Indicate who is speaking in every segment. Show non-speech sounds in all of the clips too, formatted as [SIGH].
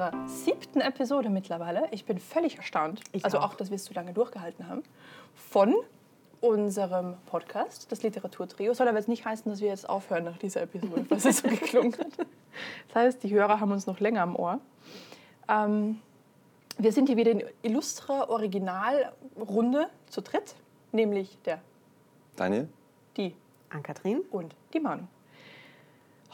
Speaker 1: unserer siebten Episode mittlerweile. Ich bin völlig erstaunt.
Speaker 2: Ich
Speaker 1: also
Speaker 2: auch.
Speaker 1: auch, dass wir es so lange durchgehalten haben. Von unserem Podcast, das Literaturtrio. Soll aber jetzt nicht heißen, dass wir jetzt aufhören nach dieser Episode, was es so [LAUGHS] geklungen hat. Das heißt, die Hörer haben uns noch länger am Ohr. Ähm, wir sind hier wieder in illustrer Originalrunde zu dritt, nämlich der,
Speaker 3: Daniel?
Speaker 1: die
Speaker 2: Ann-Kathrin?
Speaker 1: und die Manu.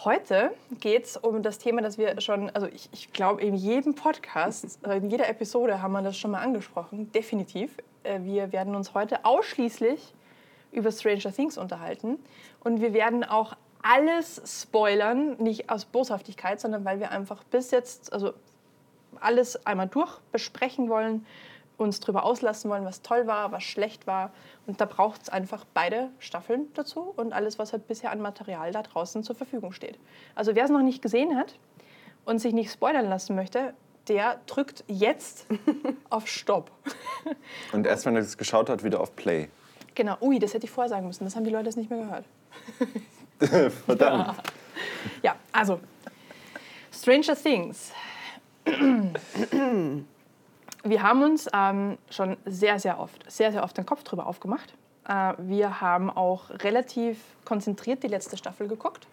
Speaker 1: Heute geht es um das Thema, das wir schon, also ich, ich glaube, in jedem Podcast, äh, in jeder Episode haben wir das schon mal angesprochen, definitiv. Äh, Wir werden uns heute ausschließlich über Stranger Things unterhalten. Und wir werden auch alles spoilern, nicht aus Boshaftigkeit, sondern weil wir einfach bis jetzt, also alles einmal durch besprechen wollen, uns darüber auslassen wollen, was toll war, was schlecht war. Und da braucht es einfach beide Staffeln dazu und alles, was halt bisher an Material da draußen zur Verfügung steht. Also wer es noch nicht gesehen hat und sich nicht spoilern lassen möchte, der drückt jetzt [LAUGHS] auf Stopp.
Speaker 3: Und erst wenn er es geschaut hat, wieder auf Play.
Speaker 1: Genau, ui, das hätte ich vorher sagen müssen, das haben die Leute jetzt nicht mehr gehört. [LAUGHS]
Speaker 3: Verdammt.
Speaker 1: Ja, also Stranger Things. [CLEARS THROAT] [CLEARS THROAT] Wir haben uns ähm, schon sehr, sehr oft, sehr, sehr oft den Kopf drüber aufgemacht. Äh, wir haben auch relativ konzentriert die letzte Staffel geguckt.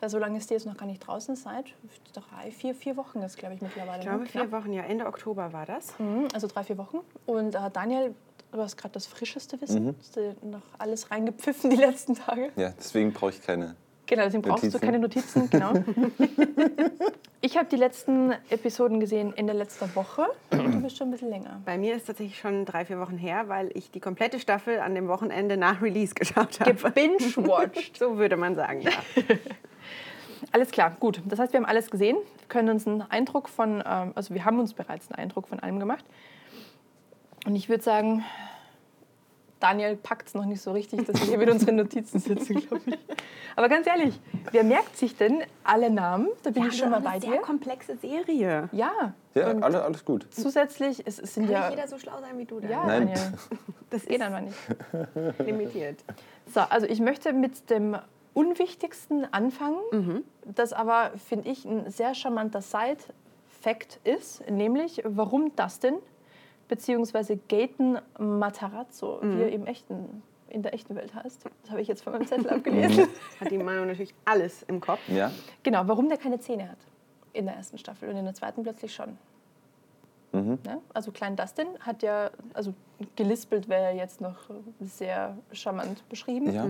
Speaker 1: Da so lange ist die jetzt noch gar nicht draußen seit drei, vier, vier Wochen ist, glaube ich, mittlerweile.
Speaker 2: Ich glaube,
Speaker 1: ne?
Speaker 2: vier Wochen, ja, Ende Oktober war das.
Speaker 1: Mhm, also drei, vier Wochen. Und äh, Daniel, du hast gerade das frischeste Wissen. Hast du noch alles reingepfiffen die letzten Tage?
Speaker 3: Ja, deswegen brauche ich keine.
Speaker 1: Genau, deswegen brauchst du
Speaker 3: Notizen.
Speaker 1: keine Notizen. Genau. [LAUGHS] ich habe die letzten Episoden gesehen Ende letzter Woche. Und du bist schon ein bisschen länger.
Speaker 2: Bei mir ist tatsächlich schon drei, vier Wochen her, weil ich die komplette Staffel an dem Wochenende nach Release geschaut habe.
Speaker 1: Gebingewatcht. [LAUGHS]
Speaker 2: So würde man sagen, ja. [LAUGHS]
Speaker 1: Alles klar, gut. Das heißt, wir haben alles gesehen, können uns einen Eindruck von, ähm, also wir haben uns bereits einen Eindruck von allem gemacht. Und ich würde sagen, Daniel packt es noch nicht so richtig, dass wir hier mit unseren Notizen sitzen, glaube ich. Aber ganz ehrlich, wer merkt sich denn alle Namen? Da bin ich schon mal bei
Speaker 2: eine
Speaker 1: dir.
Speaker 2: sehr komplexe Serie.
Speaker 1: Ja.
Speaker 3: Ja, alle, alles gut.
Speaker 1: zusätzlich, es, es sind
Speaker 2: Kann
Speaker 1: ja.
Speaker 2: nicht jeder so schlau sein wie du da?
Speaker 1: Ja,
Speaker 3: Nein.
Speaker 1: Daniel.
Speaker 2: das
Speaker 1: Geht einfach nicht. [LAUGHS]
Speaker 2: limitiert.
Speaker 1: So, also ich möchte mit dem Unwichtigsten anfangen, das aber, finde ich, ein sehr charmanter Side-Fact ist, nämlich warum Dustin bzw. Gaten Matarazzo, wie er im echten, in der echten Welt heißt, das habe ich jetzt von meinem Zettel abgelesen.
Speaker 2: Hat die Manu natürlich alles im Kopf.
Speaker 3: Ja?
Speaker 1: genau, warum der keine Zähne hat in der ersten Staffel und in der zweiten plötzlich schon. Ne? Also Klein Dustin hat ja, also gelispelt wäre ja jetzt noch sehr charmant beschrieben.
Speaker 3: Ja.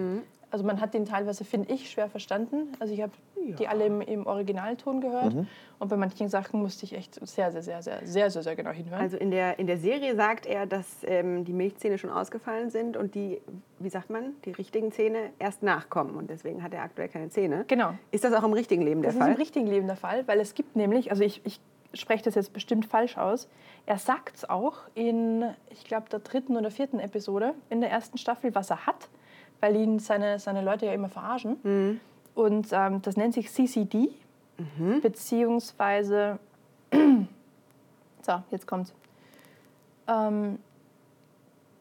Speaker 1: Also man hat den teilweise, finde ich, schwer verstanden. Also ich habe die alle im, im Originalton gehört. Und bei manchen Sachen musste ich echt sehr, sehr, sehr, sehr, sehr, sehr, sehr genau hinhören.
Speaker 2: Also in der, in der Serie sagt er, dass ähm, die Milchzähne schon ausgefallen sind und die, wie sagt man, die richtigen Zähne erst nachkommen. Und deswegen hat er aktuell keine Zähne.
Speaker 1: Genau.
Speaker 2: Ist das auch im richtigen Leben der
Speaker 1: Das ist
Speaker 2: Fall?
Speaker 1: im richtigen Leben der Fall, weil es gibt nämlich, also ich, ich spreche das jetzt bestimmt falsch aus, er sagt es auch in, ich glaube, der dritten oder vierten Episode in der ersten Staffel, was er hat, weil ihn seine, seine Leute ja immer verarschen.
Speaker 2: Mhm.
Speaker 1: Und ähm, das nennt sich CCD, beziehungsweise, so, jetzt kommt's. Ähm,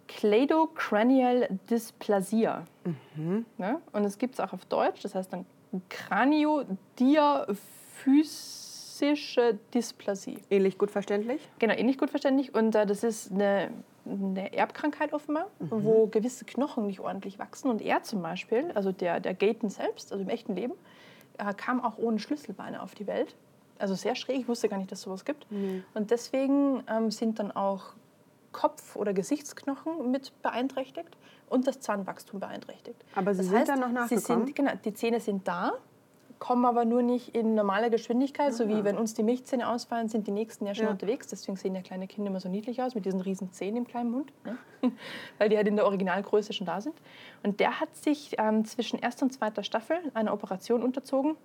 Speaker 1: Cladocranial Dysplasia. Ne? Und es gibt es auch auf Deutsch, das heißt dann Kraniodiaphysische Dysplasie.
Speaker 2: Ähnlich gut verständlich?
Speaker 1: Genau, ähnlich gut verständlich. Und äh, das ist eine, eine Erbkrankheit offenbar, wo gewisse Knochen nicht ordentlich wachsen. Und er zum Beispiel, also der, der Gaten selbst, also im echten Leben, äh, kam auch ohne Schlüsselbeine auf die Welt. Also sehr schräg, ich wusste gar nicht, dass es sowas gibt. Und deswegen ähm, sind dann auch Kopf- oder Gesichtsknochen mit beeinträchtigt und das Zahnwachstum beeinträchtigt.
Speaker 2: Aber sie
Speaker 1: das
Speaker 2: sind
Speaker 1: heißt,
Speaker 2: dann noch
Speaker 1: sie
Speaker 2: nachgekommen?
Speaker 1: sind, genau, die Zähne sind da, kommen aber nur nicht in normaler Geschwindigkeit, so wie wenn uns die Milchzähne ausfallen, sind die nächsten ja schon
Speaker 2: Ja.
Speaker 1: unterwegs. Deswegen sehen ja kleine Kinder immer so niedlich aus, mit diesen riesen Zähnen im kleinen Mund, ne? [LAUGHS] weil die halt in der Originalgröße schon da sind. Und der hat sich ähm, zwischen erster und zweiter Staffel einer Operation unterzogen,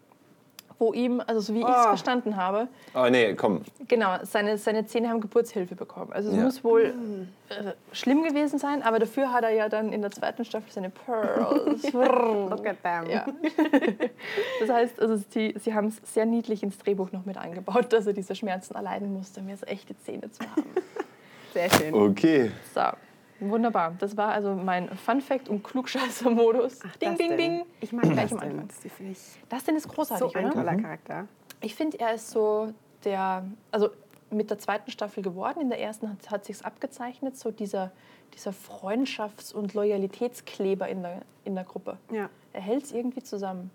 Speaker 1: wo ihm, also so wie ich es
Speaker 2: Oh.
Speaker 1: verstanden habe,
Speaker 3: Oh nee, komm.
Speaker 1: Genau, seine, seine Zähne haben Geburtshilfe bekommen. Also es
Speaker 3: Ja.
Speaker 1: muss wohl äh, schlimm gewesen sein, aber dafür hat er ja dann in der zweiten Staffel seine Pearls. [LAUGHS]
Speaker 2: Look at them.
Speaker 1: ja. [LAUGHS] Das heißt, also die, sie haben es sehr niedlich ins Drehbuch noch mit eingebaut, dass er diese Schmerzen erleiden musste, um jetzt echte Zähne zu haben.
Speaker 2: Sehr schön.
Speaker 3: Okay.
Speaker 1: So, wunderbar. Das war also mein Fun Fact und Klugscheißer-Modus. Ding, ding, ding.
Speaker 2: Ich mag
Speaker 1: Gleich am. Anfang.
Speaker 2: Das
Speaker 1: denn ist großartig,
Speaker 2: so ein
Speaker 1: oder?
Speaker 2: toller Charakter.
Speaker 1: Ich finde, er ist so der, also mit der zweiten Staffel geworden. In der ersten hat, hat sich abgezeichnet, so dieser, dieser Freundschafts- und Loyalitätskleber in der, in der Gruppe.
Speaker 2: Ja.
Speaker 1: Er hält es irgendwie zusammen.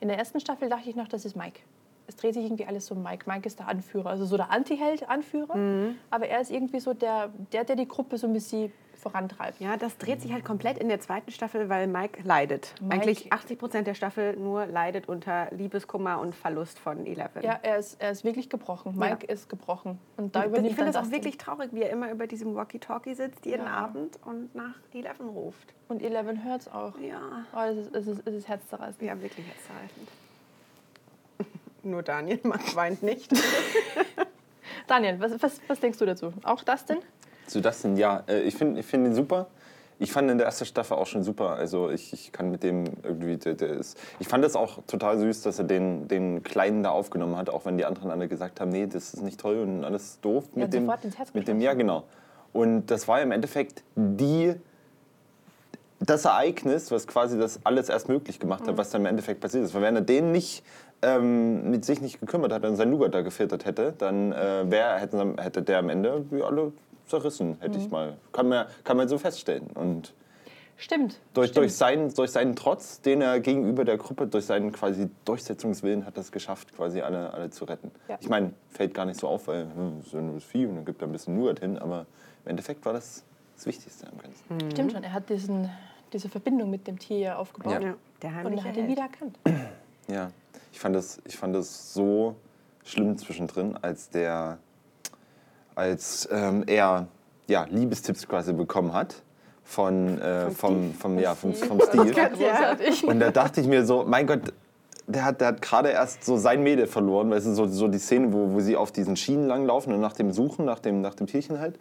Speaker 1: In der ersten Staffel dachte ich noch, das ist Mike. Es dreht sich irgendwie alles um Mike. Mike ist der Anführer, also so der Anti-Held, Anführer.
Speaker 2: Mhm.
Speaker 1: Aber er ist irgendwie so der, der, der die Gruppe so ein bisschen vorantreibt.
Speaker 2: Ja, das dreht sich halt komplett in der zweiten Staffel, weil Mike leidet.
Speaker 1: Mike-
Speaker 2: Eigentlich 80 Prozent der Staffel nur leidet unter Liebeskummer und Verlust von Eleven.
Speaker 1: Ja, er ist, er ist wirklich gebrochen. Mike ist gebrochen. Und da übernimmt
Speaker 2: ich finde das auch wirklich traurig, wie er immer über diesem Walkie-Talkie sitzt jeden
Speaker 1: Ja.
Speaker 2: Abend und nach Eleven ruft.
Speaker 1: Und Eleven hört es auch.
Speaker 2: Ja.
Speaker 1: Oh, es, ist, es, ist, es ist herzzerreißend.
Speaker 2: Ja, wirklich herzzerreißend. [LAUGHS] Nur Daniel weint nicht. [LAUGHS]
Speaker 1: Daniel, was, was, was denkst du dazu? Auch Dustin?
Speaker 3: Zu Dustin, ja, äh, ich finde ich find ihn super. Ich fand in der ersten Staffel auch schon super. Also ich, ich kann mit dem irgendwie, der, der ist. Ich fand es auch total süß, dass er den, den Kleinen da aufgenommen hat, auch wenn die anderen alle gesagt haben, nee, das ist nicht toll und alles doof
Speaker 1: Ja,
Speaker 3: mit dem. mit dem, ja genau. Und das war im Endeffekt die das Ereignis, was quasi das alles erst möglich gemacht hat, was dann im Endeffekt passiert ist. Weil wenn er den nicht ähm, mit sich nicht gekümmert hat und sein Nougat da gefiltert hätte, dann äh, wär, hätten, hätte der am Ende wie alle zerrissen, hätte ich mal. Kann man, kann man so feststellen. Und
Speaker 1: Stimmt.
Speaker 3: durch,
Speaker 1: stimmt.
Speaker 3: durch, seinen, durch seinen Trotz, den er gegenüber der Gruppe, durch seinen quasi Durchsetzungswillen hat er es geschafft, quasi alle, alle zu retten.
Speaker 1: Ja.
Speaker 3: Ich meine, fällt gar nicht so auf, weil hm, so nur das Vieh und dann gibt er ein bisschen Nougat hin, aber im Endeffekt war das das Wichtigste am Ganzen.
Speaker 1: Stimmt schon. Er hat diesen, diese Verbindung mit dem Tier ja aufgebaut.
Speaker 3: Ja.
Speaker 2: Ja, der
Speaker 1: Und er hat ihn wieder erkannt.
Speaker 3: Ja, ich fand das, ich fand das so schlimm zwischendrin, als der, als ähm, er ja, Liebestipps quasi bekommen hat von, äh, vom, vom, ja, vom, vom [LAUGHS]
Speaker 1: großartig.
Speaker 3: Und da dachte ich mir so, mein Gott, der hat, der hat gerade erst so sein Mädel verloren, weißt du, so, so die Szene, wo, wo sie auf diesen Schienen langlaufen und nach dem Suchen, nach dem, nach dem Tierchen halt.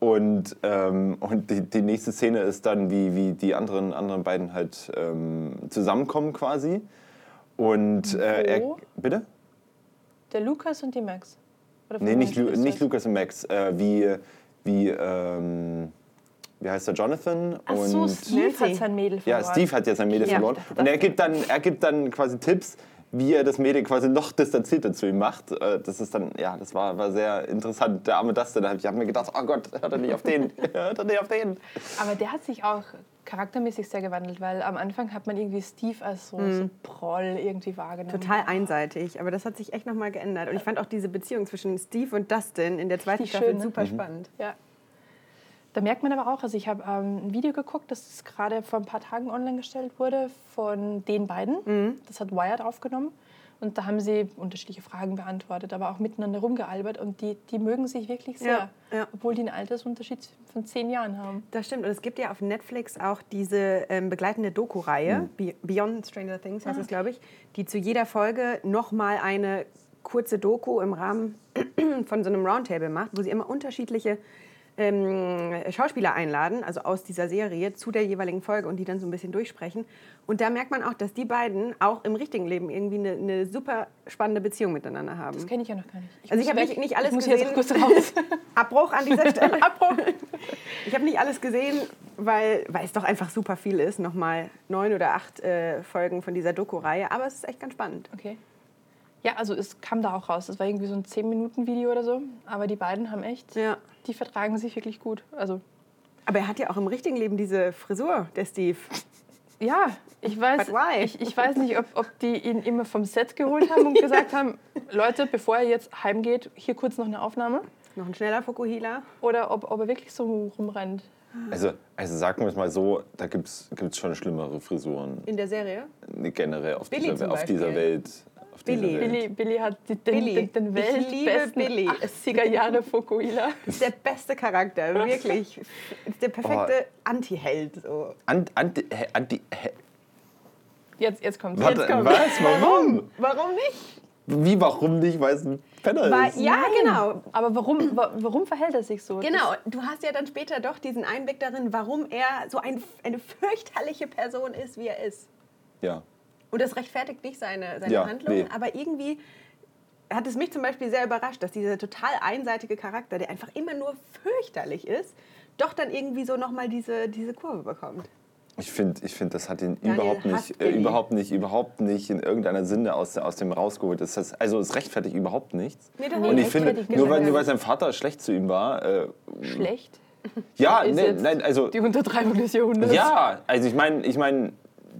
Speaker 3: Und, ähm, und die, die nächste Szene ist dann, wie, wie die anderen, anderen beiden halt ähm, zusammenkommen quasi. Und äh, er, bitte?
Speaker 1: Der Lukas und die Max. Oder
Speaker 3: Nee, nicht, Lu nicht
Speaker 1: jetzt?
Speaker 3: Lucas und Max. Äh, wie, wie, ähm, wie heißt der Jonathan?
Speaker 1: Ach so,
Speaker 3: und
Speaker 1: Steve hat sein Mädel
Speaker 3: Ja,
Speaker 1: verloren.
Speaker 3: Steve hat ja sein Mädel
Speaker 2: Ja,
Speaker 3: verloren. Und er gibt, dann, er gibt dann quasi Tipps, wie er das Mädel quasi noch distanzierter zu ihm macht. Äh, Das ist dann, ja, das war, war sehr interessant. Der arme Dustin, ich habe mir gedacht, oh Gott, hört er nicht auf den, [LAUGHS] hört er nicht auf den.
Speaker 1: Aber der hat sich auch charaktermäßig sehr gewandelt, weil am Anfang hat man irgendwie Steve als so, so Proll irgendwie wahrgenommen.
Speaker 2: Total einseitig, aber das hat sich echt nochmal geändert. Und ich fand auch diese Beziehung zwischen Steve und Dustin in der zweiten
Speaker 1: Richtig
Speaker 2: Staffel
Speaker 1: schön, ne?
Speaker 2: super spannend.
Speaker 1: Ja. Da merkt man aber auch, also ich habe ähm, ein Video geguckt, das gerade vor ein paar Tagen online gestellt wurde von den beiden. Das hat Wired aufgenommen. Und da haben sie unterschiedliche Fragen beantwortet, aber auch miteinander rumgealbert. Und die, die mögen sich wirklich sehr,
Speaker 2: Ja, ja.
Speaker 1: obwohl die einen Altersunterschied von zehn Jahren haben.
Speaker 2: Das stimmt. Und es gibt ja auf Netflix auch diese ähm, begleitende Doku-Reihe, Be- Beyond Stranger Things heißt es, glaube ich, die zu jeder Folge nochmal eine kurze Doku im Rahmen [CLEARS THROAT] von so einem Roundtable macht, wo sie immer unterschiedliche ähm, Schauspieler einladen, also aus dieser Serie, zu der jeweiligen Folge und die dann so ein bisschen durchsprechen. Und da merkt man auch, dass die beiden auch im richtigen Leben irgendwie eine, eine super spannende Beziehung miteinander haben.
Speaker 1: Das kenne ich ja noch gar nicht.
Speaker 2: Also ich habe nicht, nicht alles
Speaker 1: ich muss
Speaker 2: gesehen.
Speaker 1: jetzt kurz raus. [LAUGHS]
Speaker 2: Abbruch an dieser [LAUGHS] Stelle. Abbruch. Ich habe nicht alles gesehen, weil, weil es doch einfach super viel ist. Nochmal neun oder acht äh, Folgen von dieser Doku-Reihe. Aber es ist echt ganz spannend.
Speaker 1: Okay. Ja, also es kam da auch raus. Das war irgendwie so ein 10-Minuten-Video oder so. Aber die beiden haben echt,
Speaker 2: Ja.
Speaker 1: die vertragen sich wirklich gut. Also
Speaker 2: Aber er hat ja auch im richtigen Leben diese Frisur, der Steve. [LAUGHS]
Speaker 1: ja, ich weiß, ich, ich weiß nicht, ob, ob die ihn immer vom Set geholt haben und [LAUGHS] gesagt haben, Leute, bevor er jetzt heimgeht, hier kurz noch eine Aufnahme.
Speaker 2: Noch ein schneller Fukuhila.
Speaker 1: Oder ob, ob er wirklich so rumrennt.
Speaker 3: Also, also sagen wir es mal so, da gibt es schon schlimmere Frisuren
Speaker 2: In der Serie.
Speaker 3: generell auf,
Speaker 2: Billy
Speaker 3: dieser, auf dieser. Welt. Auf
Speaker 2: Billy.
Speaker 3: Welt.
Speaker 1: Billy, Billy hat die, den,
Speaker 2: Billy.
Speaker 1: den, den weltbesten
Speaker 2: Billy.
Speaker 1: 80er Jahre Fukuhila. [LAUGHS]
Speaker 2: Ist der beste Charakter, [LAUGHS] wirklich. Ist der perfekte Anti-Held. So.
Speaker 3: Anti, anti, anti,
Speaker 1: Jetzt, jetzt kommt
Speaker 3: warte,
Speaker 1: jetzt kommt.
Speaker 3: was? Warum?
Speaker 2: Warum nicht?
Speaker 3: Wie, warum nicht? Weil es ein Penner
Speaker 2: Weil,
Speaker 3: ist.
Speaker 2: ja, genau.
Speaker 1: Aber warum, wa- warum verhält er sich so?
Speaker 2: Genau, du hast ja dann später doch diesen Einblick darin, warum er so ein, eine fürchterliche Person ist, wie er ist.
Speaker 3: Ja.
Speaker 2: Und das rechtfertigt nicht seine, seine
Speaker 3: Ja,
Speaker 2: Handlungen,
Speaker 3: nee.
Speaker 2: aber irgendwie hat es mich zum Beispiel sehr überrascht, dass dieser total einseitige Charakter, der einfach immer nur fürchterlich ist, doch dann irgendwie so nochmal diese, diese Kurve bekommt.
Speaker 3: Ich finde, ich find, das hat ihn
Speaker 2: Daniel
Speaker 3: überhaupt nicht, äh, überhaupt nicht, überhaupt nicht in irgendeiner Sinne aus, aus dem rausgeholt. Das heißt, also es rechtfertigt überhaupt nichts.
Speaker 2: Nee,
Speaker 3: Und ich finde, nur weil, nur weil sein Vater schlecht zu ihm war, äh,
Speaker 1: Schlecht.
Speaker 3: ja, [LAUGHS]
Speaker 1: Ist
Speaker 3: nee,
Speaker 1: jetzt
Speaker 3: nein, also
Speaker 1: Die Untertreibung des Jahrhunderts.
Speaker 3: ja, also ich meine, ich meine,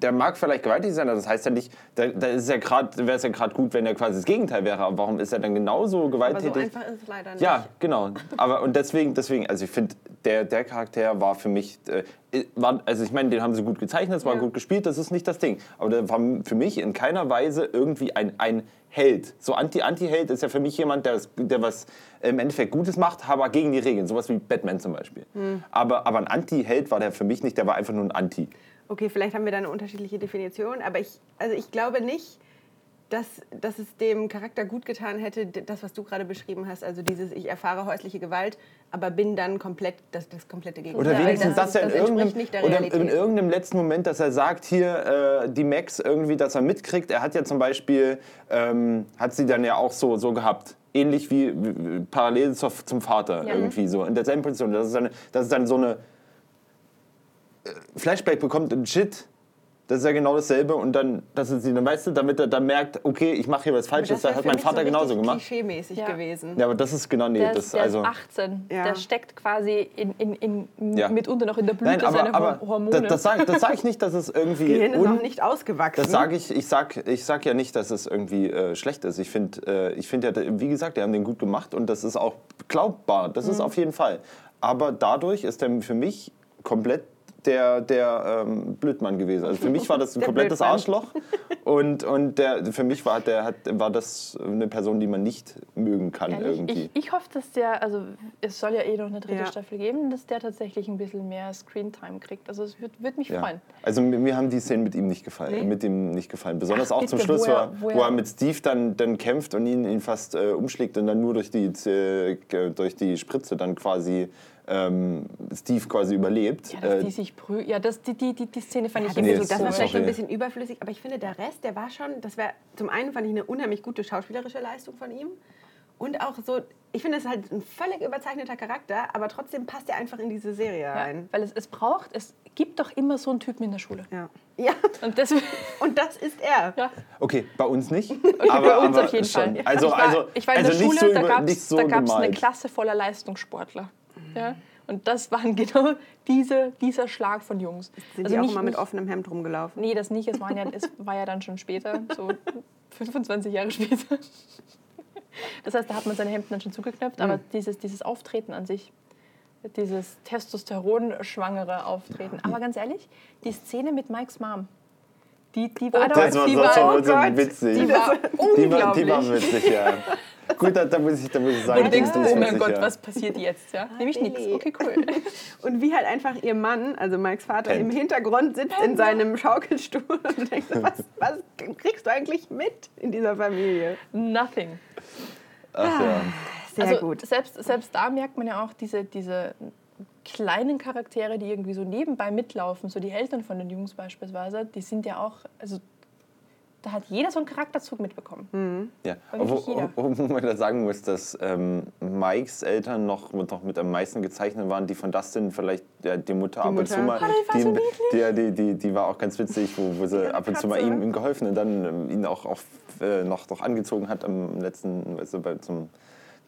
Speaker 3: der mag vielleicht gewaltig sein, aber das heißt ja nicht, da, da ist ja gerade, wäre es ja gerade gut, wenn er quasi das Gegenteil wäre. Aber warum ist er dann genauso
Speaker 2: Aber so
Speaker 3: gewalttätig?
Speaker 2: einfach ist es leider nicht.
Speaker 3: Ja, genau. Aber und deswegen, deswegen, also ich finde, der, der Charakter war für mich, äh, war, also ich meine, den haben sie gut gezeichnet, es war
Speaker 2: Ja.
Speaker 3: gut gespielt, das ist nicht das Ding. Aber der war für mich in keiner Weise irgendwie ein, ein Held. So Anti- Anti-Held ist ja für mich jemand, der, was- der was im Endeffekt Gutes macht, aber gegen die Regeln. Sowas wie Batman zum Beispiel.
Speaker 2: Hm.
Speaker 3: Aber, aber ein Anti-Held war der für mich nicht, der war einfach nur ein Anti.
Speaker 2: Okay, vielleicht haben wir da eine unterschiedliche Definition, aber ich, also ich glaube nicht, dass, dass es dem Charakter gut getan hätte, das, was du gerade beschrieben hast, also dieses, ich erfahre häusliche Gewalt, aber bin dann komplett das, das komplette Gegenteil.
Speaker 3: Oder wenigstens,
Speaker 2: das,
Speaker 3: dass er in
Speaker 2: das
Speaker 3: irgendeinem, oder in irgendeinem letzten Moment, dass er sagt, hier, äh, die Max irgendwie, dass er mitkriegt. Er hat ja zum Beispiel, ähm, hat sie dann ja auch so, so gehabt. Ähnlich wie, wie parallel zur, zum Vater
Speaker 1: Ja.
Speaker 3: irgendwie so, in derselben Position. Das ist dann, das ist dann so eine Flashback bekommt und shit, das ist ja genau dasselbe und dann, das ist sie, dann weißt du, damit er dann merkt, okay, ich mache hier was Falsches,
Speaker 2: wär
Speaker 3: das hat mein Vater
Speaker 2: so
Speaker 3: genauso gemacht.
Speaker 2: klischeemäßig
Speaker 1: Ja.
Speaker 2: gewesen.
Speaker 3: Ja, aber das ist genau, nee,
Speaker 1: Der,
Speaker 3: das,
Speaker 1: ist, der
Speaker 3: also,
Speaker 1: ist 18.
Speaker 2: Ja.
Speaker 1: Der steckt quasi in, in, in,
Speaker 3: Ja.
Speaker 1: mitunter noch in der Blüte
Speaker 3: Nein, aber,
Speaker 1: seiner
Speaker 3: aber
Speaker 1: Hormone.
Speaker 3: das, das sage das sag ich nicht, dass es irgendwie
Speaker 2: Gehirn ist
Speaker 3: un-
Speaker 2: noch nicht ausgewachsen.
Speaker 3: Das sage ich, ich sag, ich sag ja nicht, dass es irgendwie äh, schlecht ist. Ich finde, äh, ich find ja, wie gesagt, die haben den gut gemacht und das ist auch glaubbar. Das
Speaker 2: Mhm.
Speaker 3: ist auf jeden Fall. Aber dadurch ist er für mich komplett der, der ähm, Blödmann gewesen. Also für mich war das ein [LAUGHS] komplettes
Speaker 2: Blödmann.
Speaker 3: Arschloch und, und der, für mich war, der, hat, war das eine Person, die man nicht mögen kann
Speaker 1: Ehrlich,
Speaker 3: irgendwie.
Speaker 1: ich, ich hoffe, dass der, also es soll ja eh noch eine dritte
Speaker 2: Ja.
Speaker 1: Staffel geben, dass der tatsächlich ein bisschen mehr Screentime kriegt. Also es wird, wird mich
Speaker 3: Ja.
Speaker 1: freuen.
Speaker 3: Also mir, mir haben die Szenen mit ihm nicht gefallen.
Speaker 2: Nee?
Speaker 3: Mit ihm nicht gefallen. Besonders
Speaker 1: Ach,
Speaker 3: auch zum
Speaker 1: bitte,
Speaker 3: Schluss,
Speaker 1: wo
Speaker 3: wo
Speaker 1: er- wo
Speaker 3: wo
Speaker 1: er-
Speaker 3: er mit Steve dann, dann kämpft und ihn, ihn fast äh, umschlägt und dann nur durch die, äh, durch die Spritze dann quasi ähm, Steve quasi überlebt.
Speaker 1: Ja, dass
Speaker 3: Äh,
Speaker 1: die sich prü ja, das, die, die, die, die Szene fand
Speaker 2: Ja,
Speaker 1: ich
Speaker 2: das,
Speaker 3: Nee,
Speaker 1: irgendwie
Speaker 2: das,
Speaker 3: das
Speaker 2: war
Speaker 3: ist
Speaker 2: vielleicht ein
Speaker 3: okay.
Speaker 2: bisschen überflüssig, aber ich finde, der Rest, der war schon, das wäre, zum einen fand ich eine unheimlich gute schauspielerische Leistung von ihm und auch so, ich finde, es ist halt ein völlig überzeichneter Charakter, aber trotzdem passt er einfach in diese Serie
Speaker 1: Ja,
Speaker 2: rein.
Speaker 1: weil es, es braucht, es gibt doch immer so einen Typen in der Schule.
Speaker 2: Ja. ja, [LAUGHS]
Speaker 1: Und deswegen,
Speaker 2: und das ist er.
Speaker 1: ja,
Speaker 3: okay, bei uns nicht. [LAUGHS]
Speaker 1: bei
Speaker 3: aber,
Speaker 1: uns
Speaker 3: aber
Speaker 1: auf jeden
Speaker 3: schon.
Speaker 1: Fall.
Speaker 3: Also,
Speaker 1: ich war,
Speaker 3: also,
Speaker 1: ich war in
Speaker 3: also
Speaker 1: der Schule,
Speaker 3: so,
Speaker 1: da
Speaker 3: über-
Speaker 1: gab
Speaker 3: nicht
Speaker 1: es
Speaker 3: so
Speaker 1: da eine. Klasse voller Leistungssportler. Ja? Und das waren [LAUGHS] genau diese, dieser Schlag von Jungs.
Speaker 2: Sind
Speaker 1: Also
Speaker 2: die auch
Speaker 1: nicht-
Speaker 2: immer mit offenem Hemd rumgelaufen?
Speaker 1: Nee, das nicht. Es, waren ja, es [LAUGHS] war ja dann schon später, so 25 Jahre später. [LAUGHS] Das heißt, da hat man seine Hemden dann schon zugeknöpft, aber dieses, dieses Auftreten an sich, dieses Testosteron-schwangere Auftreten. Aber ganz ehrlich, die Szene mit Mikes Mom, die, die war,
Speaker 3: Das war
Speaker 1: die
Speaker 3: so,
Speaker 1: war,
Speaker 3: so, so
Speaker 2: Gott,
Speaker 3: witzig.
Speaker 1: die war
Speaker 3: Die war, die war witzig, ja. [LAUGHS] Gut, da, da, muss ich, da muss ich sagen,
Speaker 1: Wo du denkst, oh mein Gott,
Speaker 3: ja.
Speaker 1: was passiert jetzt? Ja? Nämlich nichts. Okay, cool. [LAUGHS]
Speaker 2: Und wie halt einfach ihr Mann, also Mikes Vater,
Speaker 3: Pennt.
Speaker 2: im Hintergrund sitzt in seinem Schaukelstuhl [LAUGHS] und du denkst, was, was kriegst du eigentlich mit in dieser Familie?
Speaker 1: Nothing.
Speaker 3: Ach, ja.
Speaker 2: Sehr
Speaker 1: also
Speaker 2: gut.
Speaker 1: Selbst, selbst da merkt man ja auch diese, diese kleinen Charaktere, die irgendwie so nebenbei mitlaufen, so die Eltern von den Jungs beispielsweise, die sind ja auch, also da hat jeder so einen Charakterzug mitbekommen.
Speaker 3: Ja,
Speaker 1: wirklich jeder.
Speaker 3: wo, wo man da sagen muss, dass ähm, Mikes Eltern noch, noch mit am meisten gezeichnet waren, die von Dustin vielleicht ja, die Mutter ab und
Speaker 2: Mutter.
Speaker 3: zu mal,
Speaker 1: Oh, die war so
Speaker 3: die, ja, die, die, die war auch ganz witzig, wo, wo sie ab und zu mal
Speaker 2: Katze.
Speaker 3: ihm, ihm geholfen und dann ähm, ihn auch, auch äh, noch, noch angezogen hat am letzten, weißt du, bei, zum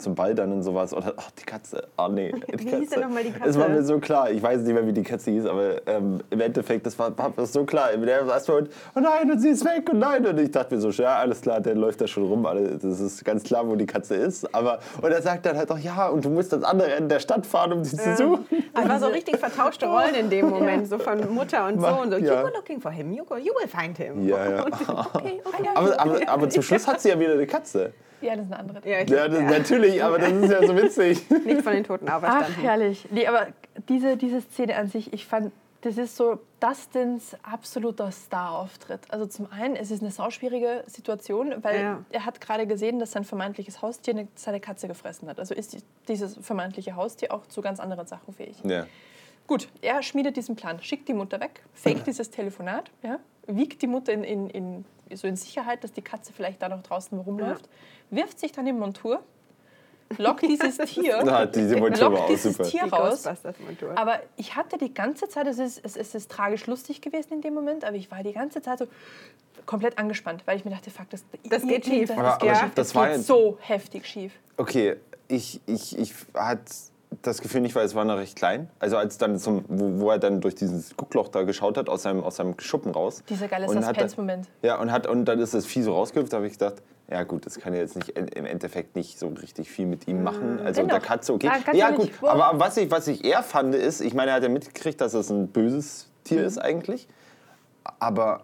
Speaker 3: zum Ball dann und sowas. Oder ach, die Katze. Ah, nee. [LAUGHS] Die
Speaker 2: Wie hieß denn noch mal die
Speaker 3: Es war
Speaker 2: Katze?
Speaker 3: mir so klar. Ich weiß nicht mehr, wie die Katze hieß, aber ähm, im Endeffekt, das war, war das so klar. Der war erstmal, oh nein, und sie ist weg und nein. Und ich dachte mir so, ja, alles klar, der läuft da schon rum. Das ist ganz klar, wo die Katze ist. Aber, und er sagt dann halt auch, ja, und du musst ans andere Ende der Stadt fahren, um sie zu suchen.
Speaker 2: Es war so richtig vertauschte Rollen in dem [LAUGHS] Moment, so von Mutter und Sohn. So,
Speaker 3: ja.
Speaker 2: you were looking for him, you, go, you will find him.
Speaker 3: Ja, ja. [LAUGHS]
Speaker 2: Okay, okay.
Speaker 3: Aber, aber, aber zum Schluss hat sie ja wieder eine Katze.
Speaker 1: Ja, das ist eine andere.
Speaker 2: Ja,
Speaker 3: Ja, das, natürlich, aber das ist ja so witzig. [LAUGHS]
Speaker 2: Nicht von den Toten
Speaker 1: Ach,
Speaker 2: auferstanden.
Speaker 1: herrlich. Nee, aber diese, diese Szene an sich, ich fand, das ist so Dustins absoluter Star-Auftritt. Also zum einen, es ist eine sauschwierige Situation, weil
Speaker 2: Ja.
Speaker 1: er hat gerade gesehen, dass sein vermeintliches Haustier eine, seine Katze gefressen hat. Also ist die- dieses vermeintliche Haustier auch zu ganz anderen Sachen fähig.
Speaker 3: Ja.
Speaker 1: Gut, er schmiedet diesen Plan, schickt die Mutter weg, fake [CLEARS THROAT] dieses Telefonat, ja, wiegt die Mutter in, in, in, so in Sicherheit, dass die Katze vielleicht da noch draußen rumläuft, wirft sich dann in Montur, lock dieses [LAUGHS] Tier,
Speaker 3: Na, diese Montur war
Speaker 1: lock
Speaker 3: auch
Speaker 1: dieses
Speaker 3: super.
Speaker 1: Tier
Speaker 2: Die
Speaker 1: raus. Aber ich hatte die ganze Zeit, es ist, es, ist, es ist tragisch lustig gewesen in dem Moment, aber ich war die ganze Zeit so komplett angespannt, weil ich mir dachte, fuck, das,
Speaker 2: Das geht schief.
Speaker 1: Das,
Speaker 3: Aber-
Speaker 1: schief.
Speaker 3: das
Speaker 1: das
Speaker 3: war
Speaker 1: geht so heftig schief.
Speaker 3: Okay, ich, ich, ich hatte das Gefühl nicht, weil es war noch recht klein. Also als dann zum, wo, wo er dann durch dieses Guckloch da geschaut hat, aus seinem, aus seinem Schuppen raus.
Speaker 1: Dieser geile Suspense-Moment.
Speaker 3: Ja, und, hat, und dann ist das Vieh so rausgehüpft, da habe ich gedacht, ja gut, das kann ja jetzt nicht im Endeffekt nicht so richtig viel mit ihm machen. Also
Speaker 1: Dennoch.
Speaker 3: der Katze, okay.
Speaker 1: Ah, Katze
Speaker 3: Ja
Speaker 1: nicht.
Speaker 3: gut,
Speaker 1: Wow.
Speaker 3: aber was ich, was ich eher fand ist, ich meine, er hat ja mitgekriegt, dass das ein böses Tier
Speaker 1: Mhm.
Speaker 3: ist eigentlich. Aber,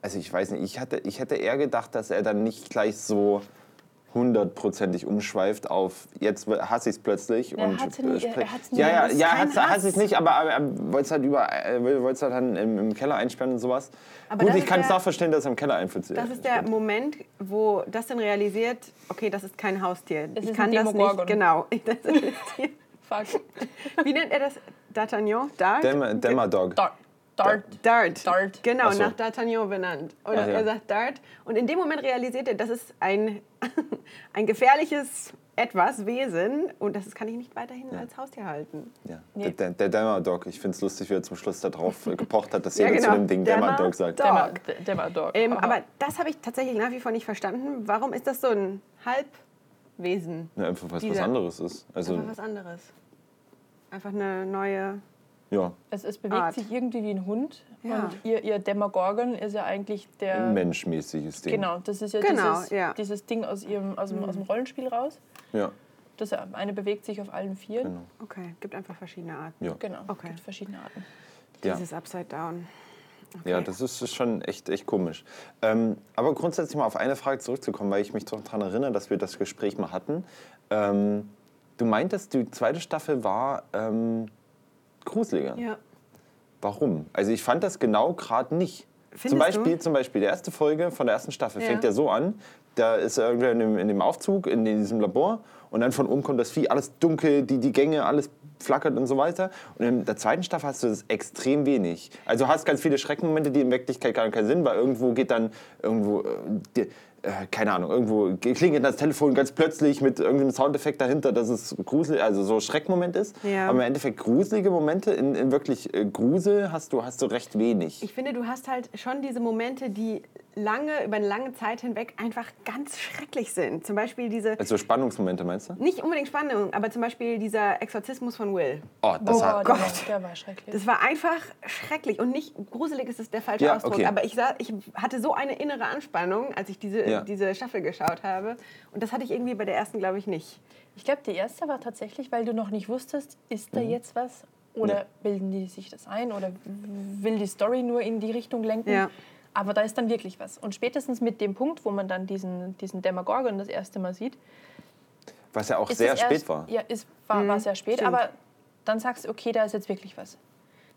Speaker 3: also ich weiß nicht, ich, hatte, ich hätte eher gedacht, dass er dann nicht gleich so hundertprozentig umschweift auf jetzt hasse ich es plötzlich
Speaker 1: Er
Speaker 3: und
Speaker 1: hatte nie-
Speaker 3: äh,
Speaker 1: er hat's nie-
Speaker 3: ja ja
Speaker 1: das
Speaker 3: ja hat's- hasse ich nicht aber aber er wollte es halt über er wollte es halt dann im, im Keller einsperren und sowas
Speaker 2: Aber
Speaker 3: gut
Speaker 2: das
Speaker 3: ich kann es
Speaker 2: der-
Speaker 3: nachverstehen dass er im Keller einfällt
Speaker 2: Das ist der Moment, wo Dustin realisiert, okay, das ist kein Haustier.
Speaker 1: Es
Speaker 2: ich
Speaker 1: ist
Speaker 2: kann
Speaker 1: ein
Speaker 2: das nicht. Genau. [LAUGHS] Das ist. [LAUGHS]
Speaker 1: Fuck.
Speaker 2: Wie nennt er das? D'Artagnan? Dart?
Speaker 3: Dämmer, Dämmerdog
Speaker 1: Dart. Dart.
Speaker 2: Dart. Genau,
Speaker 3: so.
Speaker 2: nach D'Artagnan benannt. Und
Speaker 3: ja.
Speaker 2: er sagt Dart. Und in dem Moment realisiert er, das ist ein, [LAUGHS] ein gefährliches etwas, Wesen. Und das kann ich nicht weiterhin als Haustier halten.
Speaker 3: ja.
Speaker 1: Nee.
Speaker 3: der, der, der Dämmerdog ich finde es lustig wie er zum Schluss darauf [LAUGHS] gepocht hat dass
Speaker 2: Ja,
Speaker 3: jeder zu
Speaker 2: genau.
Speaker 3: dem Ding
Speaker 2: Dämmer-
Speaker 3: Dämmerdog sagt
Speaker 2: Dog.
Speaker 1: Dämmer, D- Dämmerdog.
Speaker 2: Ähm, aber das habe ich tatsächlich nach wie vor nicht verstanden. Warum ist das so ein Halbwesen?
Speaker 3: ja, einfach was was
Speaker 2: Dieser-
Speaker 3: anderes ist also
Speaker 2: Einfach was anderes. Einfach eine neue.
Speaker 3: Ja
Speaker 1: es, es bewegt
Speaker 2: Art.
Speaker 1: sich irgendwie wie ein Hund.
Speaker 2: Ja.
Speaker 1: Und ihr, ihr Demogorgon ist ja eigentlich der.
Speaker 3: menschmäßiges Ding
Speaker 1: Genau, das ist ja
Speaker 2: Genau,
Speaker 1: dieses,
Speaker 2: ja. Mhm.
Speaker 1: dieses Ding aus, ihrem, aus, dem, aus dem Rollenspiel raus.
Speaker 3: ja
Speaker 1: Das eine bewegt sich auf allen Vieren.
Speaker 3: genau
Speaker 2: Okay, gibt einfach verschiedene Arten.
Speaker 3: ja
Speaker 1: Genau,
Speaker 2: Okay.
Speaker 1: gibt verschiedene Arten.
Speaker 3: ja
Speaker 2: Dieses Upside Down.
Speaker 3: Ja, das ist ist schon echt, echt komisch. Ähm, aber grundsätzlich mal auf eine Frage zurückzukommen, weil ich mich doch daran erinnere, dass wir das Gespräch mal hatten. Ähm, du meintest, die zweite Staffel war ähm, gruseliger.
Speaker 2: Ja.
Speaker 3: Warum? Also ich fand das genau gerade nicht.
Speaker 2: Findest
Speaker 3: zum Beispiel,
Speaker 2: du?
Speaker 3: zum Beispiel, die erste Folge von der ersten Staffel
Speaker 2: Ja.
Speaker 3: fängt ja so an, da ist er irgendwer in dem, in dem Aufzug, in diesem Labor und dann von oben kommt das Vieh, alles dunkel, die, die Gänge, alles flackert und so weiter. Und in der zweiten Staffel hast du das extrem wenig. Also du hast ganz viele Schreckmomente, die in Wirklichkeit gar keinen Sinn, weil irgendwo geht dann irgendwo, äh, äh, keine Ahnung, irgendwo klingelt das Telefon ganz plötzlich mit irgendeinem Soundeffekt dahinter, dass es gruselig, also so Schreckmoment ist.
Speaker 2: Ja.
Speaker 3: Aber im Endeffekt gruselige Momente, in, in wirklich äh, Grusel hast du, hast du recht wenig.
Speaker 2: Ich finde, du hast halt schon diese Momente, die lange, über eine lange Zeit hinweg einfach ganz schrecklich sind. Zum Beispiel diese,
Speaker 3: also Spannungsmomente meinst du?
Speaker 2: nicht unbedingt Spannung, aber zum Beispiel dieser Exorzismus von Will.
Speaker 3: Oh, das
Speaker 1: oh, war, der war schrecklich.
Speaker 2: Das war einfach schrecklich und nicht gruselig ist es der falsche
Speaker 3: Ja,
Speaker 2: Ausdruck.
Speaker 3: okay.
Speaker 2: Aber ich, sah, ich hatte so eine innere Anspannung, als ich diese,
Speaker 3: Ja.
Speaker 2: diese Staffel geschaut habe. Und das hatte ich irgendwie bei der ersten, glaube ich, nicht.
Speaker 1: Ich glaube, die erste war tatsächlich, weil du noch nicht wusstest, ist da jetzt was? Oder
Speaker 3: Ja.
Speaker 1: bilden die sich das ein? Oder will die Story nur in die Richtung lenken?
Speaker 2: Ja.
Speaker 1: Aber da ist dann wirklich was. Und spätestens mit dem Punkt, wo man dann diesen, diesen Demogorgon das erste Mal sieht,
Speaker 3: was ja auch sehr spät
Speaker 1: erst,
Speaker 3: war.
Speaker 1: Ja, ist, war, war sehr spät.
Speaker 2: stimmt.
Speaker 1: Aber dann sagst du, okay, da ist jetzt wirklich was.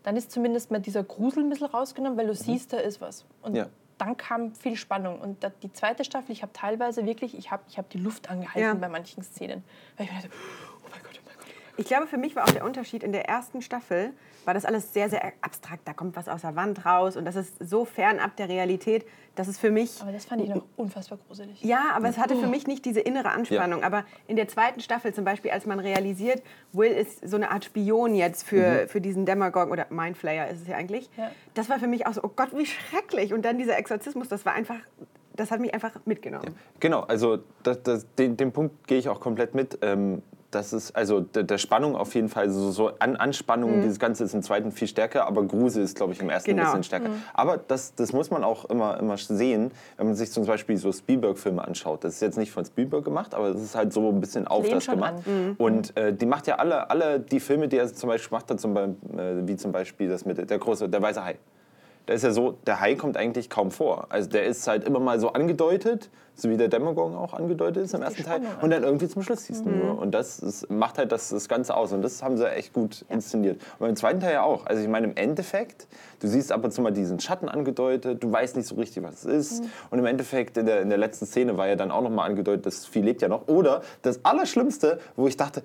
Speaker 1: Dann ist zumindest mal dieser Grusel ein bisschen rausgenommen, weil du siehst, da ist was. Und
Speaker 3: Mhm. Ja.
Speaker 1: Dann kam viel Spannung. Und die zweite Staffel, ich habe teilweise wirklich, ich habe ich hab die Luft angehalten
Speaker 2: Ja.
Speaker 1: bei manchen Szenen. Weil ich mir dachte, oh mein Gott, oh mein Gott.
Speaker 2: Ich glaube, für mich war auch der Unterschied in der ersten Staffel, war das alles sehr, sehr abstrakt. Da kommt was aus der Wand raus und das ist so fernab der Realität, dass es für mich.
Speaker 1: Aber das fand ich noch unfassbar gruselig.
Speaker 2: Ja, aber es hatte für mich nicht diese innere Anspannung. Aber in der zweiten Staffel zum Beispiel, als man realisiert, Will ist so eine Art Spion jetzt für, für diesen Demagogen oder Mindflayer ist es ja eigentlich.
Speaker 1: Ja.
Speaker 2: Das war für mich auch so, oh Gott, wie schrecklich. Und dann dieser Exorzismus, das war einfach, das hat mich einfach mitgenommen.
Speaker 3: Genau, also das, das, den, den Punkt gehe ich auch komplett mit. Ähm, das ist also der, der Spannung auf jeden Fall so, so an Anspannung, dieses Ganze ist im zweiten viel stärker, aber Grusel ist, glaube ich, im ersten
Speaker 2: Genau.
Speaker 3: ein bisschen stärker. Aber das, das muss man auch immer, immer sehen, wenn man sich zum Beispiel so Spielberg-Filme anschaut. Das ist jetzt nicht von Spielberg gemacht, aber es ist halt so ein bisschen auf das gemacht. Und äh, die macht ja alle, alle die Filme, die er zum Beispiel gemacht hat, zum Beispiel, äh, wie zum Beispiel das mit der große, der weiße Hai. Da ist ja so, der Hai kommt eigentlich kaum vor. Also der ist halt immer mal so angedeutet, so wie der Demogorgon auch angedeutet ist im ersten Teil. Und dann irgendwie zum Schluss siehst du nur. Und das ist, macht halt das, das Ganze aus. Und das haben sie echt gut inszeniert. Und im zweiten Teil ja auch. Also ich meine, im Endeffekt, du siehst ab und zu mal diesen Schatten angedeutet, du weißt nicht so richtig, was es ist. Und im Endeffekt, in der, in der letzten Szene war ja dann auch nochmal angedeutet, das Vieh lebt ja noch. Oder das Allerschlimmste, wo ich dachte,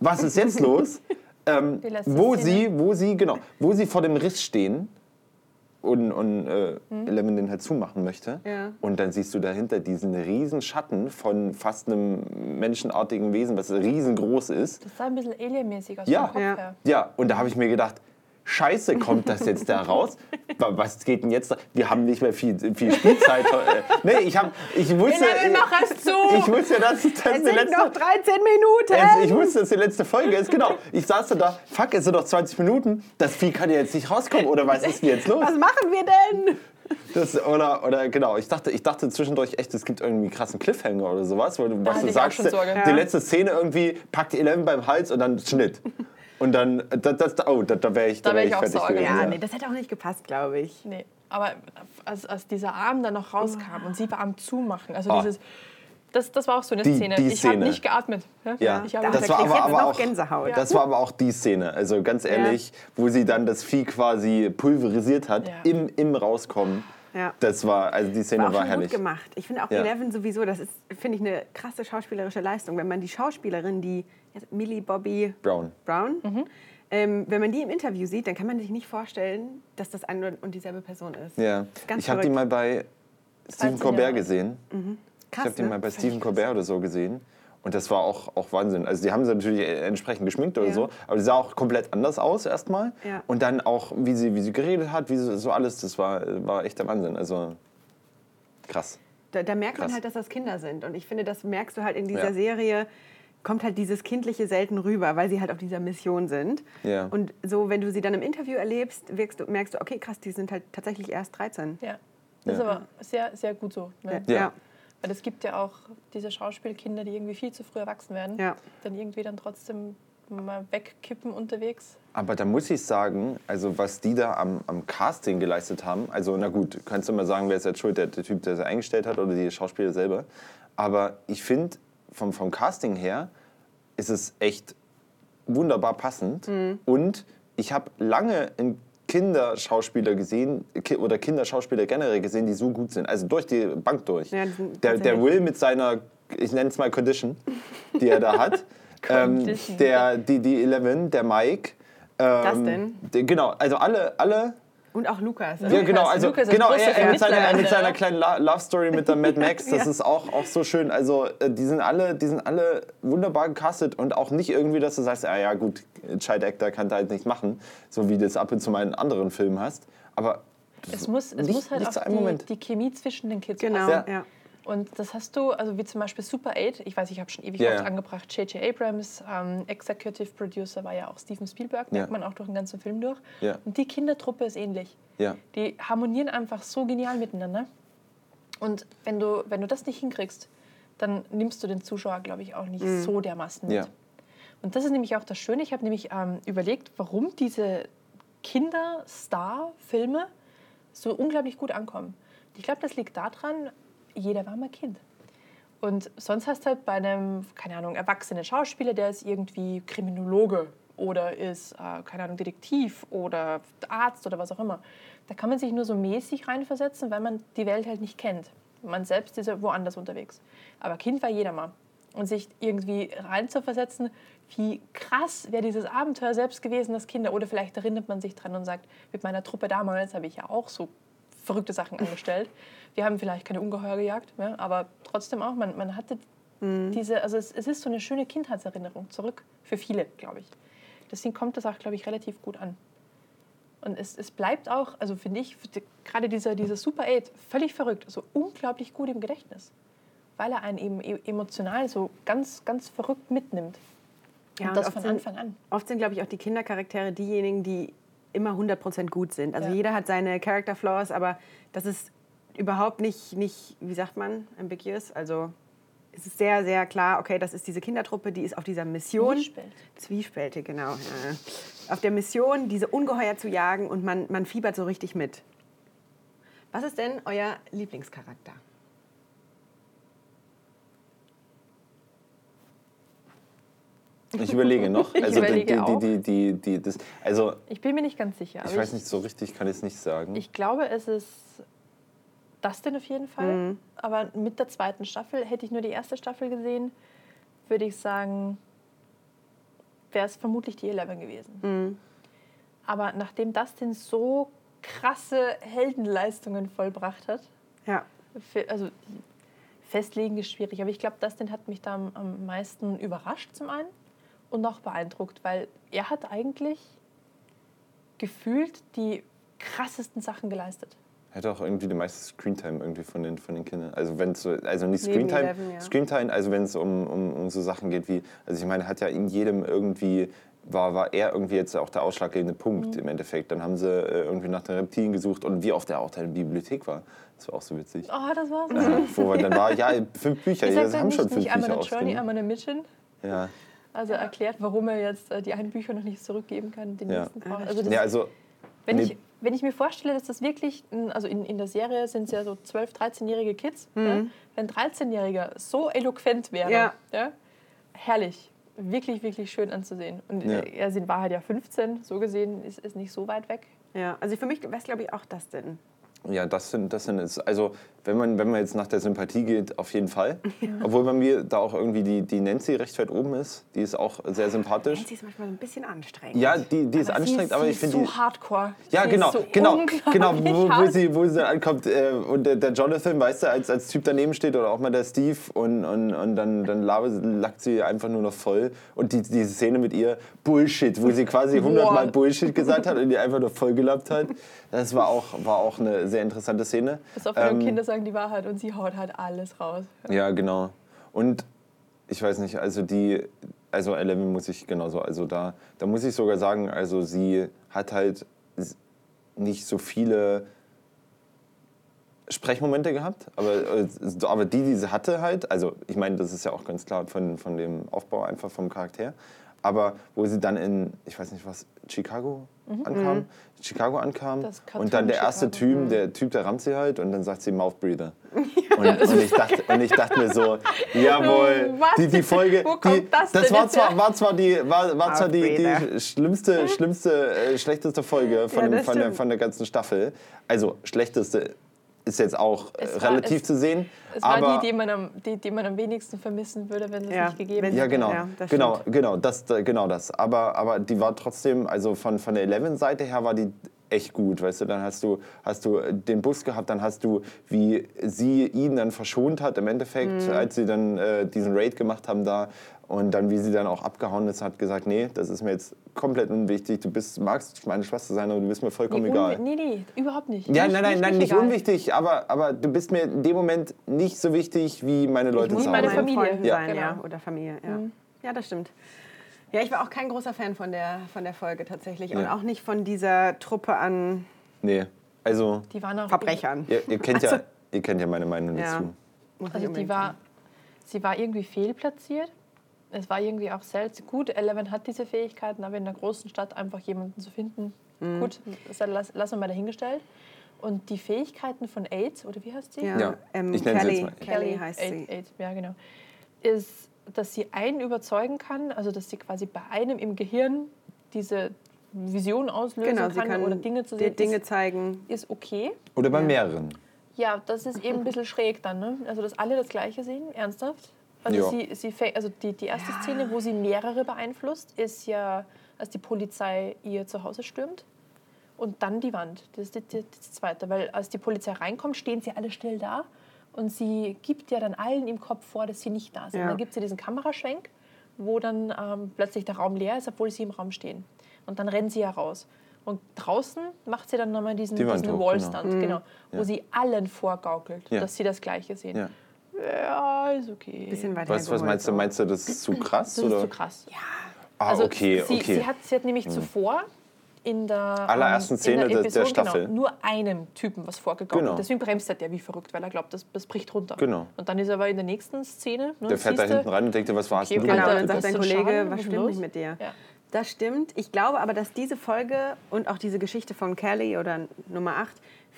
Speaker 3: was ist jetzt [LAUGHS] los? ähm, wo
Speaker 1: Szene.
Speaker 3: sie, wo sie, genau, wo sie vor dem Riss stehen und, und äh, Eleven den halt zumachen möchte.
Speaker 2: Ja.
Speaker 3: Und dann siehst du dahinter diesen riesen Schatten von fast einem menschenartigen Wesen, was riesengroß ist.
Speaker 1: Das sah ein bisschen alienmäßig aus
Speaker 3: Ja.
Speaker 1: vom Kopf
Speaker 2: Ja.
Speaker 1: her.
Speaker 3: Ja, und da habe ich mir gedacht, Scheiße, kommt das jetzt da raus? Wa- Was geht denn jetzt? Wir haben nicht mehr viel, viel Spielzeit. Äh, nee, ich, hab, ich wusste,
Speaker 1: Eleven, mach es zu!
Speaker 3: ich wusste, dass das
Speaker 2: Es
Speaker 3: die letzte,
Speaker 2: noch 13 Minuten!
Speaker 3: es, ich wusste, dass die letzte Folge ist. Genau. Ich saß da, fuck, es sind noch 20 Minuten. Das Vieh kann ja jetzt nicht rauskommen. Oder was ist denn jetzt los?
Speaker 2: Was machen wir denn?
Speaker 3: Das, oder, oder genau, ich dachte, ich dachte zwischendurch echt, es gibt irgendwie einen krassen Cliffhanger oder sowas, wo du, was du sagst, die
Speaker 2: Ja.
Speaker 3: letzte Szene irgendwie packt Eleven beim Hals und dann Schnitt. Und dann, das, das, oh, da, da wäre ich, da
Speaker 1: Da
Speaker 3: wär
Speaker 1: wär
Speaker 3: ich
Speaker 1: ich auch
Speaker 3: fertig gewesen.
Speaker 2: Ja,
Speaker 3: Ja,
Speaker 2: nee, das hätte auch nicht gepasst, glaube ich.
Speaker 1: Nee, aber als, als dieser Arm dann noch rauskam und sie war am Zumachen, also
Speaker 3: Oh.
Speaker 1: dieses, das, das war auch so eine
Speaker 3: Die-
Speaker 1: Szene.
Speaker 3: die
Speaker 1: ich habe nicht geatmet.
Speaker 3: Ja,
Speaker 1: Ich habe
Speaker 2: Da
Speaker 3: das war aber, aber auch
Speaker 2: Gänsehaut.
Speaker 3: Das war aber auch die Szene. Also ganz ehrlich, wo sie dann das Vieh quasi pulverisiert hat
Speaker 1: Ja.
Speaker 3: im, im Rauskommen.
Speaker 2: Ja.
Speaker 3: Das war, also die Szene
Speaker 2: War
Speaker 3: war,
Speaker 2: auch schon
Speaker 3: herrlich.
Speaker 2: gut gemacht. Ich finde auch
Speaker 3: Ja.
Speaker 2: Eleven sowieso, das ist, finde ich, eine krasse schauspielerische Leistung. Wenn man die Schauspielerin, die Millie Bobby
Speaker 3: Brown.
Speaker 2: Brown,
Speaker 1: Mhm.
Speaker 2: ähm, wenn man die im Interview sieht, dann kann man sich nicht vorstellen, dass das eine und dieselbe Person ist.
Speaker 3: Ja.
Speaker 2: Ist ganz
Speaker 3: Ich habe die mal bei Stephen
Speaker 1: 13
Speaker 3: Colbert
Speaker 1: Jahre.
Speaker 3: gesehen. Ich
Speaker 2: Krass,
Speaker 3: habe die
Speaker 2: ne?
Speaker 3: mal bei
Speaker 1: Völlig
Speaker 3: Stephen Colbert oder so gesehen. Und das war auch, auch Wahnsinn. Also die haben sie natürlich entsprechend geschminkt oder
Speaker 2: Ja.
Speaker 3: so, aber die sah auch komplett anders aus erstmal.
Speaker 2: Ja.
Speaker 3: Und dann auch, wie sie, wie sie geredet hat, wie sie, so alles, das war, war echt der Wahnsinn. Also krass.
Speaker 2: Da, da merkt man
Speaker 3: Krass.
Speaker 2: halt, dass das Kinder sind. Und ich finde, das merkst du halt in dieser
Speaker 3: Ja.
Speaker 2: Serie, kommt halt dieses Kindliche selten rüber, weil sie halt auf dieser Mission sind.
Speaker 3: Ja.
Speaker 2: Und so, wenn du sie dann im Interview erlebst, wirkst du, merkst du, okay, krass, die sind halt tatsächlich erst 13.
Speaker 1: Ja, das ist
Speaker 3: Ja.
Speaker 1: aber sehr, sehr gut so. Ne?
Speaker 3: Ja.
Speaker 1: Weil es gibt ja auch diese Schauspielkinder, die irgendwie viel zu früh erwachsen werden,
Speaker 2: Ja.
Speaker 1: dann irgendwie dann trotzdem mal wegkippen unterwegs.
Speaker 3: Aber da muss ich sagen, also was die da am, am Casting geleistet haben, also na gut, kannst du mal sagen, wer ist jetzt schuld, der, der Typ, der sie eingestellt hat oder die Schauspieler selber. Aber ich finde, vom, vom Casting her ist es echt wunderbar passend. Und ich habe lange einen Kinderschauspieler gesehen, oder Kinderschauspieler generell gesehen, die so gut sind. Also durch die Bank durch.
Speaker 2: Ja,
Speaker 3: der, der Will mit seiner, ich nenne es mal Condition, [LAUGHS] die er da hat. ähm, der, die, die Eleven, der Mike. Ähm,
Speaker 2: Dustin.
Speaker 3: die- Genau, also alle, alle
Speaker 2: Und auch Lukas.
Speaker 3: ja, genau, also
Speaker 1: Lukas ist
Speaker 3: genau,
Speaker 1: großer
Speaker 3: er, er mit, seiner, mit seiner
Speaker 1: ja.
Speaker 3: kleinen Love Story mit der Mad Max, das [LAUGHS]
Speaker 2: Ja.
Speaker 3: ist auch, auch so schön. Also äh, die sind alle, die sind alle wunderbar gecastet und auch nicht irgendwie, dass du sagst, ah, ja gut, Child Actor kann da halt nicht machen, so wie du es ab und zu mal in anderen Filmen hast. Aber
Speaker 1: Es muss, es
Speaker 3: nicht-
Speaker 1: muss halt
Speaker 3: nicht
Speaker 1: auch
Speaker 3: zu einem Moment.
Speaker 1: die, die Chemie zwischen den Kids
Speaker 2: Genau,
Speaker 1: passen.
Speaker 3: Ja.
Speaker 1: Und das hast du, also wie zum Beispiel Super 8, ich weiß, ich habe schon ewig
Speaker 3: Ja,
Speaker 1: oft angebracht, J.J. Abrams, ähm, Executive Producer war ja auch Steven Spielberg, merkt
Speaker 3: Ja.
Speaker 1: man auch durch den ganzen Film durch.
Speaker 3: Ja.
Speaker 1: Und die Kindertruppe ist ähnlich. Die harmonieren einfach so genial miteinander. Und wenn du, wenn du das nicht hinkriegst, dann nimmst du den Zuschauer, glaube ich, auch nicht so dermaßen mit. Und das ist nämlich auch das Schöne. Ich habe nämlich ähm, überlegt, warum diese Kinder-Star-Filme so unglaublich gut ankommen. Ich glaube, das liegt daran, jeder war mal Kind. Und sonst hast du halt bei einem, keine Ahnung, erwachsenen Schauspieler, der ist irgendwie Kriminologe oder ist, äh, keine Ahnung, Detektiv oder Arzt oder was auch immer. Da kann man sich nur so mäßig reinversetzen, weil man die Welt halt nicht kennt. Man selbst ist ja woanders unterwegs. Aber Kind war jeder mal. Und sich irgendwie reinzuversetzen, wie krass wäre dieses Abenteuer selbst gewesen, das Kinder. Oder vielleicht erinnert man sich dran und sagt, mit meiner Truppe damals habe ich ja auch so verrückte Sachen angestellt. Wir haben vielleicht keine Ungeheuer gejagt, ja, aber trotzdem auch, man, man hatte diese, also es, es ist so eine schöne Kindheitserinnerung zurück, für viele, glaube ich. Deswegen kommt das auch, glaube ich, relativ gut an. Und es, es bleibt auch, also finde ich, gerade dieser, dieser Super 8, völlig verrückt, so unglaublich gut im Gedächtnis. Weil er einen eben e- emotional so ganz, ganz verrückt mitnimmt.
Speaker 2: Ja,
Speaker 1: und
Speaker 2: und
Speaker 1: das
Speaker 2: oft
Speaker 1: von Anfang an.
Speaker 2: Oft sind, glaube ich, auch die Kindercharaktere diejenigen, die immer 100% gut sind. Also
Speaker 1: Ja.
Speaker 2: jeder hat seine Character Flaws, aber das ist überhaupt nicht, nicht, wie sagt man, ambiguous. Also es ist sehr, sehr klar, okay, das ist diese Kindertruppe, die ist auf dieser Mission.
Speaker 1: Zwiespältig.
Speaker 2: Zwiespältig, genau. Ja. Auf der Mission, diese Ungeheuer zu jagen und man, man fiebert so richtig mit. Was ist denn euer Lieblingscharakter?
Speaker 3: ich überlege noch. [LAUGHS] Also,
Speaker 1: überlege
Speaker 3: die, die, die, die, die, das, also
Speaker 1: Ich bin mir nicht ganz sicher.
Speaker 3: ich weiß nicht so richtig, kann ich es nicht sagen.
Speaker 1: Ich glaube, es ist Dustin auf jeden Fall.
Speaker 3: Mhm.
Speaker 1: Aber mit der zweiten Staffel, hätte ich nur die erste Staffel gesehen, würde ich sagen, wäre es vermutlich die Eleven gewesen.
Speaker 3: Mhm.
Speaker 1: Aber nachdem Dustin so krasse Heldenleistungen vollbracht hat.
Speaker 2: Ja.
Speaker 1: Fe- Also festlegen ist schwierig, aber ich glaube, Dustin hat mich da am, am meisten überrascht zum einen und auch beeindruckt, weil er hat eigentlich gefühlt die krassesten Sachen geleistet.
Speaker 3: Er hat auch irgendwie die meiste Screentime irgendwie von den, von den Kindern. Also wenn so, also nicht Screentime,
Speaker 2: ja.
Speaker 3: Screentime, also wenn es um, um, um so Sachen geht wie, also ich meine, hat ja in jedem irgendwie, war, war er irgendwie jetzt auch der ausschlaggebende Punkt
Speaker 2: Mhm.
Speaker 3: im Endeffekt. Dann haben sie äh, irgendwie nach den Reptilien gesucht und wie oft er auch in der Bibliothek war. Das war auch so witzig.
Speaker 1: Oh, das war's.
Speaker 3: Ja, wo wir dann war, ja, fünf Bücher, [LAUGHS]
Speaker 1: Ich
Speaker 3: ja, haben
Speaker 1: nicht,
Speaker 3: schon fünf
Speaker 1: nicht einmal
Speaker 3: Bücher
Speaker 1: eine Journey, einmal eine Mission.
Speaker 3: Ja,
Speaker 1: Also erklärt, warum er jetzt äh, die einen Bücher noch nicht zurückgeben kann, den
Speaker 3: Ja.
Speaker 1: nächsten
Speaker 2: Ja,
Speaker 1: braucht. Also das,
Speaker 3: ja also
Speaker 1: wenn,
Speaker 3: nee.
Speaker 1: ich, wenn ich mir vorstelle, dass das wirklich, also in, in der Serie sind es ja so 12-, 13-jährige Kids, ja? wenn 13-Jähriger so eloquent wäre,
Speaker 2: Ja.
Speaker 1: Ja. herrlich, wirklich, wirklich schön anzusehen. Und
Speaker 3: Ja.
Speaker 1: er sind Wahrheit ja 15, so gesehen ist es nicht so weit weg.
Speaker 2: Ja, also für mich wäre es, glaube ich, auch Dustin.
Speaker 3: Ja, das sind, das sind es. Also, wenn man, wenn man jetzt nach der Sympathie geht, auf jeden Fall. [LAUGHS] Obwohl bei mir da auch irgendwie die, die Nancy recht weit oben ist. Die ist auch sehr sympathisch.
Speaker 2: Nancy ist manchmal so ein bisschen anstrengend.
Speaker 3: Ja, die, die ist anstrengend,
Speaker 1: sie,
Speaker 3: aber ich
Speaker 1: ist
Speaker 3: finde
Speaker 1: so
Speaker 3: die.
Speaker 1: hardcore.
Speaker 3: Ja,
Speaker 1: sie
Speaker 3: genau,
Speaker 1: so
Speaker 3: genau, genau, wo, wo, sie, wo sie dann ankommt äh, und der, der Jonathan, weißt du, als, als Typ daneben steht oder auch mal der Steve und, und, und dann, dann lackt sie einfach nur noch voll. Und die, diese Szene mit ihr, Bullshit, wo sie quasi hundertmal Bullshit gesagt hat und die einfach nur voll gelappt hat, das war auch, war auch eine sehr interessante Szene.
Speaker 1: Bis auf ähm,
Speaker 3: Ähm,
Speaker 1: Kinder sagen die Wahrheit und sie haut halt alles raus.
Speaker 3: Ja, genau. Und ich weiß nicht, also die, also Eleven muss ich genauso, also da, da muss ich sogar sagen, also sie hat halt nicht so viele Sprechmomente gehabt, aber, äh, aber die, die sie hatte halt, also ich meine, das ist ja auch ganz klar von, von dem Aufbau einfach vom Charakter, aber wo sie dann in, ich weiß nicht was, Chicago ankam, Chicago ankam
Speaker 1: Das
Speaker 3: und dann der erste Typ, der Typ, der rammt sie halt und dann sagt sie Mouth Breather. [LAUGHS] Und, und, ich dachte, und ich dachte mir so, jawohl,
Speaker 1: Was?
Speaker 3: die, die Folge,
Speaker 1: Wo
Speaker 3: die,
Speaker 1: kommt das denn
Speaker 3: war, zwar, war zwar die, war, war zwar die, die schlimmste, schlimmste, äh, schlechteste Folge von,
Speaker 2: Ja,
Speaker 3: dem,
Speaker 2: das
Speaker 3: von, der, von der ganzen Staffel. Also schlechteste ist jetzt auch äh,
Speaker 1: Es war-
Speaker 3: relativ
Speaker 1: es-
Speaker 3: zu sehen.
Speaker 1: Es war
Speaker 3: aber
Speaker 1: die, die man, am, die, die man am wenigsten vermissen würde, wenn es
Speaker 2: Ja,
Speaker 1: nicht gegeben hätte.
Speaker 3: ja, genau,
Speaker 2: Ja, das
Speaker 3: genau,
Speaker 2: stimmt.
Speaker 3: genau, das, da- genau das. Aber, aber die war trotzdem, also von, von der Eleven-Seite her war die echt gut, weißt du. Dann hast du, hast du den Bus gehabt, dann hast du, wie sie ihn dann verschont hat im Endeffekt,
Speaker 2: Mhm.
Speaker 3: als sie dann äh, diesen Raid gemacht haben da. Und dann, wie sie dann auch abgehauen ist, hat gesagt, nee, das ist mir jetzt komplett unwichtig. Du bist, magst meine Schwester sein, aber du bist mir vollkommen
Speaker 1: Nee,
Speaker 3: egal.
Speaker 1: nee, nee, überhaupt nicht.
Speaker 3: Ja,
Speaker 1: Nicht-
Speaker 3: nein, nein, nein, nicht
Speaker 1: egal.
Speaker 3: unwichtig, aber, aber du bist mir in dem Moment nicht so wichtig wie meine Leute
Speaker 1: muss
Speaker 3: zu
Speaker 1: meine
Speaker 3: Hause.
Speaker 2: meinen
Speaker 1: Familie.
Speaker 3: Ja.
Speaker 2: sein, ja.
Speaker 1: Genau.
Speaker 2: Oder Familie, ja. Ja, das stimmt. Ja, ich war auch kein großer Fan von der, von der Folge tatsächlich. Und
Speaker 3: Ja.
Speaker 2: auch nicht von dieser Truppe an
Speaker 3: Nee, also
Speaker 1: Die waren auch
Speaker 2: Verbrechern.
Speaker 3: ihr, ihr, kennt ja,
Speaker 2: Also-
Speaker 3: ihr kennt ja meine Meinung
Speaker 2: Ja.
Speaker 3: dazu.
Speaker 2: Muss ich
Speaker 1: Also die war,
Speaker 2: sagen.
Speaker 1: sie war irgendwie fehlplatziert. Es war irgendwie auch seltsam. Gut, Eleven hat diese Fähigkeiten, aber in einer großen Stadt einfach jemanden zu finden,
Speaker 2: Mhm.
Speaker 1: gut, das lass, lassen wir mal dahingestellt. Und die Fähigkeiten von AIDS, oder wie heißt sie?
Speaker 2: Ja,
Speaker 3: Ja,
Speaker 2: ähm,
Speaker 3: ich nenne sie
Speaker 2: Kelly,
Speaker 3: jetzt mal.
Speaker 2: Kelly heißt
Speaker 1: Aid,
Speaker 2: sie.
Speaker 1: Aid, ja, genau. Ist, dass sie einen überzeugen kann, also dass sie quasi bei einem im Gehirn diese Vision auslösen
Speaker 2: Genau, sie
Speaker 1: kann,
Speaker 2: kann
Speaker 1: oder Dinge zu sehen,
Speaker 2: Dinge
Speaker 1: ist,
Speaker 2: zeigen.
Speaker 1: ist okay.
Speaker 3: Oder bei
Speaker 2: Ja.
Speaker 3: mehreren.
Speaker 1: Ja, das ist eben ein bisschen schräg dann, ne? Also, dass alle das Gleiche sehen, ernsthaft. Also,
Speaker 3: Ja.
Speaker 1: sie, sie, also die, die erste Szene, wo sie mehrere beeinflusst, ist ja, als die Polizei ihr Zuhause stürmt. Und dann die Wand. Das ist die, die, das zweite. Weil als die Polizei reinkommt, stehen sie alle still da. Und sie gibt ja dann allen im Kopf vor, dass sie nicht da sind.
Speaker 2: Ja.
Speaker 1: Dann gibt sie diesen Kameraschwenk, wo dann ähm, plötzlich der Raum leer ist, obwohl sie im Raum stehen. Und dann rennen sie ja raus. Und draußen macht sie dann nochmal diesen,
Speaker 3: Die
Speaker 1: diesen
Speaker 3: hoch,
Speaker 1: Wallstand, genau. wo
Speaker 3: Ja.
Speaker 1: sie allen vorgaukelt,
Speaker 3: Ja.
Speaker 1: dass sie das Gleiche sehen.
Speaker 3: Ja.
Speaker 1: Ist okay.
Speaker 2: Bisschen weiter
Speaker 3: Was, was meinst du? Meinst du, das ist zu krass?
Speaker 1: das
Speaker 3: oder?
Speaker 1: ist zu krass. Ja.
Speaker 3: Ah,
Speaker 1: Also
Speaker 3: okay,
Speaker 1: sie,
Speaker 3: okay.
Speaker 1: Sie, hat, sie hat nämlich zuvor in der
Speaker 3: Allerersten
Speaker 1: ähm,
Speaker 3: Szene
Speaker 1: in
Speaker 3: der-
Speaker 1: der,
Speaker 3: der
Speaker 1: Episode,
Speaker 3: Staffel.
Speaker 1: Genau, nur einem Typen was vorgegaukelt.
Speaker 3: Genau.
Speaker 1: Deswegen bremst er der wie verrückt, weil er glaubt, das, das bricht runter.
Speaker 3: Genau.
Speaker 1: Und dann ist er aber in der nächsten Szene. Ne,
Speaker 3: Der fährt da hinten rein und denkt, dir, was war es
Speaker 1: Okay,
Speaker 3: denn du
Speaker 2: Genau, und dann sagt
Speaker 1: so
Speaker 2: Kollege, was stimmt
Speaker 1: los?
Speaker 2: nicht mit dir?
Speaker 1: Ja.
Speaker 2: Das stimmt. Ich glaube aber, dass diese Folge und auch diese Geschichte von Kelly oder Nummer 8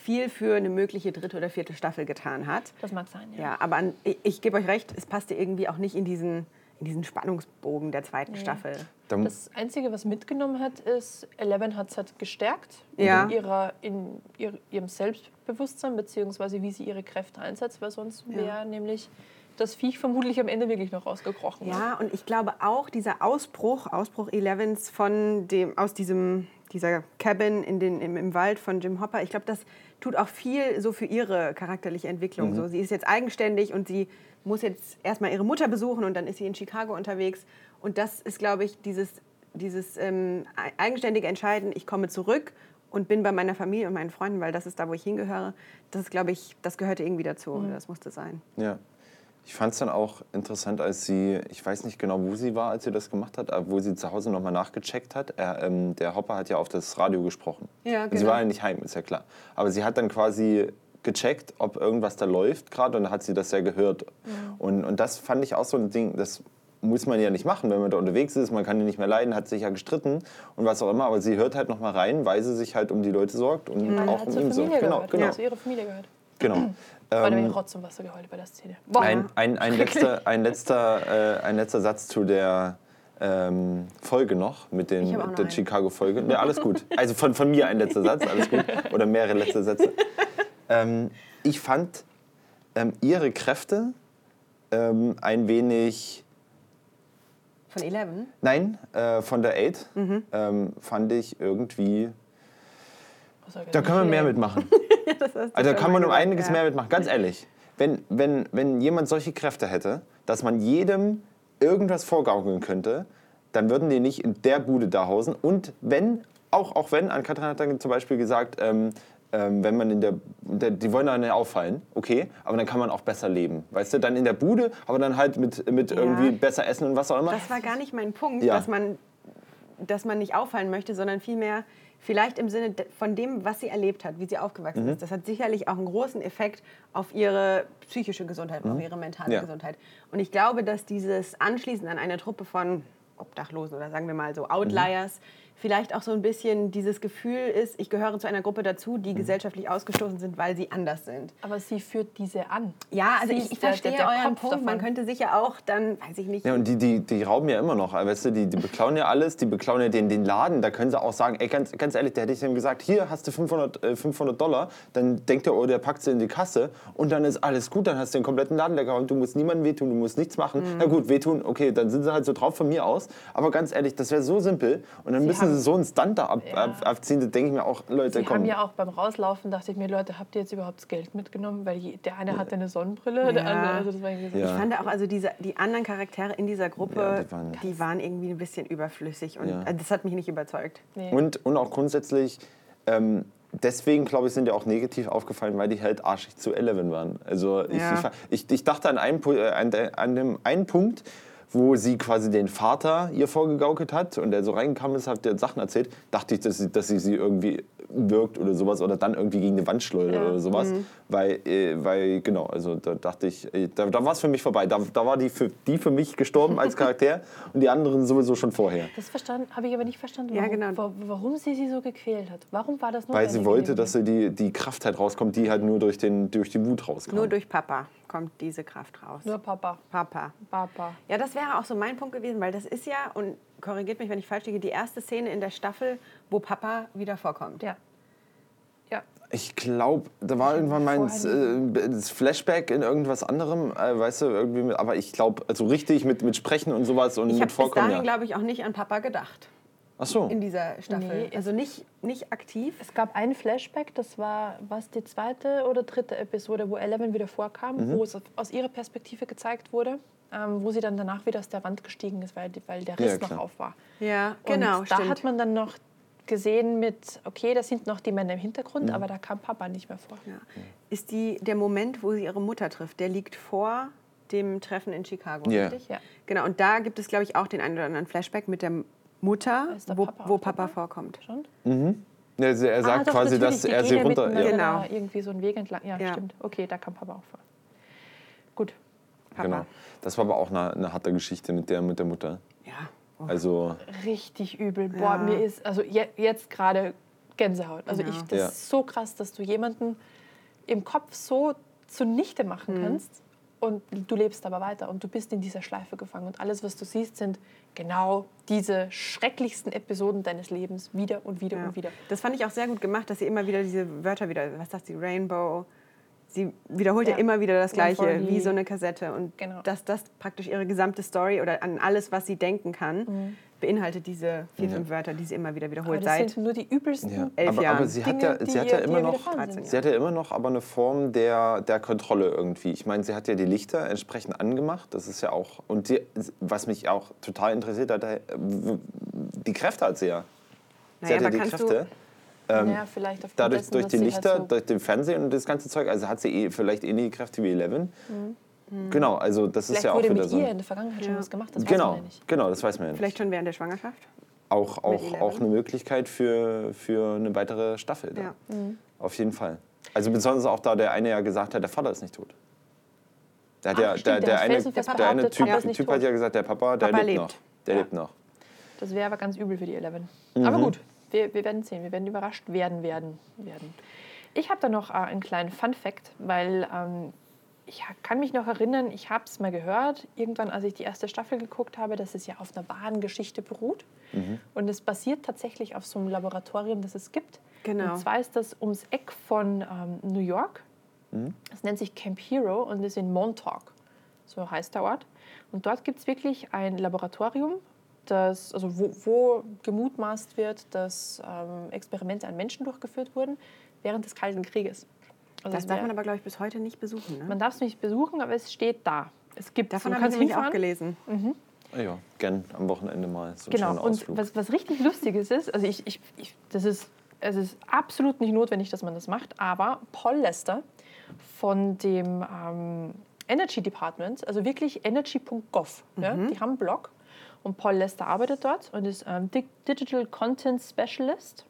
Speaker 2: viel für eine mögliche dritte oder vierte Staffel getan hat.
Speaker 1: Das mag sein, ja.
Speaker 2: Ja, aber an, ich, ich gebe euch recht, es passte irgendwie auch nicht in diesen, in diesen Spannungsbogen der zweiten Staffel.
Speaker 3: Da,
Speaker 1: Das Einzige, was mitgenommen hat, ist, Eleven hat es halt gestärkt
Speaker 2: Ja.
Speaker 1: in, ihrer, in ihr, ihrem Selbstbewusstsein, beziehungsweise wie sie ihre Kräfte einsetzt, weil sonst wäre nämlich das Viech vermutlich am Ende wirklich noch rausgekrochen. ne?
Speaker 2: Ja, und ich glaube auch dieser Ausbruch, Ausbruch Elevens von dem, aus diesem, dieser Cabin in den, im, im Wald von Jim Hopper, ich glaube, das tut auch viel so für ihre charakterliche Entwicklung. So, sie ist jetzt eigenständig und sie muss jetzt erstmal ihre Mutter besuchen und dann ist sie in Chicago unterwegs. Und das ist, glaube ich, dieses, dieses ähm, ei- eigenständige Entscheiden, ich komme zurück und bin bei meiner Familie und meinen Freunden, weil das ist da, wo ich hingehöre. Das ist, glaube ich, das gehörte irgendwie dazu. Das musste sein.
Speaker 3: Ja. Ich fand es dann auch interessant, als sie, ich weiß nicht genau, wo sie war, als sie das gemacht hat, aber wo sie zu Hause nochmal nachgecheckt hat. Er, ähm, der Hopper hat ja auf das Radio gesprochen.
Speaker 2: Ja,
Speaker 3: Und Sie
Speaker 2: genau.
Speaker 3: war ja nicht heim, ist ja klar. Aber sie hat dann quasi gecheckt, ob irgendwas da läuft gerade und dann hat sie das ja gehört. Und, und das fand ich auch so ein Ding, das muss man ja nicht machen, wenn man da unterwegs ist. Man kann ja nicht mehr leiden, hat sich ja gestritten und was auch immer. Aber sie hört halt nochmal rein, weil sie sich halt um die Leute sorgt und
Speaker 1: er
Speaker 3: auch um ihn sorgt.
Speaker 1: Familie
Speaker 3: Genau,
Speaker 1: gehört.
Speaker 3: genau.
Speaker 1: Ja. Zu ihrer Familie gehört.
Speaker 3: genau. [CLEARS THROAT]
Speaker 1: Bei dem
Speaker 3: Ähm,
Speaker 1: Rotz und Wasser geheult bei der Szene. Boah.
Speaker 3: ein, ein, ein, [LAUGHS] letzter, ein, letzter, äh, ein letzter Satz zu der ähm, Folge noch, mit den,
Speaker 2: Ich
Speaker 3: der. Chicago-Folge. Ja, alles gut. Also von, von mir ein letzter Satz, alles gut. [LAUGHS] Oder mehrere letzte Sätze. Ähm, ich fand ähm, ihre Kräfte ähm, ein wenig,
Speaker 2: Von Eleven?
Speaker 3: nein, äh, von der Eight,
Speaker 2: Mhm.
Speaker 3: ähm, fand ich irgendwie,
Speaker 1: ich
Speaker 3: da kann man mehr mitmachen. [LAUGHS]
Speaker 2: Du
Speaker 3: Also da kann man um einiges
Speaker 2: ja.
Speaker 3: mehr mitmachen, ganz ehrlich. Wenn, wenn, wenn jemand solche Kräfte hätte, dass man jedem irgendwas vorgaukeln könnte, dann würden die nicht in der Bude da hausen. Und wenn, auch, auch wenn, Ann-Kathrin hat dann zum Beispiel gesagt, ähm, ähm, wenn man in der, der, die wollen dann nicht auffallen, okay, aber dann kann man auch besser leben. Weißt du, dann in der Bude, aber dann halt mit, mit
Speaker 2: Ja.
Speaker 3: irgendwie besser essen und was auch immer.
Speaker 2: Das war gar nicht mein Punkt,
Speaker 3: Ja.
Speaker 2: dass, man, dass man nicht auffallen möchte, sondern vielmehr vielleicht im Sinne von dem, was sie erlebt hat, wie sie aufgewachsen
Speaker 3: Mhm.
Speaker 2: ist. Das hat sicherlich auch einen großen Effekt auf ihre psychische Gesundheit, auf ihre mentale
Speaker 3: Mhm. Ja.
Speaker 2: Gesundheit. Und ich glaube, dass dieses Anschließen an eine Truppe von Obdachlosen oder sagen wir mal so Outliers vielleicht auch so ein bisschen dieses Gefühl ist, ich gehöre zu einer Gruppe dazu,
Speaker 3: Mhm.
Speaker 2: die gesellschaftlich ausgestoßen sind, weil sie anders sind.
Speaker 1: Aber sie führt diese an.
Speaker 2: Ja, also
Speaker 1: Sie
Speaker 2: ich, ich
Speaker 1: der-
Speaker 2: verstehe
Speaker 1: der- der
Speaker 2: euren
Speaker 1: Kopf
Speaker 2: Punkt. Man
Speaker 1: davon.
Speaker 2: könnte sich ja auch dann, weiß ich nicht,
Speaker 3: Ja, und die, die, die rauben ja immer noch, weißt du, die, die beklauen ja alles, die beklauen ja den, den Laden, da können sie auch sagen, ey, ganz, ganz ehrlich, da hätte ich ihm gesagt, hier hast du 500, äh, 500 Dollar, dann denkt er, oh, der packt sie in die Kasse und dann ist alles gut, dann hast du den kompletten Laden lecker und du musst niemandem wehtun, du musst nichts machen.
Speaker 2: Mhm.
Speaker 3: Na gut, wehtun, okay, dann sind sie halt so drauf von mir aus, aber ganz ehrlich, das wäre so simpel und dann müssen
Speaker 1: haben-
Speaker 3: sie so einen Stunt da ab,
Speaker 1: Ja.
Speaker 3: ab, abziehen, da denke ich mir auch, Leute,
Speaker 1: Sie
Speaker 3: komm.
Speaker 1: haben ja auch beim Rauslaufen, dachte ich mir, Leute, habt ihr jetzt überhaupt das Geld mitgenommen? Weil der eine hatte eine Sonnenbrille, der
Speaker 2: Ja.
Speaker 1: andere, also das war irgendwie so.
Speaker 3: Ja.
Speaker 2: Ich fand auch, also diese, die anderen Charaktere in dieser Gruppe,
Speaker 3: Ja,
Speaker 2: die,
Speaker 3: die
Speaker 2: waren,
Speaker 3: waren-
Speaker 2: irgendwie ein bisschen überflüssig und
Speaker 3: Ja.
Speaker 2: also das hat mich nicht überzeugt.
Speaker 1: Nee.
Speaker 3: Und, und auch grundsätzlich, ähm, deswegen glaube ich, sind die auch negativ aufgefallen, weil die halt arschig zu Eleven waren. Also ich,
Speaker 2: Ja.
Speaker 3: ich, ich, dachte an einen, äh, an, der- an dem einen Punkt, wo sie quasi den Vater ihr vorgegaukelt hat und der so reingekommen ist, hat der Sachen erzählt, dachte ich, dass sie, dass sie sie irgendwie wirkt oder sowas oder dann irgendwie gegen die Wand schleudert
Speaker 1: Ja.
Speaker 3: oder sowas. Weil, äh, weil, genau, also da dachte ich, äh, da, da war es für mich vorbei. Da, da war die für, die für mich gestorben als Charakter [LAUGHS] und die anderen sowieso schon vorher.
Speaker 1: Das habe ich aber nicht verstanden,
Speaker 2: Ja,
Speaker 1: warum,
Speaker 2: genau.
Speaker 1: wa- warum sie sie so gequält hat. Warum war das nur
Speaker 3: Weil sie wollte, dass sie die, die Kraft halt rauskommt, die halt nur durch, den, durch die Wut rauskam.
Speaker 2: Nur durch Papa kommt diese Kraft raus.
Speaker 1: Nur Papa,
Speaker 2: Papa.
Speaker 1: Papa.
Speaker 2: Ja, das wäre auch so mein Punkt gewesen, weil das ist ja, und korrigiert mich, wenn ich falsch liege, die erste Szene in der Staffel, wo Papa wieder vorkommt.
Speaker 1: Ja. Ja.
Speaker 3: Ich glaube, da war irgendwann mal ein
Speaker 1: vorher
Speaker 3: äh, das Flashback in irgendwas anderem, äh, weißt du, irgendwie, mit, aber ich glaube, also richtig mit, mit Sprechen und sowas und
Speaker 2: Ich habe
Speaker 3: mit
Speaker 2: bis
Speaker 3: Vorkommen,
Speaker 2: dahin,
Speaker 3: ja.
Speaker 2: glaube ich, auch nicht an Papa gedacht
Speaker 3: Ach so.
Speaker 2: in dieser Staffel.
Speaker 1: Nee,
Speaker 2: also nicht, nicht aktiv.
Speaker 1: Es gab ein Flashback, das war was die zweite oder dritte Episode, wo Eleven wieder vorkam,
Speaker 3: Mhm.
Speaker 1: wo es aus ihrer Perspektive gezeigt wurde, ähm, wo sie dann danach wieder aus der Wand gestiegen ist, weil, weil der
Speaker 3: Ja,
Speaker 1: Riss noch
Speaker 3: klar.
Speaker 1: auf war.
Speaker 2: Ja,
Speaker 1: Und
Speaker 2: genau,
Speaker 1: da
Speaker 2: stimmt.
Speaker 1: hat man dann noch gesehen mit, okay, da sind noch die Männer im
Speaker 3: Mhm.
Speaker 1: Hintergrund, aber da kam Papa nicht mehr vor.
Speaker 2: Ja. Ist die, der Moment, wo sie ihre Mutter trifft, der liegt vor dem Treffen in Chicago,
Speaker 3: Ja.
Speaker 2: richtig?
Speaker 1: Ja.
Speaker 2: Genau, und da gibt es, glaube ich, auch den einen oder anderen Flashback mit der Mutter, wo
Speaker 1: Papa
Speaker 2: wo Papa vorkommt.
Speaker 1: Schon?
Speaker 3: Ja, sie- er sagt
Speaker 1: Ah, doch,
Speaker 3: quasi, dass er sie
Speaker 1: ja
Speaker 3: runter.
Speaker 1: miteinander
Speaker 2: Genau.
Speaker 1: irgendwie so einen Weg entlang. Ja,
Speaker 2: Ja.
Speaker 1: stimmt. Okay, da kam Papa auch vor. Gut.
Speaker 2: Papa.
Speaker 3: Genau. Das war aber auch eine, eine harte Geschichte mit der, mit der Mutter.
Speaker 2: Ja. Oh.
Speaker 3: Also,
Speaker 1: Richtig übel.
Speaker 2: Ja.
Speaker 1: Boah, mir ist, also je, jetzt gerade Gänsehaut. Also
Speaker 2: Ja.
Speaker 1: ich, das
Speaker 3: Ja.
Speaker 1: ist so krass, dass du jemanden im Kopf so zunichte machen kannst und du lebst aber weiter und du bist in dieser Schleife gefangen und alles, was du siehst, sind genau diese schrecklichsten Episoden deines Lebens wieder und wieder
Speaker 2: Ja.
Speaker 1: und wieder.
Speaker 2: Das fand ich auch sehr gut gemacht, dass sie immer wieder diese Wörter wieder, was sagt sie, Rainbow, sie wiederholt ja,
Speaker 1: Ja.
Speaker 2: immer wieder das Gleiche, wie so eine Kassette. Und
Speaker 1: Genau.
Speaker 2: dass das praktisch ihre gesamte Story oder an alles, was sie denken kann,
Speaker 1: Mhm.
Speaker 2: beinhaltet diese vier, fünf Wörter, die sie immer wieder
Speaker 1: Aber
Speaker 2: wiederholt
Speaker 1: das
Speaker 2: seit.
Speaker 1: sind nur die übelsten
Speaker 3: Ja.
Speaker 2: elf
Speaker 3: aber,
Speaker 2: Jahren.
Speaker 3: aber sie hat
Speaker 1: Dinge,
Speaker 3: ja, sie
Speaker 1: die
Speaker 3: hat ja immer noch,
Speaker 1: sind.
Speaker 3: sie hat ja immer noch aber eine Form der, der Kontrolle irgendwie. Ich meine, sie hat ja die Lichter entsprechend angemacht. Das ist ja auch und die, was mich auch total interessiert hat, äh, die Kräfte hat sie ja. Sie
Speaker 2: Naja,
Speaker 3: hat ja
Speaker 2: aber
Speaker 3: die
Speaker 2: kannst du-
Speaker 3: Kräfte. Ähm,
Speaker 1: ja, vielleicht aufgrund
Speaker 3: Dadurch
Speaker 1: dessen,
Speaker 3: durch die Lichter,
Speaker 1: halt so
Speaker 3: durch den Fernsehen und das ganze Zeug, also hat sie eh, vielleicht ähnliche Kräfte wie Eleven.
Speaker 1: Mhm.
Speaker 3: Genau, also das ist
Speaker 1: Vielleicht
Speaker 3: ja auch
Speaker 1: wurde
Speaker 3: wieder
Speaker 1: mit
Speaker 3: so.
Speaker 1: ihr in der Vergangenheit schon
Speaker 2: Ja.
Speaker 1: was gemacht, das weiß
Speaker 3: Genau,
Speaker 1: man ja nicht.
Speaker 3: genau, das weiß man ja nicht.
Speaker 2: Vielleicht schon während der Schwangerschaft.
Speaker 3: auch, auch, auch eine Möglichkeit für, für eine weitere Staffel. Da.
Speaker 2: Ja.
Speaker 3: Auf jeden Fall. Also besonders auch da der eine ja gesagt hat, der Vater ist nicht tot. Der, hat
Speaker 1: Ach,
Speaker 3: ja,
Speaker 1: stimmt,
Speaker 3: der,
Speaker 1: der
Speaker 3: der eine, der eine Typ,
Speaker 1: ist nicht
Speaker 3: typ hat ja gesagt, der Papa, der
Speaker 2: Papa
Speaker 3: lebt,
Speaker 2: lebt.
Speaker 3: noch. Der
Speaker 1: Ja.
Speaker 3: lebt noch.
Speaker 1: Das wäre aber ganz übel für die Eleven.
Speaker 3: Mhm.
Speaker 1: Aber gut, wir, wir werden sehen. Wir werden überrascht werden, werden, werden. Ich habe da noch äh, einen kleinen Fun-Fact, weil ähm, ich kann mich noch erinnern, ich habe es mal gehört, irgendwann, als ich die erste Staffel geguckt habe, dass es ja auf einer wahren Geschichte beruht.
Speaker 3: Mhm.
Speaker 1: Und es basiert tatsächlich auf so einem Laboratorium, das es gibt.
Speaker 2: Genau.
Speaker 1: Und zwar ist das ums Eck von ähm, New York.
Speaker 3: Mhm.
Speaker 1: Das nennt sich Camp Hero und ist in Montauk. So heißt der Ort. Und dort gibt es wirklich ein Laboratorium, das, also wo, wo gemutmaßt wird, dass ähm, Experimente an Menschen durchgeführt wurden während des Kalten Krieges. Also
Speaker 2: Das darf
Speaker 1: wär-
Speaker 2: man aber, glaube ich, bis heute nicht besuchen. Ne?
Speaker 1: man darf es nicht besuchen, aber es steht da. Es gibt
Speaker 2: Davon
Speaker 1: du
Speaker 2: habe ich auch
Speaker 1: hinfahren.
Speaker 2: gelesen.
Speaker 3: Ah Ja, gern am Wochenende mal so einen
Speaker 1: Genau, und was, was richtig Lustiges ist, also ich, ich, ich, das ist, es ist absolut nicht notwendig, dass man das macht, aber Paul Lester von dem ähm, Energy Department, also wirklich energy.gov, ja, die haben einen Blog und Paul Lester arbeitet dort und ist ähm, Di- Digital Content Specialist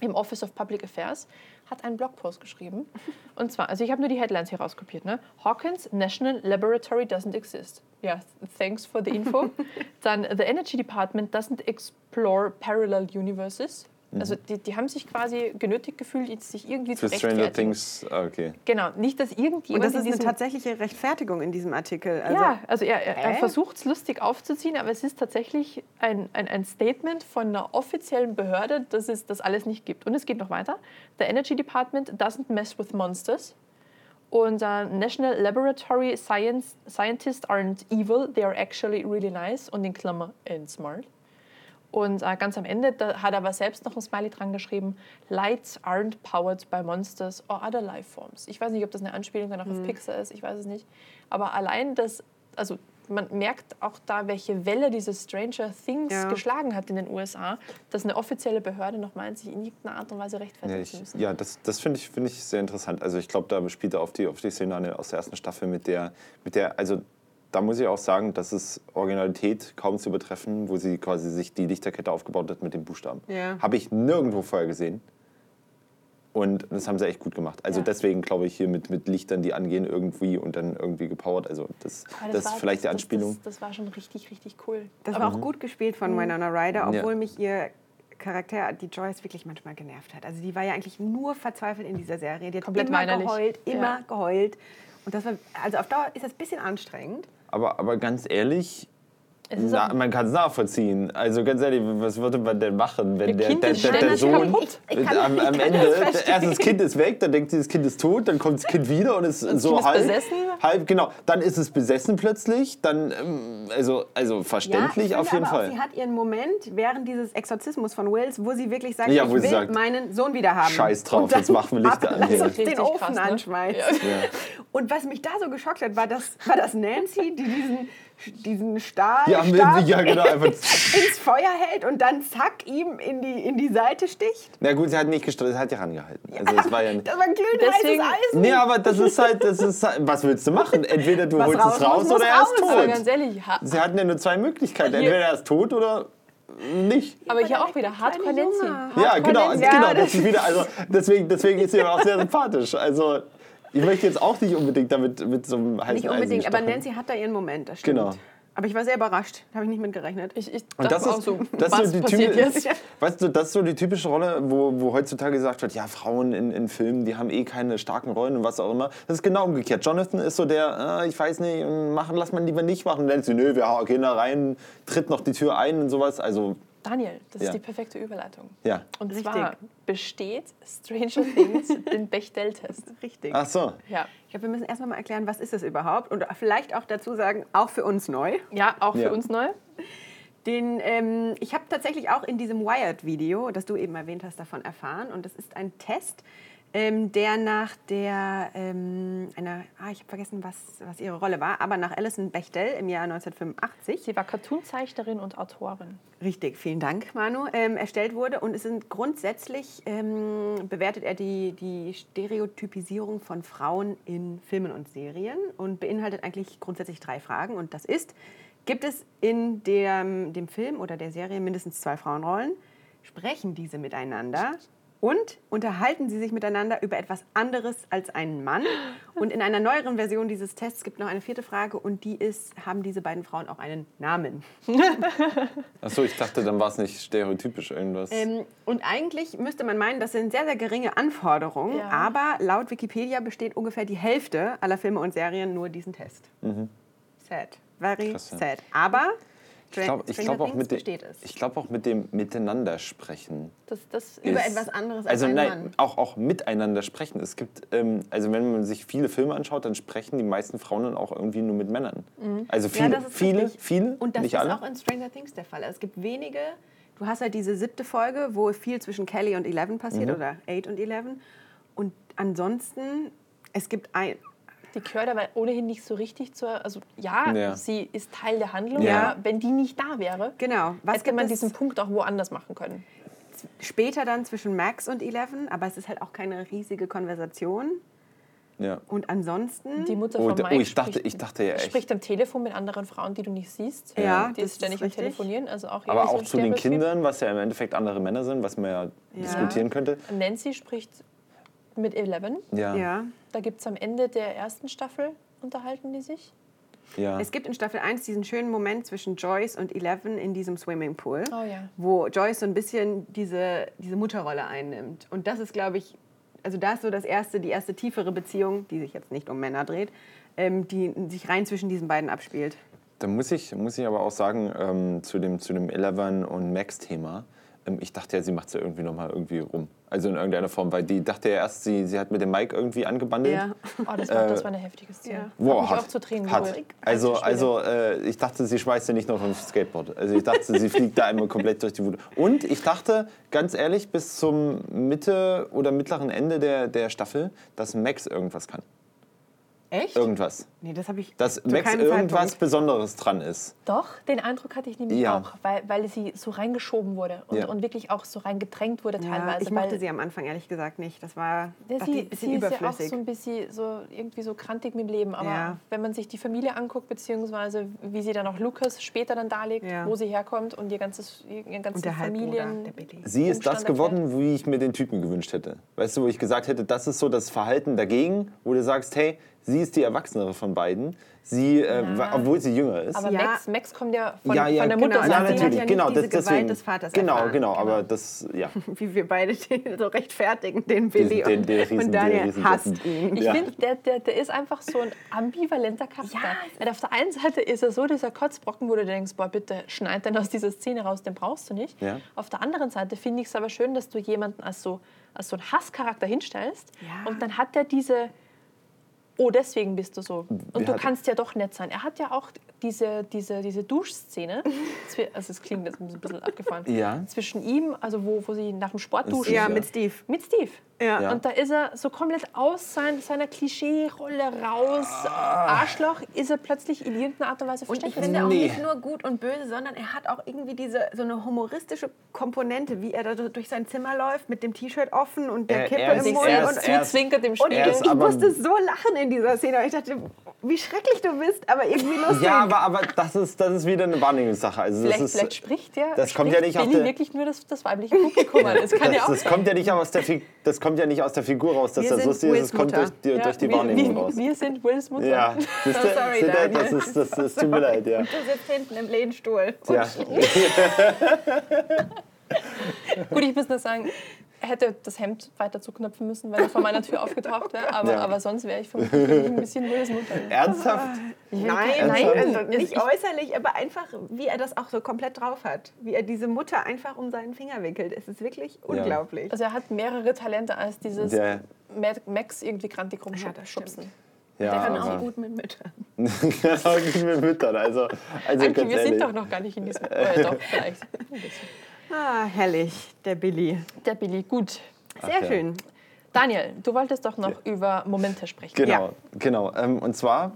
Speaker 1: im Office of Public Affairs, hat einen Blogpost geschrieben. [LAUGHS] Und zwar, also ich habe nur die Headlines hier rauskopiert. Ne? Hawkins National Laboratory doesn't exist. Ja, thanks for the info. [LAUGHS] Dann, the Energy Department doesn't explore parallel universes. Also die, die haben sich quasi genötigt gefühlt, jetzt sich irgendwie zu
Speaker 3: Für Stranger
Speaker 1: rechtfertigen.
Speaker 3: Things, ah, okay.
Speaker 1: Genau, nicht, dass
Speaker 2: Und
Speaker 1: irgendjemand
Speaker 2: das
Speaker 1: in
Speaker 2: ist eine tatsächliche Rechtfertigung in diesem Artikel. Also,
Speaker 1: ja, also er, er, er versucht es lustig aufzuziehen, aber es ist tatsächlich ein, ein, ein Statement von einer offiziellen Behörde, dass es das alles nicht gibt. Und es geht noch weiter. The Energy Department doesn't mess with monsters. Und uh, National Laboratory Science, Scientists aren't evil, they are actually really nice und in Klammer and smart. Und äh, ganz am Ende hat er aber selbst noch ein Smiley dran geschrieben: Lights aren't powered by monsters or other life forms. Ich weiß nicht, ob das eine Anspielung dann auch auf Pixar ist, ich weiß es nicht. Aber allein das, also man merkt auch da, welche Welle dieses Stranger Things
Speaker 2: Ja.
Speaker 1: geschlagen hat in den USA, dass eine offizielle Behörde noch meint, sich in irgendeiner Art und Weise rechtfertigen
Speaker 3: Ja, ich,
Speaker 1: müssen.
Speaker 3: ja das, das finde ich, find ich sehr interessant. Also ich glaube, da spielt er auf die, auf die Szene aus der ersten Staffel mit der, mit der, also da muss ich auch sagen, das ist Originalität kaum zu übertreffen, wo sie quasi sich die Lichterkette aufgebaut hat mit den Buchstaben.
Speaker 2: Ja.
Speaker 3: Habe ich nirgendwo vorher gesehen. Und das haben sie echt gut gemacht. Also
Speaker 1: Ja.
Speaker 3: deswegen glaube ich hier mit, mit Lichtern, die angehen irgendwie und dann irgendwie gepowert. Also das,
Speaker 1: Aber
Speaker 3: das,
Speaker 1: war-
Speaker 3: ist vielleicht die
Speaker 1: das-
Speaker 3: Anspielung.
Speaker 1: Das, das war schon richtig, richtig cool.
Speaker 2: Das war auch gut gespielt von Winona Ryder,
Speaker 3: Ja.
Speaker 2: obwohl mich ihr Charakter, die Joyce, wirklich manchmal genervt hat. Also die war ja eigentlich nur verzweifelt in dieser Serie. Die hat
Speaker 1: Komplett
Speaker 2: immer
Speaker 1: weinerlich.
Speaker 2: geheult, immer
Speaker 1: Ja.
Speaker 2: geheult. Und das war, also auf Dauer ist das ein bisschen anstrengend.
Speaker 3: Aber, aber ganz ehrlich, na, man kann es nachvollziehen. Also ganz ehrlich, was würde man denn machen, wenn der, der,
Speaker 1: ist
Speaker 3: der, der Sohn am, am [LAUGHS] Ende,
Speaker 2: das verstehen. [LAUGHS]
Speaker 3: erst das Kind ist weg, dann denkt sie, das Kind ist tot, dann kommt das Kind wieder und ist so
Speaker 1: Kind ist
Speaker 3: halb,
Speaker 1: besessen?
Speaker 3: halb, genau, dann ist es besessen plötzlich, dann, ähm, also, also verständlich
Speaker 2: ja,
Speaker 3: auf jeden
Speaker 2: aber
Speaker 3: Fall.
Speaker 2: Auch, sie hat ihren Moment während dieses Exorzismus von Wills, wo sie wirklich sagt,
Speaker 3: Ja,
Speaker 2: ich
Speaker 3: wo
Speaker 2: will
Speaker 3: sie sagt,
Speaker 2: meinen Sohn wieder haben.
Speaker 3: Scheiß drauf,
Speaker 2: Und dann
Speaker 3: jetzt machen wir Lichter
Speaker 2: ab,
Speaker 3: an hier.
Speaker 2: Lass uns den Ofen
Speaker 1: krass, ne?
Speaker 2: anschmeißen.
Speaker 3: Ja.
Speaker 2: Und was mich da so geschockt hat, war das, war das Nancy, die diesen, diesen Stahl
Speaker 3: Ja, ja, genau, einfach. [LAUGHS]
Speaker 2: ins Feuer hält und dann zack ihm in die, in die Seite sticht.
Speaker 3: Na gut, sie hat nicht gestritten, sie hat ja rangehalten. Also das war ja
Speaker 2: Das war glühend
Speaker 1: Deswegen-
Speaker 2: heißes Eisen.
Speaker 3: Nee, aber das ist halt, das ist halt, was willst du machen? Entweder du
Speaker 2: Was
Speaker 3: holst
Speaker 2: raus
Speaker 3: es raus
Speaker 2: muss,
Speaker 3: oder er ist
Speaker 1: aber
Speaker 3: tot.
Speaker 1: ganz ehrlich, ha
Speaker 3: Sie hatten ja nur zwei Möglichkeiten. Entweder er ist tot oder nicht.
Speaker 1: aber hier auch wieder Nancy.
Speaker 2: Junge.
Speaker 3: Ja, genau,
Speaker 1: Nancy.
Speaker 2: Ja,
Speaker 3: genau.
Speaker 2: das-
Speaker 3: ist wieder, also deswegen, deswegen ist sie mir auch sehr sympathisch. Also ich möchte jetzt auch nicht unbedingt damit mit so einem heißen
Speaker 2: Nicht unbedingt, aber. Nancy hat da ihren Moment, das stimmt.
Speaker 3: Genau.
Speaker 2: Aber ich war sehr überrascht, habe ich nicht mit gerechnet.
Speaker 1: Ich, ich
Speaker 3: Und das
Speaker 1: dachte
Speaker 3: ist,
Speaker 1: auch so,
Speaker 3: das ist
Speaker 1: was
Speaker 3: so die
Speaker 1: passiert
Speaker 3: typische,
Speaker 1: jetzt? [LAUGHS]
Speaker 3: weißt du, das ist so die typische Rolle, wo, wo heutzutage gesagt wird, ja, Frauen in, in Filmen, die haben eh keine starken Rollen und was auch immer. Das ist genau umgekehrt. Jonathan ist so der, äh, ich weiß nicht, machen, lass man lieber nicht machen. Und dann sie, nö, wir gehen da rein, tritt noch die Tür ein und sowas. Also
Speaker 1: Daniel, das
Speaker 3: Ja.
Speaker 1: ist die perfekte Überleitung.
Speaker 3: Ja.
Speaker 1: Und
Speaker 2: Richtig.
Speaker 1: zwar besteht Stranger Things [LAUGHS] den Bechdel-Test.
Speaker 2: Richtig.
Speaker 3: Ach so.
Speaker 1: Ja.
Speaker 2: Ich glaube, wir müssen erstmal mal erklären, was ist das überhaupt und vielleicht auch dazu sagen, auch für uns neu.
Speaker 1: ja, auch für
Speaker 3: Ja.
Speaker 1: uns neu.
Speaker 2: Den, ähm, ich habe tatsächlich auch in diesem Wired-Video, das du eben erwähnt hast, davon erfahren. Und das ist ein Test, ähm, der nach der, ähm, einer, ah, ich habe vergessen, was, was ihre Rolle war, aber nach Alison Bechdel im Jahr 1985.
Speaker 1: Sie war Cartoonzeichnerin und Autorin.
Speaker 2: Richtig, vielen Dank, Manu, ähm, erstellt wurde. Und es sind grundsätzlich, ähm, bewertet er die, die Stereotypisierung von Frauen in Filmen und Serien und beinhaltet eigentlich grundsätzlich drei Fragen. Und das ist, gibt es in dem, dem Film oder der Serie mindestens zwei Frauenrollen? Sprechen diese miteinander? Und unterhalten sie sich miteinander über etwas anderes als einen Mann? [GASPS] Und in einer neueren Version dieses Tests gibt noch eine vierte Frage und die ist, haben diese beiden Frauen auch einen Namen? [LAUGHS]
Speaker 3: Ach so, ich dachte, dann war es nicht stereotypisch irgendwas.
Speaker 2: Ähm, und eigentlich müsste man meinen, das sind sehr, sehr geringe Anforderungen,
Speaker 1: Ja.
Speaker 2: aber laut Wikipedia besteht ungefähr die Hälfte aller Filme und Serien nur diesen Test. Sad. Very
Speaker 3: Mhm. Krass, ja.
Speaker 2: sad. Aber
Speaker 3: ich glaube glaub auch, mit
Speaker 2: es.
Speaker 3: ich glaub auch mit dem Miteinander sprechen.
Speaker 1: Das, das
Speaker 2: Über etwas anderes als
Speaker 3: Also
Speaker 2: ein
Speaker 3: nein,
Speaker 2: Mann.
Speaker 3: auch, auch miteinander sprechen. Es gibt, ähm, also wenn man sich viele Filme anschaut, dann sprechen die meisten Frauen dann auch irgendwie nur mit Männern. Also
Speaker 2: Ja,
Speaker 3: viele,
Speaker 2: ist
Speaker 3: viele,
Speaker 2: richtig.
Speaker 3: viele,
Speaker 2: Und das ist
Speaker 3: alle.
Speaker 2: auch in Stranger Things der Fall. Es gibt wenige. Du hast halt diese siebte Folge, wo viel zwischen Kelly und Eleven passiert
Speaker 3: Mhm.
Speaker 2: oder Eight und Eleven. Und ansonsten, es gibt ein.
Speaker 1: Die gehört aber ohnehin nicht so richtig zur. Also, ja,
Speaker 3: Ja.
Speaker 1: sie ist Teil der Handlung,
Speaker 3: Ja.
Speaker 1: aber wenn die nicht da wäre,
Speaker 2: Genau. Was
Speaker 1: hätte man
Speaker 2: es
Speaker 1: diesen Punkt auch woanders machen können.
Speaker 2: später dann zwischen Max und Eleven? Aber es ist halt auch keine riesige Konversation.
Speaker 3: ja.
Speaker 2: Und ansonsten.
Speaker 1: Die Mutter
Speaker 3: Oh,
Speaker 1: von
Speaker 3: da-
Speaker 1: Mike
Speaker 3: oh, ich dachte-
Speaker 1: spricht,
Speaker 3: ich dachte ja echt.
Speaker 1: spricht am Telefon mit anderen Frauen, die du nicht siehst.
Speaker 2: Ja,
Speaker 1: die
Speaker 2: das
Speaker 1: ist ständig
Speaker 2: ist
Speaker 1: am. Telefonieren. Also auch
Speaker 3: Aber
Speaker 1: so
Speaker 3: auch zu den. Kindern, was ja im Endeffekt andere Männer sind, was man ja, diskutieren könnte.
Speaker 1: Nancy spricht mit Eleven.
Speaker 3: Ja.
Speaker 2: ja.
Speaker 1: Da gibt es am Ende der ersten Staffel, unterhalten die sich.
Speaker 3: ja.
Speaker 2: Es gibt in Staffel 1 diesen schönen Moment zwischen Joyce und Eleven in diesem Swimmingpool,
Speaker 1: Oh ja.
Speaker 2: wo Joyce so ein bisschen diese, diese Mutterrolle einnimmt. Und das ist, glaube ich, also da ist so das erste, die erste tiefere Beziehung, die sich jetzt nicht um Männer dreht, ähm, die sich rein zwischen diesen beiden abspielt.
Speaker 3: Da muss ich, muss ich aber auch sagen, ähm, zu dem, zu dem Eleven und Max-Thema, ich dachte ja, sie macht es ja irgendwie nochmal irgendwie rum. Also in irgendeiner Form, weil die dachte ja erst, sie, sie hat mit dem Mike irgendwie angebandelt.
Speaker 2: Ja.
Speaker 1: Oh, das war, das war eine heftige Szene.
Speaker 2: Ja.
Speaker 3: Wow, hat,
Speaker 1: auch zu Tränen
Speaker 3: hat. Also, also äh, ich dachte, sie schmeißt ja nicht noch vom Skateboard. Also ich dachte, sie fliegt da einmal komplett durch die Wut. Und ich dachte, ganz ehrlich, bis zum Mitte oder mittleren Ende der, der Staffel, dass Max irgendwas kann.
Speaker 2: Echt?
Speaker 3: Irgendwas.
Speaker 2: Nee, das habe ich
Speaker 3: Dass Max irgendwas
Speaker 2: Zeitpunkt.
Speaker 3: Besonderes dran ist.
Speaker 1: Doch, den Eindruck hatte ich nämlich
Speaker 3: Ja.
Speaker 1: auch, weil, weil sie so reingeschoben wurde und,
Speaker 3: Ja.
Speaker 1: und wirklich auch so reingedrängt wurde
Speaker 2: Ja,
Speaker 1: teilweise.
Speaker 2: ich mochte
Speaker 1: weil,
Speaker 2: sie am Anfang ehrlich gesagt nicht. Das war
Speaker 1: Ja, sie,
Speaker 2: ein bisschen
Speaker 1: sie ist ja auch
Speaker 2: überflüssig.
Speaker 1: so ein bisschen so irgendwie so krantig mit dem Leben. Aber
Speaker 2: Ja.
Speaker 1: wenn man sich die Familie anguckt, beziehungsweise wie sie dann auch Lukas später dann darlegt,
Speaker 2: Ja.
Speaker 1: wo sie herkommt und ihr ganzes ihr ganzen
Speaker 2: Und der Halbbruder,
Speaker 1: Familien.
Speaker 2: der Billy.
Speaker 3: Sie ist das geworden, wie ich mir den Typen gewünscht hätte. Weißt du, wo ich gesagt hätte, das ist so das Verhalten dagegen, wo du sagst, hey, sie ist die Erwachsenere von beiden. Sie, äh,
Speaker 1: Ja.
Speaker 3: obwohl sie jünger ist.
Speaker 1: Aber
Speaker 2: Ja.
Speaker 1: Max, Max kommt ja von,
Speaker 3: ja, ja,
Speaker 1: von der
Speaker 3: genau,
Speaker 1: Mutter.
Speaker 2: Also
Speaker 3: ja,
Speaker 2: sie hat
Speaker 3: natürlich,
Speaker 2: ja nicht
Speaker 3: genau,
Speaker 2: diese
Speaker 3: das, deswegen.
Speaker 2: Gewalt des Vaters
Speaker 3: genau,
Speaker 2: erfahren.
Speaker 3: genau, aber
Speaker 2: Genau.
Speaker 3: das, ja. [LAUGHS]
Speaker 2: Wie wir beide den so rechtfertigen, den Billy
Speaker 3: den- den Riesen-
Speaker 2: und
Speaker 3: den
Speaker 2: Daniel hasst ihn.
Speaker 1: Ich
Speaker 3: Ja.
Speaker 1: finde, der, der, der ist einfach so ein ambivalenter Charakter.
Speaker 2: Ja,
Speaker 1: Weil auf der einen Seite ist er so dieser Kotzbrocken, wo du denkst, boah, bitte schneid den aus dieser Szene raus, den brauchst du nicht.
Speaker 3: Ja.
Speaker 1: Auf der anderen Seite finde ich es aber schön, dass du jemanden als so, als so einen Hasscharakter hinstellst
Speaker 2: Ja.
Speaker 1: und dann hat er diese, oh, deswegen bist du so. Und du kannst ja doch nett sein. Er hat ja auch diese, diese, diese Duschszene, [LAUGHS] also es klingt jetzt ein bisschen abgefahren,
Speaker 3: Ja.
Speaker 1: zwischen ihm, also wo, wo sie nach dem Sport duschen.
Speaker 2: Ja, mit Steve.
Speaker 1: Mit Steve.
Speaker 2: Ja.
Speaker 3: Ja.
Speaker 1: Und da ist er so komplett aus sein, seiner Klischee-Rolle raus. Arschloch ist er plötzlich in irgendeiner Art und Weise
Speaker 2: Und ich
Speaker 1: versteckt.
Speaker 2: finde auch
Speaker 3: Nee.
Speaker 2: nicht nur gut und böse, sondern er hat auch irgendwie diese so eine humoristische Komponente, wie er da durch sein Zimmer läuft mit dem T-Shirt offen und der
Speaker 3: Er-
Speaker 2: Kippe
Speaker 3: er
Speaker 2: im Mund.
Speaker 3: er
Speaker 2: und
Speaker 3: er ist-
Speaker 1: zuzwinkert im
Speaker 2: und
Speaker 1: Spiegel.
Speaker 3: er
Speaker 2: ich, ich musste so lachen in dieser Szene. Und ich dachte, wie schrecklich du bist, aber irgendwie lustig.
Speaker 3: Ja, aber, aber das, ist, das ist wieder eine Wahrnehmungssache. Also das
Speaker 1: vielleicht,
Speaker 3: ist,
Speaker 1: vielleicht spricht ja
Speaker 3: das kommt
Speaker 1: spricht
Speaker 3: ja nicht auf
Speaker 1: Billy
Speaker 3: der-
Speaker 1: wirklich nur das, das weibliche Publikum an. Das kann ja
Speaker 3: das,
Speaker 1: auch
Speaker 3: das kommt ja nicht aus der Fi- das kommt ja nicht aus der Figur raus, dass
Speaker 2: Wir
Speaker 3: das
Speaker 2: sind
Speaker 3: lustig ist. Es kommt durch die,
Speaker 1: Ja,
Speaker 3: durch die
Speaker 1: wir,
Speaker 3: Wahrnehmung
Speaker 1: wir,
Speaker 3: raus.
Speaker 1: wir sind Wills Mutter.
Speaker 3: Ja, [LAUGHS]
Speaker 2: So sorry,
Speaker 3: ihr? das,
Speaker 2: Daniel.
Speaker 3: ist, das, das tut mir leid, ja.
Speaker 2: Du sitzt hinten im Lehnstuhl.
Speaker 3: ja. [LAUGHS]
Speaker 1: Gut, ich muss nur sagen, hätte das Hemd weiter zuknöpfen müssen, wenn er vor meiner Tür [LAUGHS] aufgetaucht wäre. Aber,
Speaker 3: Ja.
Speaker 1: aber sonst wäre ich vermutlich ein bisschen Wills Mutter.
Speaker 3: Ernsthaft?
Speaker 2: Nein,
Speaker 3: Ernsthaft?
Speaker 2: nein, also nicht äußerlich, aber einfach, wie er das auch so komplett drauf hat. Wie er diese Mutter einfach um seinen Finger wickelt. Es ist wirklich unglaublich.
Speaker 1: Also er hat mehrere Talente als dieses
Speaker 3: Ja.
Speaker 1: Max irgendwie grantig
Speaker 2: Ja,
Speaker 1: rumschubsen.
Speaker 3: Ja,
Speaker 2: Der kann
Speaker 3: aber-
Speaker 2: auch gut mit Müttern. [LAUGHS]
Speaker 3: ja, gut mit Müttern. Also, also
Speaker 1: Anki,
Speaker 3: ganz
Speaker 1: wir sind
Speaker 3: ehrlich.
Speaker 1: doch noch gar nicht in diesem... Äh, doch, vielleicht. [LAUGHS]
Speaker 2: Ah, herrlich, der Billy.
Speaker 1: Der Billy, gut.
Speaker 2: Sehr
Speaker 3: ja.
Speaker 2: schön.
Speaker 1: Daniel, du wolltest doch noch über Momente sprechen.
Speaker 3: Genau,
Speaker 2: Ja.
Speaker 3: genau. Ähm, und zwar,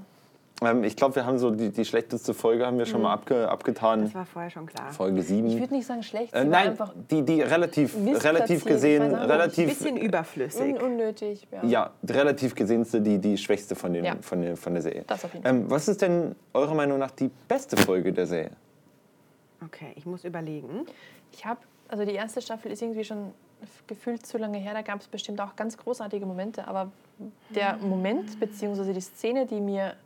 Speaker 3: ähm, ich glaube, wir haben so die, die schlechteste Folge haben wir schon mal abge, abgetan.
Speaker 2: Mhm. Das war vorher schon klar.
Speaker 3: Folge 7.
Speaker 1: Ich würde nicht sagen schlecht,
Speaker 3: Äh, nein,
Speaker 1: einfach
Speaker 3: die, die relativ, relativ gesehen, relativ,
Speaker 2: bisschen überflüssig.
Speaker 1: un unnötig. Ja.
Speaker 3: ja, relativ gesehenste, die, die schwächste von, den,
Speaker 1: Ja.
Speaker 3: von, der, von der Serie.
Speaker 1: Das auf jeden Fall.
Speaker 3: Ähm, was ist denn eurer Meinung nach die beste Folge der Serie?
Speaker 2: Okay, ich muss überlegen.
Speaker 1: Ich habe, also die erste Staffel ist irgendwie schon gefühlt zu lange her, da gab es bestimmt auch ganz großartige Momente, aber der Moment bzw. die Szene, die mir,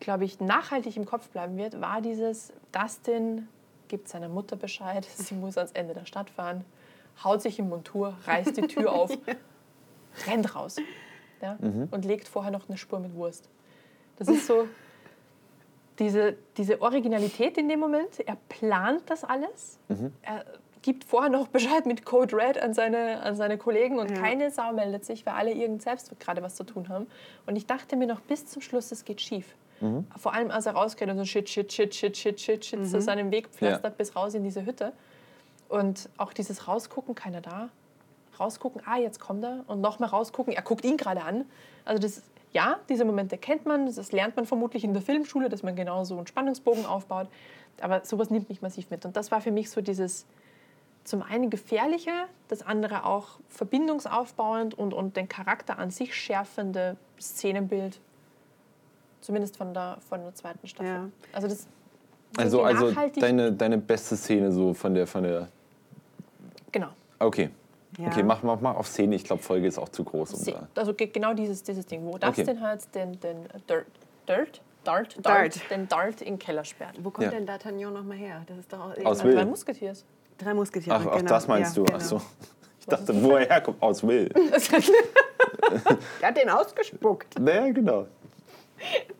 Speaker 1: glaube ich, nachhaltig im Kopf bleiben wird, war dieses, Dustin gibt seiner Mutter Bescheid, [LAUGHS] sie muss ans Ende der Stadt fahren, haut sich in Montur, reißt die Tür auf, [LAUGHS] rennt raus ja, und legt vorher noch eine Spur mit Wurst. Das ist so diese, diese Originalität in dem Moment. Er plant das alles. Er gibt vorher noch Bescheid mit Code Red an seine, an seine Kollegen und
Speaker 2: Ja.
Speaker 1: keine Sau meldet sich, weil alle irgend selbst gerade was zu tun haben. Und ich dachte mir noch bis zum Schluss, es geht schief. Vor allem, als er rausgeht und so shit, shit, shit, shit, shit, shit, shit zu seinem Weg pflastert bis raus in diese Hütte. Und auch dieses Rausgucken, keiner da. Rausgucken, ah, jetzt kommt er. Und nochmal rausgucken, er guckt ihn gerade an. Also das, ja, diese Momente kennt man, das lernt man vermutlich in der Filmschule, dass man genau so einen Spannungsbogen aufbaut. Aber sowas nimmt mich massiv mit. Und das war für mich so dieses zum einen gefährliche, das andere auch verbindungsaufbauend und, und den Charakter an sich schärfende Szenenbild. Zumindest von der, von der zweiten Staffel.
Speaker 2: Ja.
Speaker 1: Also das
Speaker 3: Also, also deine, deine beste Szene so von der, von der.
Speaker 1: Genau.
Speaker 3: Okay.
Speaker 2: Ja.
Speaker 3: Okay, mach, mach mal auf Szene. Ich glaube, Folge ist auch zu groß. Um.
Speaker 1: Also ge- genau dieses, dieses Ding, wo Dustin
Speaker 3: Okay.
Speaker 1: halt den, den Dirt, Dirt, Dart, Dart,
Speaker 2: Dart.
Speaker 1: den Dart in den Keller sperrt.
Speaker 2: Wo kommt
Speaker 3: Ja.
Speaker 2: denn D'Artagnan nochmal her? Das ist doch auch
Speaker 3: Aus Will.
Speaker 1: Drei Musketiers.
Speaker 2: Drei Musketiere.
Speaker 3: Ach, auch
Speaker 2: genau.
Speaker 3: das meinst
Speaker 2: Ja,
Speaker 3: du?
Speaker 2: genau.
Speaker 3: Ach so. Ich dachte, wo er herkommt. Aus Will. [LAUGHS]
Speaker 2: Der hat den ausgespuckt.
Speaker 3: naja, genau. [LAUGHS]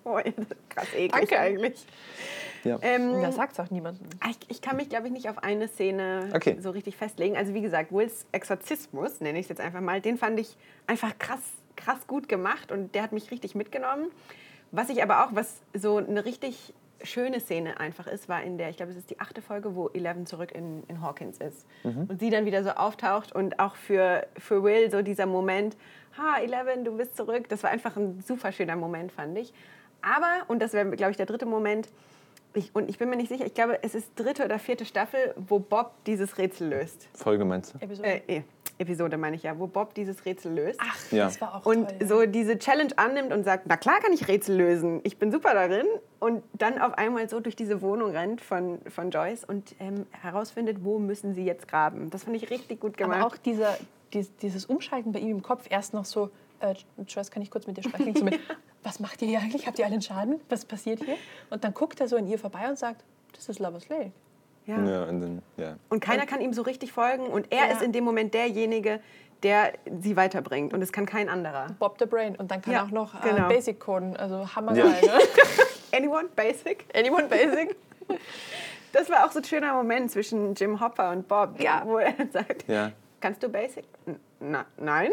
Speaker 2: Oh, krass eklig
Speaker 1: Danke.
Speaker 2: eigentlich.
Speaker 3: Ja.
Speaker 2: Ähm,
Speaker 1: Das sagt es auch niemandem.
Speaker 2: ich, ich kann mich, glaube ich, nicht auf eine Szene
Speaker 3: Okay.
Speaker 2: so richtig festlegen. Also wie gesagt, Wills Exorzismus, nenne ich es jetzt einfach mal, den fand ich einfach krass, krass gut gemacht und der hat mich richtig mitgenommen. Was ich aber auch, was so eine richtig schöne Szene einfach ist, war in der, ich glaube, es ist die achte Folge, wo Eleven zurück in, in Hawkins ist. Und sie dann wieder so auftaucht und auch für, für Will so dieser Moment, ha, Eleven, du bist zurück. Das war einfach ein super schöner Moment, fand ich. Aber, und das wäre, glaube ich, der dritte Moment, ich, und ich bin mir nicht sicher, ich glaube, es ist dritte oder vierte Staffel, wo Bob dieses Rätsel löst.
Speaker 3: Folge meinst du?
Speaker 1: Episode.
Speaker 2: Äh, eh, Episode meine ich ja, wo Bob dieses Rätsel löst.
Speaker 1: Ach,
Speaker 3: Ja.
Speaker 1: das war auch
Speaker 2: und
Speaker 1: toll. ja.
Speaker 2: so diese Challenge annimmt und sagt, na klar kann ich Rätsel lösen, ich bin super darin. Und dann auf einmal so durch diese Wohnung rennt von, von Joyce und ähm, herausfindet, wo müssen sie jetzt graben. Das fand ich richtig gut gemacht.
Speaker 1: Aber auch dieser, dies, dieses Umschalten bei ihm im Kopf, erst noch so, äh, Joyce, kann ich kurz mit dir sprechen? [LAUGHS] So mit, was macht ihr hier eigentlich? Habt ihr allen Schaden? Was passiert hier? Und dann guckt er so an ihr vorbei und sagt, das ist Lovers Lake.
Speaker 2: ja.
Speaker 3: Ja, und dann, ja.
Speaker 2: Und keiner kann ihm so richtig folgen und er
Speaker 1: Ja.
Speaker 2: ist in dem Moment derjenige, der sie weiterbringt und es kann kein anderer.
Speaker 1: Bob the Brain. Und dann kann
Speaker 2: Ja,
Speaker 1: er auch noch äh,
Speaker 2: genau.
Speaker 1: Basic coden. Also hammergeil.
Speaker 3: Ja.
Speaker 1: Ne? [LAUGHS]
Speaker 2: Anyone? Basic?
Speaker 1: Anyone Basic?
Speaker 2: Das war auch so ein schöner Moment zwischen Jim Hopper und Bob,
Speaker 1: Ja.
Speaker 2: wo er sagt,
Speaker 3: Ja.
Speaker 2: kannst du Basic? Na, nein.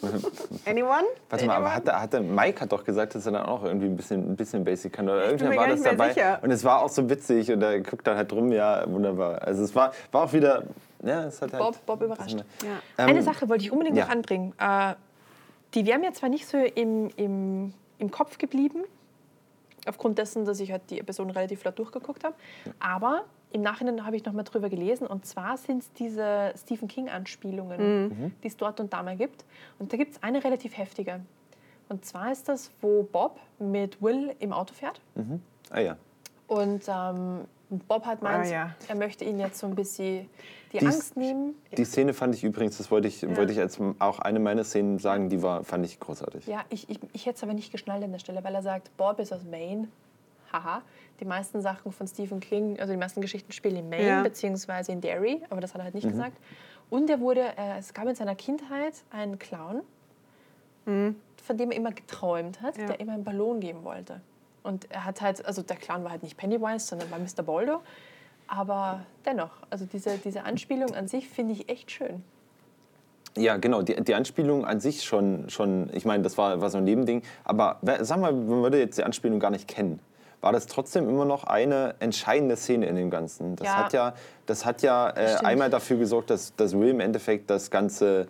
Speaker 2: [LAUGHS] Anyone?
Speaker 3: Warte mal, aber hatte, hatte, Mike hat doch gesagt, dass er dann auch irgendwie ein bisschen, ein bisschen Basic kann. Oder
Speaker 2: mir
Speaker 3: war das dabei.
Speaker 2: sicher.
Speaker 3: Und es war auch so witzig und er guckt dann halt rum, ja, wunderbar. Also es war, war auch wieder, ja, es hat halt...
Speaker 1: Bob, Bob überrascht.
Speaker 2: Ja.
Speaker 3: Ähm,
Speaker 1: Eine Sache wollte ich unbedingt
Speaker 3: ja.
Speaker 1: noch anbringen. Äh, die wäre mir zwar nicht so im, im, im Kopf geblieben, aufgrund dessen, dass ich halt die Episoden relativ flott durchgeguckt habe, aber im Nachhinein habe ich noch mal drüber gelesen und zwar sind es diese Stephen King-Anspielungen, die es dort und da mal gibt. Und da gibt es eine relativ heftige. Und zwar ist das, wo Bob mit Will im Auto fährt
Speaker 3: Ah ja.
Speaker 1: und ähm, Bob hat meint,
Speaker 2: Ah, ja.
Speaker 1: er möchte ihn jetzt so ein bisschen die
Speaker 3: Dies-
Speaker 1: Angst nehmen.
Speaker 3: Die Szene fand ich übrigens, das wollte ich, wollte ich als auch eine meiner Szenen sagen, die war, fand ich großartig.
Speaker 1: Ja, ich, ich, ich hätte es aber nicht geschnallt an der Stelle, weil er sagt, Bob ist aus Maine. Haha. Die meisten Sachen von Stephen King, also die meisten Geschichten spielen in Maine
Speaker 2: Ja.
Speaker 1: beziehungsweise in Derry, aber das hat er halt nicht gesagt. Und er wurde, äh, es gab in seiner Kindheit einen Clown, von dem er immer geträumt hat,
Speaker 2: Ja.
Speaker 1: der immer einen Ballon geben wollte. Und er hat halt, also der Clown war halt nicht Pennywise, sondern war Mr. Boldo. Aber dennoch, also diese, diese Anspielung an sich finde ich echt schön.
Speaker 3: Ja, genau, die, die Anspielung an sich schon, schon ich meine, das war, war so ein Nebending. Aber sag mal, man würde jetzt die Anspielung gar nicht kennen. War das trotzdem immer noch eine entscheidende Szene in dem Ganzen? Das
Speaker 1: Ja.
Speaker 3: hat ja, das hat ja äh, einmal dafür gesorgt, dass, dass Will im Endeffekt das Ganze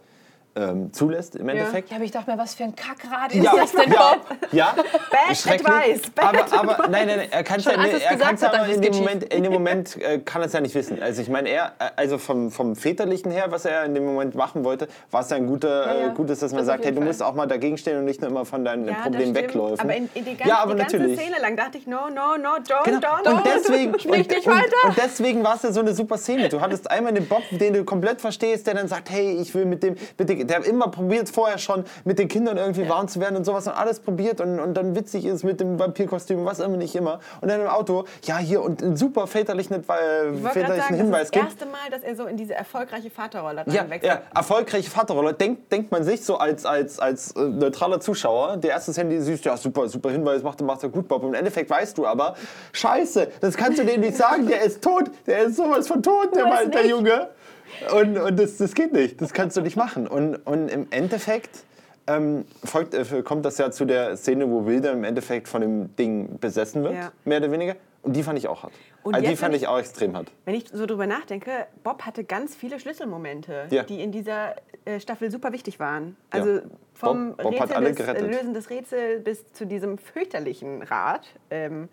Speaker 3: ähm, zulässt, im Endeffekt.
Speaker 1: Ja, aber ich dachte mir, was für ein Kackrad ist
Speaker 3: Ja,
Speaker 1: das denn,
Speaker 3: ja,
Speaker 1: Bob?
Speaker 3: ja. [LAUGHS]
Speaker 2: Bad
Speaker 3: Schrecklich.
Speaker 2: advice, bad
Speaker 3: aber, aber nein, nein, nein, er kann es ja, er kann's
Speaker 1: hat,
Speaker 3: in dem Moment, in dem [LAUGHS] Moment äh, kann er es ja nicht wissen. Also ich meine, er, äh, also vom, vom väterlichen her, was er in dem Moment machen wollte, war es ja ein guter,
Speaker 1: Ja,
Speaker 3: äh, gutes, dass man
Speaker 1: Das
Speaker 3: sagt, hey, du
Speaker 1: Fall.
Speaker 3: musst auch mal dagegen stehen und nicht nur immer von deinen
Speaker 2: Ja, das
Speaker 3: Problemen
Speaker 2: stimmt.
Speaker 3: wegläufen.
Speaker 2: Aber in, in die, ganze,
Speaker 3: ja, aber
Speaker 2: die ganze
Speaker 3: natürlich.
Speaker 2: Szene lang dachte ich, no, no, no, don't,
Speaker 3: Genau.
Speaker 2: don't,
Speaker 3: Und deswegen, [LAUGHS]
Speaker 1: sprich
Speaker 3: und,
Speaker 1: nicht
Speaker 3: und,
Speaker 1: weiter.
Speaker 3: und deswegen war es ja so eine super Szene. Du hattest einmal den Bob, den du komplett verstehst, der dann sagt, hey, ich will mit dem, mit der immer probiert vorher schon mit den Kindern irgendwie warm zu werden und sowas und alles probiert und, und dann witzig ist mit dem Vampirkostüm, was immer nicht immer. Und dann im Auto, ja hier und super väterlichen,
Speaker 2: gerade
Speaker 3: väterlichen
Speaker 2: sagen,
Speaker 3: Hinweis
Speaker 2: das ist das erste Mal, dass er so in diese erfolgreiche Vaterrolle
Speaker 3: Ja,
Speaker 2: reinwechselt.
Speaker 3: ja, erfolgreiche Vaterrolle. Denkt, denkt man sich so als, als, als äh, neutraler Zuschauer, der erste Handy siehst, ja super, super Hinweis, macht, macht er gut, Bob. Und im Endeffekt weißt du aber, scheiße, das kannst du dem nicht sagen, der ist tot, der ist sowas von tot, der, der. Junge. Und, und das, das geht nicht, das kannst du nicht machen. Und, und im Endeffekt ähm, folgt, äh, kommt das ja zu der Szene, wo Wilder im Endeffekt von dem Ding besessen wird,
Speaker 2: Ja.
Speaker 3: mehr oder weniger. Und die fand ich auch hart.
Speaker 2: Und
Speaker 3: also die fand ich auch extrem hart.
Speaker 2: Wenn ich so drüber nachdenke, Bob hatte ganz viele Schlüsselmomente,
Speaker 3: Ja.
Speaker 2: die in dieser äh, Staffel super wichtig waren. Also
Speaker 3: Ja.
Speaker 2: vom
Speaker 3: Bob- Bob
Speaker 2: Rätsel des, äh. Lösen des Rätsels bis zu diesem fürchterlichen Rat. Ähm,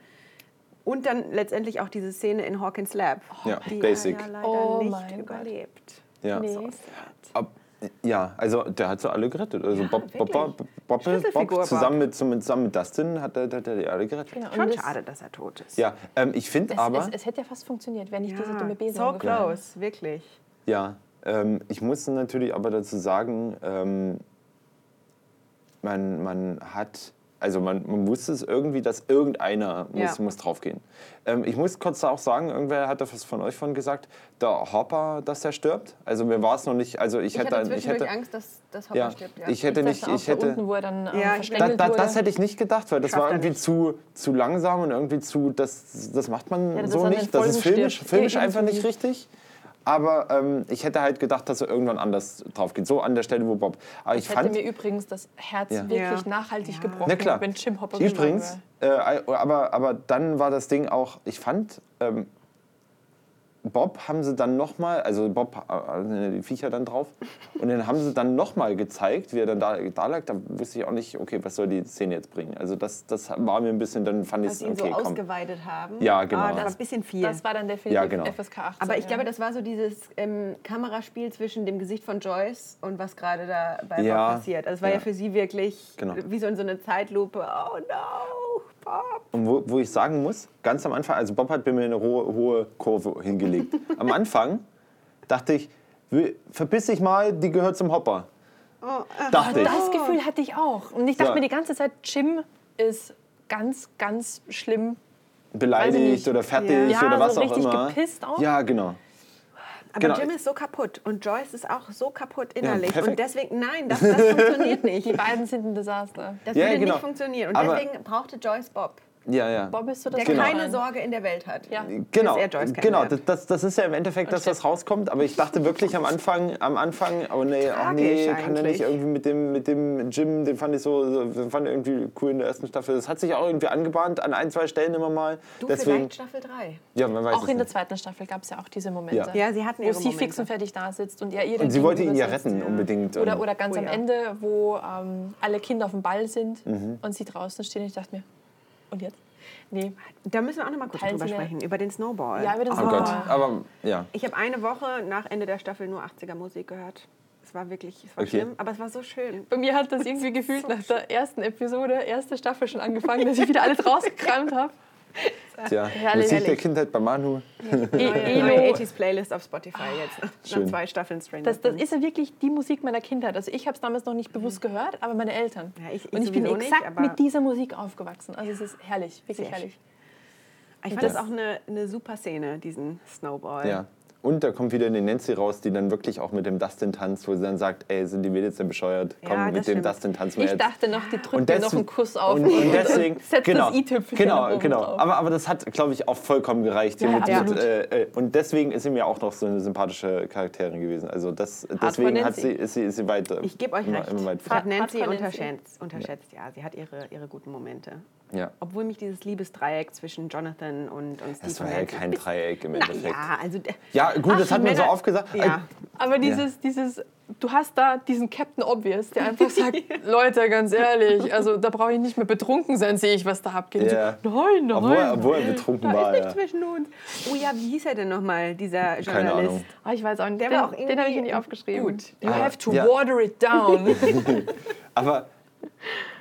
Speaker 2: und dann letztendlich auch diese Szene in Hawkins Lab,
Speaker 3: Ja,
Speaker 2: die
Speaker 3: basic.
Speaker 2: er ja leider
Speaker 1: Oh
Speaker 2: nicht
Speaker 1: mein Gott.
Speaker 2: überlebt.
Speaker 3: Ja.
Speaker 1: Nee.
Speaker 3: Ab, ja, also der hat sie alle gerettet. Also
Speaker 2: Ja,
Speaker 3: Bob, Bob. Bob, Bob, Bob zusammen, mit, zusammen mit Dustin hat er, hat er die alle gerettet.
Speaker 1: Genau.
Speaker 2: Schon schade, dass er tot ist.
Speaker 3: Ja, ähm, ich finde aber,
Speaker 1: es, es hätte ja fast funktioniert, wenn nicht diese dumme Besen
Speaker 2: so close, wirklich.
Speaker 3: ja, ähm, ich muss natürlich aber dazu sagen, ähm, man, man hat, also man, man wusste es irgendwie, dass irgendeiner muss,
Speaker 2: Ja.
Speaker 3: muss draufgehen. Ähm, ich muss kurz auch sagen, irgendwer hat das von euch von gesagt, der Hopper, dass der stirbt. Also mir war es noch nicht, also ich,
Speaker 2: Ich
Speaker 3: hätte,
Speaker 2: hatte
Speaker 3: ich hätte,
Speaker 2: Angst, dass das Hopper
Speaker 3: ja,
Speaker 2: stirbt. Ja.
Speaker 3: ich hätte nicht,
Speaker 1: dachte auch
Speaker 3: ich hätte,
Speaker 1: unten, wo er dann ähm,
Speaker 2: Ja, ich-
Speaker 3: Da, da,
Speaker 1: wurde.
Speaker 3: das hätte ich nicht gedacht, weil das
Speaker 2: Schafft
Speaker 3: war irgendwie
Speaker 2: nicht.
Speaker 3: zu, zu langsam und irgendwie zu, das, das macht man
Speaker 1: Ja, dass
Speaker 3: so nicht. Das ist filmisch, filmisch einfach nicht richtig. Aber ähm, ich hätte halt gedacht, dass er irgendwann anders drauf geht. So an der Stelle, wo Bob. Aber ich
Speaker 1: Ich hätte
Speaker 3: fand.
Speaker 1: mir übrigens das Herz
Speaker 3: Ja.
Speaker 1: wirklich
Speaker 2: Ja.
Speaker 1: nachhaltig
Speaker 2: Ja.
Speaker 1: gebrochen,
Speaker 3: Na klar.
Speaker 1: wenn Jim Hopper
Speaker 3: Übrigens, äh, aber, aber dann war das Ding auch, ich fand, ähm, Bob haben sie dann nochmal, also Bob, äh, die Viecher dann drauf, und dann haben sie dann nochmal gezeigt, wie er dann da, da lag. Da wusste ich auch nicht, okay, was soll die Szene jetzt bringen. Also das, das war mir ein bisschen, dann fand ich es,
Speaker 2: sie ihn
Speaker 3: okay,
Speaker 2: so
Speaker 3: komm.
Speaker 2: ausgeweidet haben.
Speaker 3: Ja, genau.
Speaker 2: Ah, das war ein bisschen viel.
Speaker 1: Das war dann definitiv
Speaker 3: Ja, genau.
Speaker 1: FSK 18.
Speaker 2: Aber ich glaube, das war so dieses ähm, Kameraspiel zwischen dem Gesicht von Joyce und was gerade da bei
Speaker 3: Ja,
Speaker 2: Bob passiert. Also es war ja.
Speaker 3: ja.
Speaker 2: für sie wirklich
Speaker 3: Genau.
Speaker 2: wie so in so eine Zeitlupe. Oh no, Bob.
Speaker 3: Und wo, wo ich sagen muss, ganz am Anfang, also Bob hat mir eine hohe, hohe Kurve hingelegt. [LAUGHS] Am Anfang dachte ich, verpiss dich mal, die gehört zum Hopper. dachte ich.
Speaker 1: Das Gefühl hatte ich auch. Und ich dachte
Speaker 3: Ja.
Speaker 1: mir die ganze Zeit, Jim ist ganz, ganz schlimm. Ich
Speaker 3: Beleidigt
Speaker 1: nicht.
Speaker 3: oder fertig
Speaker 1: Ja,
Speaker 3: oder
Speaker 1: so
Speaker 3: was auch
Speaker 1: richtig
Speaker 3: immer.
Speaker 1: gepisst auch.
Speaker 3: Ja, genau.
Speaker 2: Aber
Speaker 3: Genau.
Speaker 2: Jim ist so kaputt und Joyce ist auch so kaputt innerlich.
Speaker 3: perfekt.
Speaker 2: und deswegen, nein, das, das funktioniert nicht.
Speaker 1: Die beiden sind ein Desaster.
Speaker 2: Das
Speaker 3: Ja,
Speaker 2: würde
Speaker 3: genau.
Speaker 2: nicht funktionieren. Und
Speaker 3: Aber-
Speaker 2: deswegen brauchte Joyce Bob,
Speaker 3: Ja, ja.
Speaker 1: Bob ist so das
Speaker 2: der
Speaker 3: Genau.
Speaker 2: keine Sorge in der Welt hat.
Speaker 1: Ja.
Speaker 3: Genau,
Speaker 2: er
Speaker 3: genau das, das, das ist ja im Endeffekt das, was rauskommt. Aber ich dachte wirklich am Anfang, am Anfang oh nee, oh nee, kann er nicht irgendwie mit dem, mit dem Jim, den fand ich so, den fand ich irgendwie cool in der ersten Staffel. Das hat sich auch irgendwie angebahnt an ein, zwei Stellen immer mal.
Speaker 2: Du
Speaker 3: Deswegen,
Speaker 2: vielleicht Staffel 3.
Speaker 3: ja, man weiß
Speaker 1: Auch in der zweiten Staffel gab es ja auch diese Momente.
Speaker 3: Ja.
Speaker 2: Ja, sie hatten
Speaker 1: Wo
Speaker 2: ihre
Speaker 1: sie
Speaker 2: Momente.
Speaker 1: fix und fertig da sitzt und er ihr
Speaker 3: Und sie wollte ihn ja retten unbedingt.
Speaker 1: Oder, oder ganz
Speaker 2: Oh
Speaker 1: am
Speaker 2: ja.
Speaker 1: Ende, wo ähm, alle Kinder auf dem Ball sind
Speaker 3: Mhm.
Speaker 1: und sie draußen stehen. Ich dachte mir, und jetzt? Nee.
Speaker 2: Da müssen wir auch noch mal kurz
Speaker 1: Teilen
Speaker 2: drüber sprechen, über den Snowball.
Speaker 1: Ja, über den
Speaker 3: Oh
Speaker 1: Snowball.
Speaker 3: Gott, aber ja.
Speaker 2: Ich habe eine Woche nach Ende der Staffel nur 80er Musik gehört. Es war wirklich, es war
Speaker 3: Okay.
Speaker 2: schlimm, aber es war so schön.
Speaker 1: Bei mir hat das irgendwie [LAUGHS] gefühlt nach der ersten Episode, erste Staffel schon angefangen, dass ich wieder alles [LAUGHS] rausgekramt habe. [LAUGHS]
Speaker 3: Tja,
Speaker 1: Herrlich,
Speaker 3: Musik der. Kindheit bei Manu.
Speaker 2: Neue,
Speaker 1: Elo.
Speaker 2: neue 80s Playlist auf Spotify jetzt, nach,
Speaker 3: Schön.
Speaker 2: zwei Staffeln Stranger
Speaker 1: Das, das ist ja wirklich die Musik meiner Kindheit. Also ich habe es damals noch nicht bewusst gehört, aber meine Eltern.
Speaker 2: Ja, ich- ich
Speaker 1: und ich bin
Speaker 2: nicht,
Speaker 1: exakt
Speaker 2: aber-
Speaker 1: mit dieser Musik aufgewachsen. Also es ist herrlich, wirklich
Speaker 2: Sehr
Speaker 1: herrlich.
Speaker 2: Ich fand das auch eine, eine super Szene, diesen Snowball.
Speaker 3: Ja. Und da kommt wieder eine Nancy raus, die dann wirklich auch mit dem Dustin tanzt, wo sie dann sagt, ey, sind die Mädels denn bescheuert? Komm,
Speaker 2: Ja,
Speaker 3: mit
Speaker 2: das
Speaker 3: dem
Speaker 2: stimmt.
Speaker 3: Dustin tanzen wir
Speaker 1: Ich
Speaker 3: jetzt.
Speaker 1: dachte noch, die drückt
Speaker 3: Und
Speaker 1: mir noch einen Kuss auf
Speaker 3: Und, und deswegen,
Speaker 1: setzt
Speaker 3: genau,
Speaker 1: das i-Tüpfelchen
Speaker 3: genau,
Speaker 1: oben
Speaker 3: genau.
Speaker 1: drauf.
Speaker 3: Aber, aber das hat, glaube ich, auch vollkommen gereicht.
Speaker 1: Ja,
Speaker 3: mit, mit, äh, äh, und deswegen ist sie mir auch noch so eine sympathische Charakterin gewesen. Also das, deswegen hat sie, ist, sie, ist sie weit,
Speaker 2: Ich gebe euch
Speaker 3: immer,
Speaker 2: recht.
Speaker 3: immer weit
Speaker 2: Ich. Nancy
Speaker 1: Nancy.
Speaker 2: unterschätzt, unterschätzt. Ja, sie hat ihre, ihre guten Momente.
Speaker 3: Ja.
Speaker 2: Obwohl mich dieses Liebesdreieck zwischen Jonathan und, und Steve
Speaker 3: Das war ja kein Dreieck im
Speaker 2: Na
Speaker 3: Endeffekt.
Speaker 2: ja, also
Speaker 3: Ja, gut,
Speaker 2: Ach,
Speaker 3: das hat man so oft gesagt.
Speaker 2: Ja.
Speaker 1: Aber dieses, dieses, du hast da diesen Captain Obvious, der [LAUGHS] einfach sagt, Leute, ganz ehrlich, also da brauche ich nicht mehr betrunken sein, sehe ich, was da abgeht.
Speaker 3: Ja.
Speaker 1: So, nein, nein.
Speaker 3: Obwohl, er- obwohl er betrunken
Speaker 2: da
Speaker 3: war.
Speaker 2: ist
Speaker 3: Ja.
Speaker 2: nichts zwischen uns. Oh ja, wie hieß er denn nochmal, dieser
Speaker 3: Keine
Speaker 2: Journalist?
Speaker 3: Ahnung.
Speaker 1: Ah, ich weiß auch nicht,
Speaker 2: Der
Speaker 1: den, den habe ich nicht aufgeschrieben.
Speaker 2: gut.
Speaker 1: You
Speaker 3: Ah,
Speaker 1: have to
Speaker 3: ja.
Speaker 1: water it down. [LAUGHS]
Speaker 3: Aber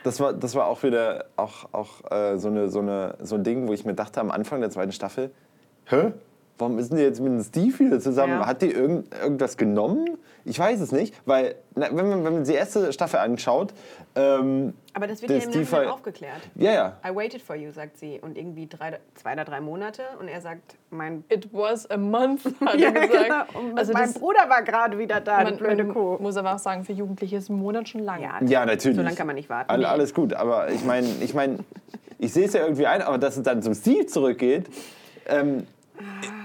Speaker 3: das war, das war auch wieder auch, auch äh, so, eine, so, eine, so ein Ding, wo ich mir dachte am Anfang der zweiten Staffel, hä? Warum ist denn die jetzt mit dem Steve wieder zusammen?
Speaker 2: Ja.
Speaker 3: Hat die irgend, irgendwas genommen? Ich weiß es nicht, weil na, wenn, man, wenn man die erste Staffel anschaut, ähm,
Speaker 2: Aber das wird ja im
Speaker 3: Steve
Speaker 2: Nachhinein
Speaker 3: war-
Speaker 2: aufgeklärt.
Speaker 3: ja, ja,
Speaker 2: I waited for you, sagt sie. Und irgendwie drei, zwei oder drei Monate. Und er sagt, mein,
Speaker 1: It was a month, [LAUGHS] hat
Speaker 2: ja,
Speaker 1: er gesagt.
Speaker 2: genau. Und
Speaker 1: Also
Speaker 2: mein
Speaker 1: das,
Speaker 2: Bruder war gerade wieder da,
Speaker 1: man,
Speaker 2: blöde
Speaker 1: man
Speaker 2: Kuh.
Speaker 1: muss aber auch sagen, für Jugendliche ist ein Monat schon lang.
Speaker 2: Ja,
Speaker 3: ja, natürlich.
Speaker 2: So lange kann man nicht warten.
Speaker 3: All, alles gut, aber ich meine, ich, mein, ich sehe es ja irgendwie ein, aber dass es dann zum Steve zurückgeht, ähm,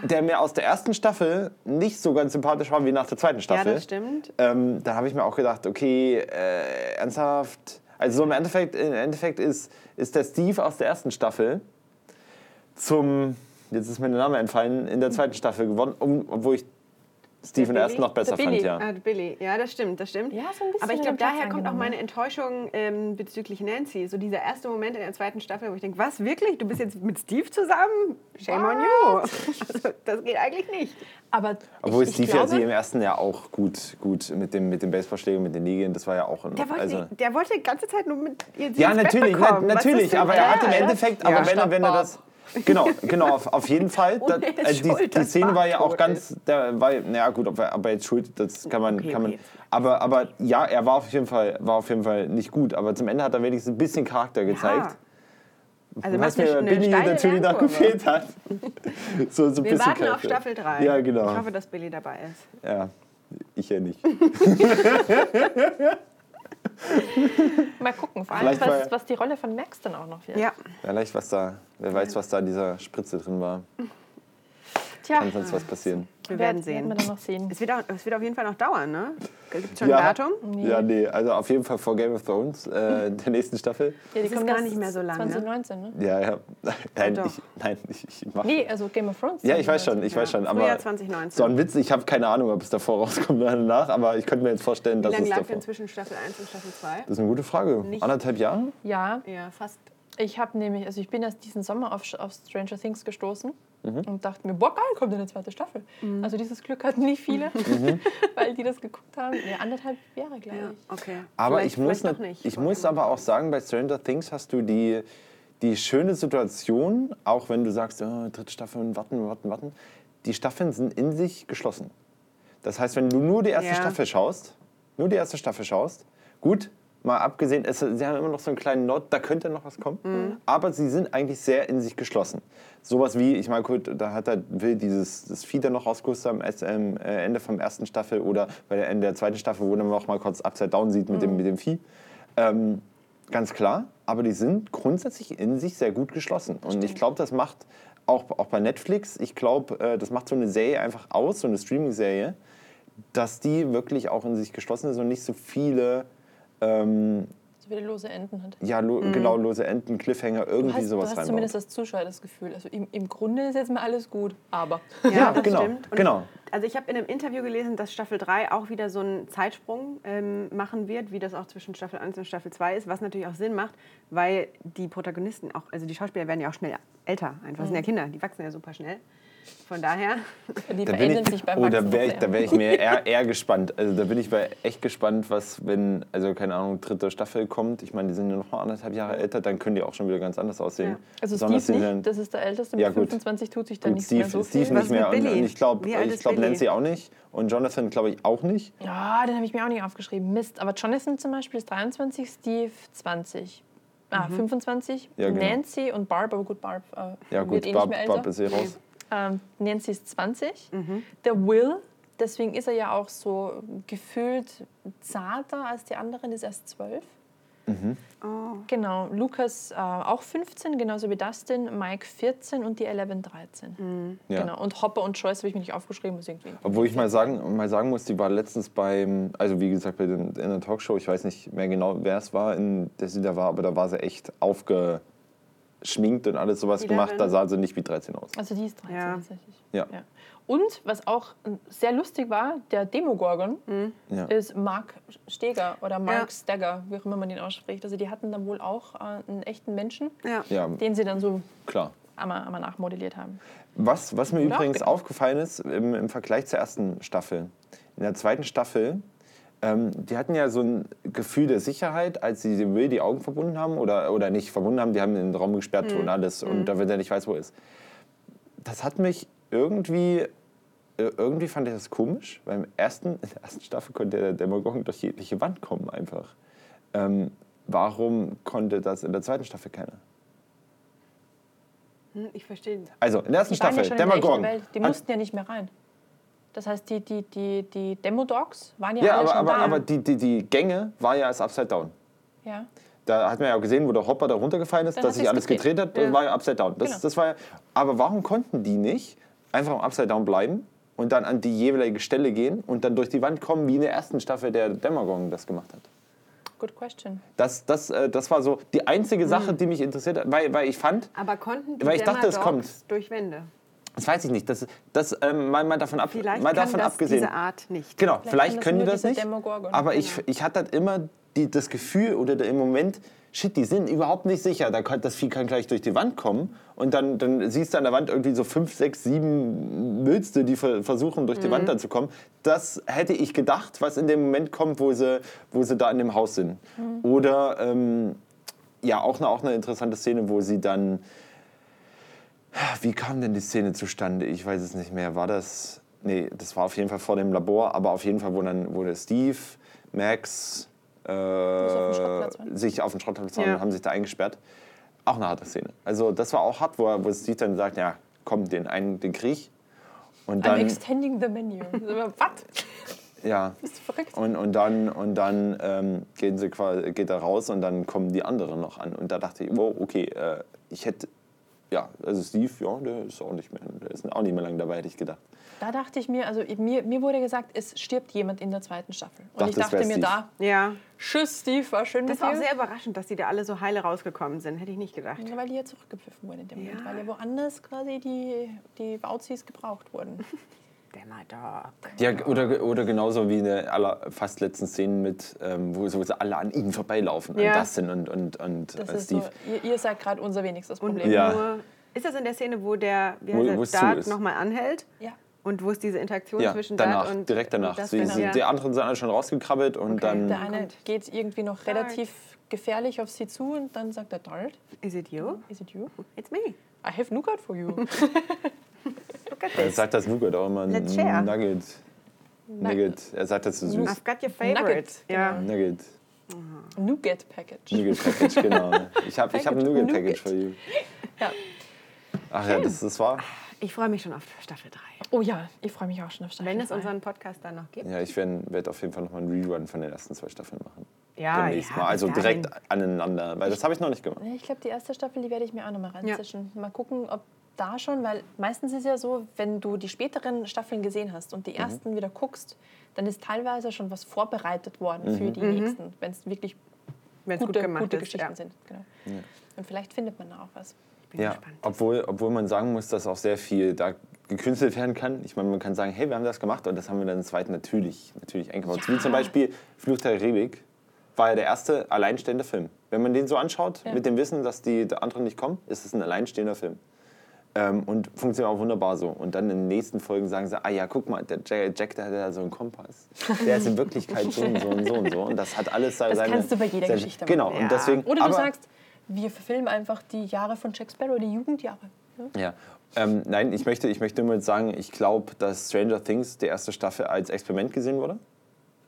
Speaker 3: der mir aus der ersten Staffel nicht so ganz sympathisch war wie nach der zweiten
Speaker 2: ja,
Speaker 3: Staffel.
Speaker 2: das stimmt.
Speaker 3: Ähm, da habe ich mir auch gedacht, okay, äh, ernsthaft. Also so im Endeffekt, im Endeffekt ist, ist der Steve aus der ersten Staffel zum, jetzt ist mir der Name entfallen, in der zweiten Staffel geworden, um, obwohl ich Ersten
Speaker 2: Billy?
Speaker 3: noch besser fand, ja.
Speaker 2: Ah, Billy, ja, das stimmt, das stimmt.
Speaker 1: Ja, so ein bisschen
Speaker 2: Aber ich glaube, daher kommt auch meine Enttäuschung ähm, bezüglich Nancy. So dieser erste Moment in der zweiten Staffel, wo ich denke, was, wirklich? Du bist jetzt mit Steve zusammen? Shame on you. [LAUGHS] Also, das geht eigentlich nicht.
Speaker 1: Aber
Speaker 3: Obwohl
Speaker 1: ich, ich
Speaker 3: Steve ja
Speaker 1: glaube,
Speaker 3: sie im ersten Jahr auch gut, gut mit dem, mit dem Baseballschläger, mit den Nägeln, das war ja auch...
Speaker 2: Der wollte,
Speaker 3: also,
Speaker 2: der wollte die ganze Zeit nur mit ihr
Speaker 3: ja,
Speaker 2: ins Bett
Speaker 3: natürlich, na, natürlich, aber er hat im? Endeffekt,
Speaker 2: Ja.
Speaker 3: aber wenn er, wenn er das... Genau, genau, auf, auf jeden [LAUGHS] Fall. Da, äh, die, die Szene war ja auch ganz, da war, naja gut, ob er, ob er jetzt schuld, das kann man,
Speaker 2: Okay,
Speaker 3: kann man.
Speaker 2: okay.
Speaker 3: Aber, aber ja, er war auf jeden Fall, war auf jeden Fall nicht gut. Aber zum Ende hat er wenigstens ein bisschen Charakter gezeigt.
Speaker 2: Also
Speaker 3: was mir Billy natürlich noch gefehlt hat. [LAUGHS] so, so
Speaker 2: Wir warten auf
Speaker 3: Charakter.
Speaker 2: Staffel 3.
Speaker 3: Ja, genau.
Speaker 2: Ich hoffe, dass Billy dabei ist.
Speaker 3: Ja, ich ja nicht. [LAUGHS]
Speaker 1: mal gucken, vor allem, was, was die Rolle von Max dann auch noch wird.
Speaker 2: Ja.
Speaker 3: Vielleicht, was da, wer weiß, was da in dieser Spritze drin war.
Speaker 1: Tja,
Speaker 3: Kann sonst was passieren.
Speaker 2: Wir
Speaker 1: werden
Speaker 2: werden sehen.
Speaker 1: wir dann noch sehen.
Speaker 2: Es wird, auch, es wird auf jeden Fall noch dauern, ne? Gibt es schon
Speaker 3: ja,
Speaker 2: ein Datum?
Speaker 3: Ja, nee, also auf jeden Fall vor Game of Thrones, äh, [LAUGHS] der nächsten Staffel.
Speaker 1: Ja, die
Speaker 2: Das
Speaker 1: kommt
Speaker 2: gar nicht mehr so lang, ne?
Speaker 1: 2019, ne?
Speaker 3: Ja, ja. [LAUGHS] Nein, ich, nein, ich, ich mach.
Speaker 1: Nee, also Game of Thrones.
Speaker 3: Ja, ich weiß schon, ich weiß schon.
Speaker 2: Frühjahr
Speaker 3: Aber
Speaker 2: 2019.
Speaker 3: so ein Witz, ich habe keine Ahnung, ob es davor rauskommt oder danach, aber ich könnte mir jetzt vorstellen,
Speaker 2: Wie
Speaker 3: dass
Speaker 2: lange
Speaker 3: es
Speaker 2: lag
Speaker 3: davor.
Speaker 2: denn zwischen Staffel 1 und Staffel 2?
Speaker 3: Das ist eine gute Frage.
Speaker 2: Nicht-
Speaker 3: Anderthalb Jahre?
Speaker 1: Ja,
Speaker 2: Ja, fast.
Speaker 1: ich habe nämlich, also ich bin erst diesen Sommer auf, auf Stranger Things gestoßen
Speaker 3: Mhm.
Speaker 1: und dachte mir, boah, geil, kommt eine zweite Staffel. Also dieses Glück hatten nicht viele,
Speaker 3: Mhm. [LAUGHS]
Speaker 1: weil die das geguckt haben. Ja, anderthalb Jahre, glaube
Speaker 2: Ja,
Speaker 1: ich.
Speaker 2: okay.
Speaker 3: Aber
Speaker 2: Vielleicht-
Speaker 3: ich muss, ne-
Speaker 2: nicht.
Speaker 3: ich muss aber auch sagen, bei Stranger Things hast du die, die schöne Situation, auch wenn du sagst, oh, dritte Staffel und warten, warten, warten, die Staffeln sind in sich geschlossen. Das heißt, wenn du nur die erste
Speaker 2: Ja.
Speaker 3: Staffel schaust, nur die erste Staffel schaust, gut, mal abgesehen, es, sie haben immer noch so einen kleinen Not, da könnte noch was kommen,
Speaker 2: Mhm.
Speaker 3: aber sie sind eigentlich sehr in sich geschlossen. Sowas wie, ich meine, gut, da hat er Will dieses das Fieder noch rausgerüstet am ähm, äh, Ende vom ersten Staffel oder bei der Ende der zweiten Staffel, wo man noch mal kurz Upside Down sieht mit, dem, mit dem Vieh. Ähm, ganz klar, aber die sind grundsätzlich in sich sehr gut geschlossen. Und ich glaube, das macht auch, auch bei Netflix, ich glaube, äh, das macht so eine Serie einfach aus, so eine Streaming-Serie, dass die wirklich auch in sich geschlossen ist und nicht so viele, ähm,
Speaker 1: So viele lose Enden hat.
Speaker 3: ja, lo genau, lose Enden, Cliffhanger,
Speaker 1: Du
Speaker 3: irgendwie
Speaker 1: hast, du
Speaker 3: sowas
Speaker 1: hast
Speaker 3: reinbaut.
Speaker 1: zumindest als Zuschauer das Gefühl, also im, im Grunde ist jetzt mal alles gut, aber.
Speaker 3: Ja,
Speaker 2: das
Speaker 3: genau,
Speaker 2: stimmt. Und
Speaker 3: genau.
Speaker 2: Also ich habe in einem Interview gelesen, dass Staffel 3 auch wieder so einen Zeitsprung ähm, machen wird, wie das auch zwischen Staffel 1 und Staffel 2 ist, was natürlich auch Sinn macht, weil die Protagonisten auch, also die Schauspieler werden ja auch schnell älter, einfach sind ja Kinder, die wachsen ja super schnell. Von daher,
Speaker 1: Die
Speaker 3: Da bin
Speaker 1: verändern
Speaker 3: ich,
Speaker 1: sich beim
Speaker 3: oh, da wäre ich, da wär ich mir [LAUGHS] eher, eher gespannt. Also da bin ich bei echt gespannt, was, wenn, also keine Ahnung, dritte Staffel kommt. Ich meine, die sind ja noch mal anderthalb Jahre älter, dann können die auch schon wieder ganz anders aussehen.
Speaker 2: Ja.
Speaker 1: Also
Speaker 3: Besonders
Speaker 1: Steve nicht,
Speaker 3: dann-
Speaker 1: das ist der Älteste, mit
Speaker 3: Ja, gut.
Speaker 1: 25 tut sich da nichts
Speaker 3: Steve,
Speaker 1: mehr so
Speaker 3: Steve
Speaker 1: viel.
Speaker 2: Was
Speaker 3: nicht mehr
Speaker 2: mit
Speaker 3: und,
Speaker 2: Billy?
Speaker 3: und ich glaube glaub? Nancy auch nicht und Jonathan glaube ich auch nicht.
Speaker 1: Ja, den habe ich mir auch nicht aufgeschrieben. Mist. Aber Jonathan zum Beispiel ist 23, Steve 20. Ah, 25.
Speaker 3: Ja, genau.
Speaker 1: Nancy und Barb, aber gut, Barb äh,
Speaker 3: Ja
Speaker 1: wird
Speaker 3: gut,
Speaker 1: eh
Speaker 3: Barb,
Speaker 1: nicht mehr älter.
Speaker 3: Barb ist eh raus.
Speaker 1: Ähm, Nancy ist 20.
Speaker 2: Mhm.
Speaker 1: Der Will, deswegen ist er ja auch so gefühlt zarter als die anderen, ist erst 12.
Speaker 2: Oh.
Speaker 1: Genau, Lukas äh, auch 15, genauso wie Dustin, Mike 14 und die 11 13.
Speaker 3: Ja.
Speaker 1: Genau. Und Hopper und Joyce habe ich mir nicht aufgeschrieben, ist irgendwie.
Speaker 3: Obwohl ich mal sagen, mal sagen muss, die war letztens beim, also wie gesagt, bei den, in der Talkshow, ich weiß nicht mehr genau, wer es war, in der sie da war, aber da war sie echt aufgeschminkt und alles sowas
Speaker 2: Die
Speaker 3: gemacht. Da
Speaker 2: Devin?
Speaker 3: sah sie nicht wie 13 aus.
Speaker 1: Also die ist 13
Speaker 2: Ja.
Speaker 1: tatsächlich.
Speaker 3: Ja.
Speaker 1: Und was auch sehr lustig war, der Demogorgon
Speaker 3: Ja.
Speaker 1: ist Mark Steger oder Mark
Speaker 2: Ja.
Speaker 1: Stagger, wie auch immer man ihn ausspricht. Also die hatten dann wohl auch äh, einen echten Menschen,
Speaker 2: Ja.
Speaker 3: ja,
Speaker 1: den sie dann so
Speaker 3: klar.
Speaker 1: einmal, einmal nachmodelliert haben.
Speaker 3: Was, was mir
Speaker 1: Oder
Speaker 3: übrigens
Speaker 1: auch-
Speaker 3: aufgefallen ist im, im Vergleich zur ersten Staffel. In der zweiten Staffel, ähm, die hatten ja so ein Gefühl der Sicherheit, als sie dem Will die Augen verbunden haben oder, oder nicht verbunden haben, die haben den Raum gesperrt und alles und damit er nicht weiß, wo er ist. Das hat mich irgendwie, äh, irgendwie fand ich das komisch, weil im ersten, in der ersten Staffel konnte der Demagogen durch jegliche Wand kommen einfach. Ähm, warum konnte das in der zweiten Staffel keiner?
Speaker 2: Hm, Ich verstehe.
Speaker 3: Also in der ersten
Speaker 1: ja
Speaker 3: Staffel,
Speaker 1: echten
Speaker 3: Demagogen.
Speaker 1: Die mussten ja nicht mehr rein. Das heißt, die, die, die, die Demo-Dogs waren ja,
Speaker 3: Ja,
Speaker 1: alle
Speaker 3: aber,
Speaker 1: schon
Speaker 3: aber,
Speaker 1: da.
Speaker 3: aber die, die, die Gänge war ja als Upside Down.
Speaker 1: ja.
Speaker 3: Da hat man ja auch gesehen, wo der Hopper da runtergefallen ist,
Speaker 1: Dann
Speaker 3: dass sich alles
Speaker 1: gedreht.
Speaker 3: gedreht hat, das war ja Upside Down. Das,
Speaker 1: Genau.
Speaker 3: das war ja, aber warum konnten die nicht einfach am Upside Down bleiben und dann an die jeweilige Stelle gehen und dann durch die Wand kommen, wie in der ersten Staffel der Demagogen das gemacht hat?
Speaker 1: Good question.
Speaker 3: Das, das, äh, das war so die
Speaker 1: Hm.
Speaker 3: einzige Sache, die mich interessiert hat, weil, weil ich fand,
Speaker 2: Aber konnten die
Speaker 3: Weil ich dachte, es kommt.
Speaker 2: durch Wände?
Speaker 3: Das weiß ich nicht, das, das ähm, mal, mal davon, ab,
Speaker 2: Vielleicht
Speaker 3: mal
Speaker 2: kann
Speaker 3: davon
Speaker 2: das
Speaker 3: abgesehen.
Speaker 2: diese Art nicht.
Speaker 3: Genau,
Speaker 1: Vielleicht
Speaker 3: vielleicht,
Speaker 1: kann
Speaker 3: können die das nicht. Aber ich,
Speaker 2: Genau.
Speaker 3: ich hatte halt immer die, das Gefühl oder der, im Moment, shit, die sind überhaupt nicht sicher. Da kann, das Vieh kann gleich durch die Wand kommen und dann, dann siehst du an der Wand irgendwie so fünf, sechs, sieben Wülste, die ver- versuchen, durch die
Speaker 2: Mhm.
Speaker 3: Wand dann zu kommen. Das hätte ich gedacht, was in dem Moment kommt, wo sie, wo sie da in dem Haus sind.
Speaker 2: Mhm.
Speaker 3: Oder ähm, ja, auch eine, auch eine interessante Szene, wo sie dann. Wie kam denn die Szene zustande? Ich weiß es nicht mehr. War das. Nee, das war auf jeden Fall vor dem Labor, aber auf jeden Fall, wo dann wo der Steve, Max
Speaker 1: auf
Speaker 3: äh,
Speaker 1: waren.
Speaker 3: sich auf den Schrottplatz
Speaker 2: Ja.
Speaker 3: und haben sich da eingesperrt. Auch eine harte Szene. Also das war auch hart, wo, er- wo Steve dann sagt, ja, komm, den einen, den Krieg. Und
Speaker 1: I'm
Speaker 3: dann,
Speaker 1: extending the menu. [LAUGHS] Was?
Speaker 3: ja,
Speaker 1: Bist du verrückt?
Speaker 3: und, und dann, und dann ähm, gehen sie quasi, geht er raus und dann kommen die anderen noch an. Und da dachte ich, wow, okay, äh, ich hätte, ja, also Steve, ja, der ist auch nicht mehr, der ist auch nicht mehr lange dabei, hätte ich gedacht.
Speaker 1: Da dachte ich mir, also mir, mir wurde gesagt, es stirbt jemand in der zweiten Staffel. Und ich
Speaker 3: Dachtest,
Speaker 1: dachte mir
Speaker 3: Steve.
Speaker 1: da,
Speaker 2: Ja.
Speaker 1: tschüss Steve, war schön
Speaker 2: Das
Speaker 1: mit
Speaker 2: war auch sehr überraschend, dass die da alle so heile rausgekommen sind. Hätte ich nicht gedacht.
Speaker 1: Ja, weil die ja zurückgepfiffen wurden in dem Moment,
Speaker 2: Ja.
Speaker 1: weil ja woanders quasi die, die Wauzis gebraucht wurden. [LAUGHS]
Speaker 2: Demadog.
Speaker 3: Ja, oder, oder genauso wie in der aller, fast letzten Szenen mit, ähm, wo, so, alle an ihnen vorbeilaufen,
Speaker 2: Ja.
Speaker 3: an Dustin und, und, und
Speaker 1: Das
Speaker 3: äh,
Speaker 1: ist so,
Speaker 3: Steve.
Speaker 1: ihr, ihr seid gerade unser wenigstes
Speaker 2: Und
Speaker 1: Problem.
Speaker 3: Ja.
Speaker 2: nur, ist das in der Szene, wo der wie
Speaker 3: Wo-
Speaker 2: heißt Dart
Speaker 3: ist.
Speaker 2: nochmal anhält?
Speaker 1: Ja.
Speaker 2: Und wo es diese Interaktion
Speaker 3: Ja,
Speaker 2: zwischen
Speaker 3: danach,
Speaker 2: Dart und
Speaker 3: direkt danach.
Speaker 2: und
Speaker 3: Sie, sie,
Speaker 2: ja.
Speaker 3: Die anderen sind alle schon rausgekrabbelt und
Speaker 2: Okay.
Speaker 3: dann...
Speaker 1: Der eine geht irgendwie noch relativ gefährlich auf sie zu und dann sagt er, Dart,
Speaker 2: Is it you?
Speaker 1: is it you?
Speaker 2: It's me.
Speaker 1: I have nougat for you. [LAUGHS] [LAUGHS]
Speaker 2: At
Speaker 3: Er
Speaker 2: this.
Speaker 3: sagt das Nougat auch immer.
Speaker 2: Let's share.
Speaker 3: Nugget. Nugget. Er sagt das so süß.
Speaker 2: I've got your favorite.
Speaker 1: Nugget,
Speaker 2: Ja.
Speaker 1: genau.
Speaker 3: Nugget.
Speaker 1: Nougat Package.
Speaker 3: Nugget Package, genau. [LAUGHS] Ich habe ich hab ein
Speaker 1: Nougat.
Speaker 3: Package für you.
Speaker 1: Ja.
Speaker 3: Ach ja, das, das war.
Speaker 2: Ich freue mich schon auf Staffel 3.
Speaker 1: Oh ja, ich freue mich auch schon auf Staffel
Speaker 2: Wenn es
Speaker 1: drei.
Speaker 2: unseren Podcast dann noch gibt.
Speaker 3: Ja, ich werde werd auf jeden Fall nochmal einen Rerun von den ersten zwei Staffeln machen.
Speaker 2: Ja,
Speaker 3: Demnächst
Speaker 2: ja,
Speaker 3: mal. Also direkt aneinander, weil das habe ich noch nicht gemacht.
Speaker 1: Ja, Ich glaube, die erste Staffel, die werde ich mir auch nochmal reinzischen. Mal gucken, ob da schon, weil meistens ist ja so, wenn du die späteren Staffeln gesehen hast und die ersten wieder guckst, dann ist teilweise schon was vorbereitet worden für die nächsten, wenn es wirklich
Speaker 2: Wenn es
Speaker 1: gute,
Speaker 2: gut gemacht
Speaker 1: gute
Speaker 2: ist.
Speaker 1: Geschichten
Speaker 2: ja.
Speaker 1: sind. Genau. Und vielleicht findet man da auch was.
Speaker 2: Bin
Speaker 3: Ja,
Speaker 2: gespannt.
Speaker 3: obwohl, obwohl man sagen muss, dass auch sehr viel da gekünstelt werden kann. Ich meine, man kann sagen, hey, wir haben das gemacht und das haben wir dann im zweiten natürlich, natürlich eingebaut.
Speaker 1: Ja.
Speaker 3: Wie zum Beispiel Fluch der Karibik war ja der erste alleinstehende Film. Wenn man den so anschaut,
Speaker 1: Ja.
Speaker 3: mit dem Wissen, dass die anderen nicht kommen, ist es ein alleinstehender Film. Ähm, und funktioniert auch wunderbar so. Und dann in den nächsten Folgen sagen sie, ah ja, guck mal, der Jack, Jack der hat ja so einen Kompass. Der ist in Wirklichkeit so und so und so und so. Und das hat alles
Speaker 1: Das
Speaker 3: seine...
Speaker 1: kannst du bei jeder
Speaker 3: seine,
Speaker 1: Geschichte
Speaker 3: Genau,
Speaker 2: machen.
Speaker 3: und
Speaker 2: Ja.
Speaker 3: deswegen...
Speaker 1: Oder du
Speaker 3: aber-
Speaker 1: sagst, wir verfilmen einfach die Jahre von Jack Sparrow, die Jugendjahre. Ja?
Speaker 3: Ja. Ähm, nein, ich möchte, ich möchte nur sagen, ich glaube, dass Stranger Things, die erste Staffel, als Experiment gesehen wurde.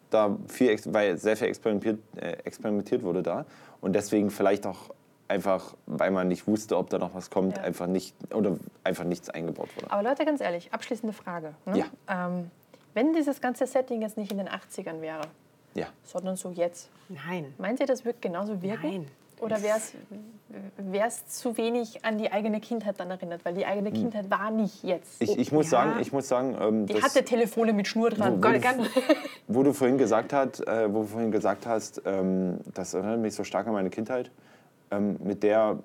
Speaker 3: Da viel, weil sehr viel experimentiert, äh, experimentiert wurde da. Und deswegen vielleicht auch einfach, weil man nicht wusste, ob da noch was kommt,
Speaker 1: Ja.
Speaker 3: einfach nicht oder einfach nichts eingebaut wurde.
Speaker 1: Aber Leute, ganz ehrlich, abschließende Frage. Ne?
Speaker 3: Ja.
Speaker 1: Ähm, wenn dieses ganze Setting jetzt nicht in den 80ern wäre,
Speaker 3: Ja.
Speaker 1: sondern so jetzt,
Speaker 2: Nein.
Speaker 1: meint ihr, das wird genauso wirken?
Speaker 2: Nein.
Speaker 1: Oder wäre es zu wenig an die eigene Kindheit dann erinnert? Weil die eigene Kindheit war nicht jetzt.
Speaker 3: Hm. Ich, ich muss
Speaker 2: ja.
Speaker 3: sagen, ich muss sagen, ähm,
Speaker 1: die hatte Telefone mit Schnur dran.
Speaker 3: Wo-
Speaker 1: Gott,
Speaker 3: wo-
Speaker 1: ganz- [LAUGHS]
Speaker 3: wo du vorhin gesagt, hat, äh, wo du vorhin gesagt hast, ähm, das erinnert mich so stark an meine Kindheit, ähm, mit der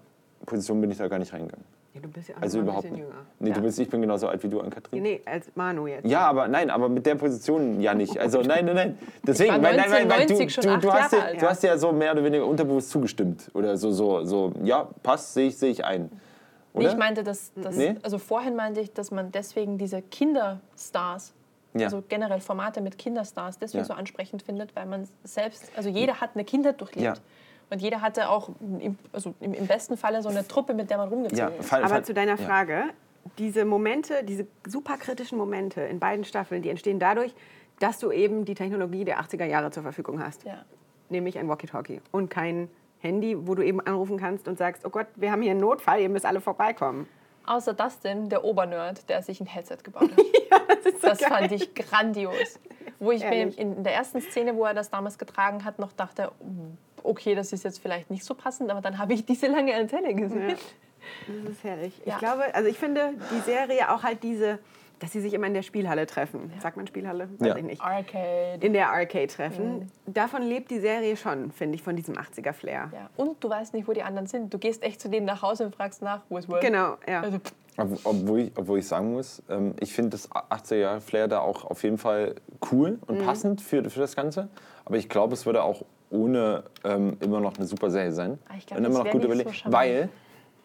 Speaker 3: Position bin ich da gar nicht reingegangen.
Speaker 2: Ja, du bist ja auch
Speaker 3: Also überhaupt
Speaker 2: ein
Speaker 3: nicht.
Speaker 2: bisschen jünger.
Speaker 3: Nee,
Speaker 1: Ja.
Speaker 3: du bist, ich bin genauso alt wie du, Ann-Kathrin.
Speaker 2: Nee, als Manu jetzt.
Speaker 3: Ja, aber nein, aber mit der Position ja nicht. Also [LAUGHS] nein, nein, nein. Deswegen,
Speaker 1: war
Speaker 3: weil, nein, weil, weil du,
Speaker 1: 1990 schon
Speaker 3: du, du, hast ja, du hast ja so mehr oder weniger unterbewusst zugestimmt. Oder so, so, so ja, passt, sehe ich, sehe ich ein.
Speaker 1: Nee, ich meinte, dass, dass
Speaker 3: Nee?
Speaker 1: also vorhin meinte ich, dass man deswegen diese Kinderstars,
Speaker 3: Ja.
Speaker 1: also generell Formate mit Kinderstars, deswegen
Speaker 3: Ja.
Speaker 1: so ansprechend findet, weil man selbst, also jeder hat eine Kindheit durchlebt.
Speaker 3: Ja.
Speaker 1: Und jeder hatte auch im, also im, besten Falle so eine Truppe, mit der man rumgezogen
Speaker 3: ja,
Speaker 1: ist.
Speaker 3: fall,
Speaker 2: Aber
Speaker 3: fall,
Speaker 2: zu deiner
Speaker 3: ja.
Speaker 2: Frage, diese Momente, diese superkritischen Momente in beiden Staffeln, die entstehen dadurch, dass du eben die Technologie der 80er Jahre zur Verfügung hast.
Speaker 1: Ja.
Speaker 2: Nämlich ein Walkie-Talkie und kein Handy, wo du eben anrufen kannst und sagst, oh Gott, wir haben hier einen Notfall, ihr müsst alle vorbeikommen.
Speaker 1: Außer Dustin, der Obernerd, der sich ein Headset gebaut hat. [LAUGHS] das fand ich grandios. Wo ich mir in der ersten Szene, wo er das damals getragen hat, noch dachte, okay, das ist jetzt vielleicht nicht so passend, aber dann habe ich diese lange Antenne gesehen.
Speaker 2: Ja. [LAUGHS] Das ist herrlich.
Speaker 1: Ja.
Speaker 2: Ich glaube, also ich finde die Serie auch halt diese, dass sie sich immer in der Spielhalle treffen. Sagt man Spielhalle? Weiß
Speaker 3: Ja.
Speaker 2: ich nicht.
Speaker 1: Arcade.
Speaker 2: In der Arcade treffen. Davon lebt die Serie schon, finde ich, von diesem 80er-Flair.
Speaker 1: Ja. Und du weißt nicht, wo die anderen sind. Du gehst echt zu denen nach Hause und fragst nach, wo ist Will?
Speaker 2: Genau, ja.
Speaker 1: Also,
Speaker 3: Ob- Obwohl ich, obwohl ich sagen muss, ähm, ich finde das 80er-Jahre-Flair da auch auf jeden Fall cool und passend für, für das Ganze. Aber ich glaube, es würde auch ohne ähm, immer noch eine super Serie sein.
Speaker 1: Ah, ich glaub,
Speaker 3: und immer noch gut überlegt.
Speaker 1: so
Speaker 3: weil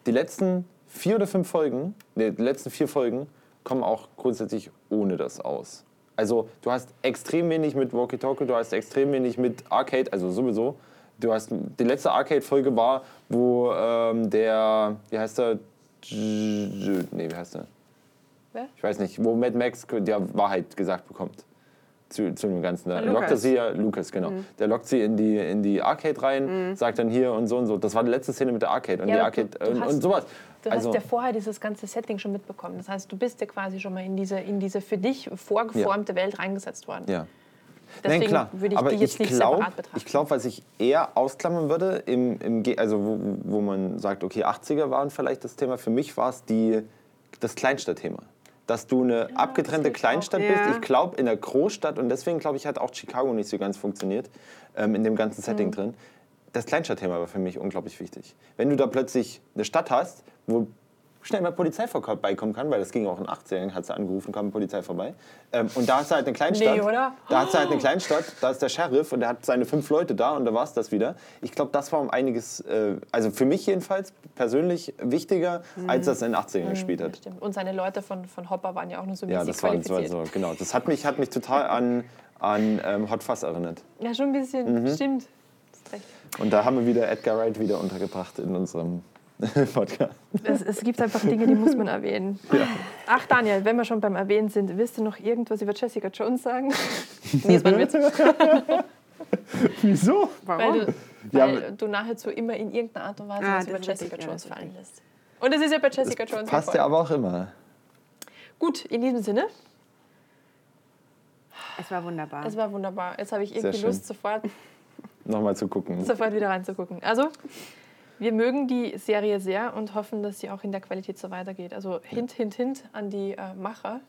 Speaker 3: die letzten vier oder fünf Folgen, nee, die letzten vier Folgen kommen auch grundsätzlich ohne das aus. Also du hast extrem wenig mit Walkie-Talkie, du hast extrem wenig mit Arcade, also sowieso. Du hast, die letzte Arcade-Folge war, wo ähm, der, wie heißt der? Nee, wie heißt der?
Speaker 1: wer?
Speaker 3: ich weiß nicht, wo Mad Max die Wahrheit gesagt bekommt. Zu, zu dem Ganzen. Da
Speaker 2: Lucas.
Speaker 3: lockt er sie ja, Lucas, genau. Der lockt sie in die, in die Arcade rein, sagt dann hier und so und so. Das war die letzte Szene mit der Arcade und
Speaker 1: Ja,
Speaker 3: die Arcade
Speaker 1: du- du
Speaker 3: und,
Speaker 1: hast-
Speaker 3: und sowas.
Speaker 1: Du
Speaker 3: also,
Speaker 1: hast ja vorher dieses ganze Setting schon mitbekommen. Das heißt, du bist ja quasi schon mal in diese, in diese für dich vorgeformte Welt reingesetzt worden.
Speaker 3: ja.
Speaker 1: Deswegen
Speaker 3: Nein, klar.
Speaker 1: würde ich
Speaker 3: Aber
Speaker 1: die jetzt
Speaker 3: ich
Speaker 1: nicht
Speaker 3: glaub,
Speaker 1: separat betrachten.
Speaker 3: Ich glaube, was ich eher ausklammern würde, im, im, also wo, wo man sagt, okay, 80er waren vielleicht das Thema. Für mich war es die, das Kleinstadtthema. Dass du eine abgetrennte
Speaker 1: sehe ich auch.
Speaker 3: Kleinstadt
Speaker 2: Ja.
Speaker 3: bist. Ich glaube, in der Großstadt, und deswegen glaube ich, hat auch Chicago nicht so ganz funktioniert, ähm, in dem ganzen
Speaker 1: Mhm.
Speaker 3: Setting drin. Das Kleinstadtthema war für mich unglaublich wichtig. Wenn du da plötzlich eine Stadt hast, wo schnell mal Polizei vorbeikommen kann, weil das ging auch in 18 hat sie angerufen, kam Polizei vorbei. Ähm, und da hast du halt eine Kleinstadt.
Speaker 1: Nee, oder?
Speaker 3: Da hast du halt eine Kleinstadt, da ist der Sheriff und der hat seine fünf Leute da und da war es das wieder. Ich glaube, das war um einiges, äh, also für mich jedenfalls persönlich wichtiger, als das in den 80ern gespielt hat.
Speaker 1: Stimmt. Und seine Leute von, von Hopper waren ja auch nur so
Speaker 3: Ja,
Speaker 1: mäßig
Speaker 3: das war, das war so, genau. Das hat mich, hat mich total an, an ähm, Hot Fuzz erinnert.
Speaker 1: Ja, schon ein bisschen.
Speaker 3: Mhm.
Speaker 1: Stimmt.
Speaker 3: Und da haben wir wieder Edgar Wright wieder untergebracht in unserem [LAUGHS] Podcast.
Speaker 1: Es, es gibt einfach Dinge, die muss man erwähnen. Ach, Daniel, wenn wir schon beim Erwähnen sind, willst du noch irgendwas über Jessica Jones sagen? nee, das war ein Witz. [LAUGHS]
Speaker 3: Wieso?
Speaker 2: Warum?
Speaker 1: Weil, du,
Speaker 3: Ja,
Speaker 1: weil du nahezu immer in irgendeiner Art und Weise
Speaker 2: Ah,
Speaker 1: was
Speaker 2: das
Speaker 1: über
Speaker 2: ist
Speaker 1: Jessica
Speaker 2: ja,
Speaker 1: Jones
Speaker 2: das ist
Speaker 1: fallen lässt. Und es ist ja bei Jessica Jones
Speaker 3: Passt ja aber auch immer.
Speaker 1: Gut, in diesem Sinne,
Speaker 2: Es war wunderbar.
Speaker 1: es war wunderbar. Jetzt habe ich irgendwie. Lust, sofort,
Speaker 3: Nochmal zu gucken.
Speaker 1: sofort wieder reinzugucken. Also, wir mögen die Serie sehr und hoffen, dass sie auch in der Qualität so weitergeht. Also, Hint, Hint, Hint an die äh, Macher.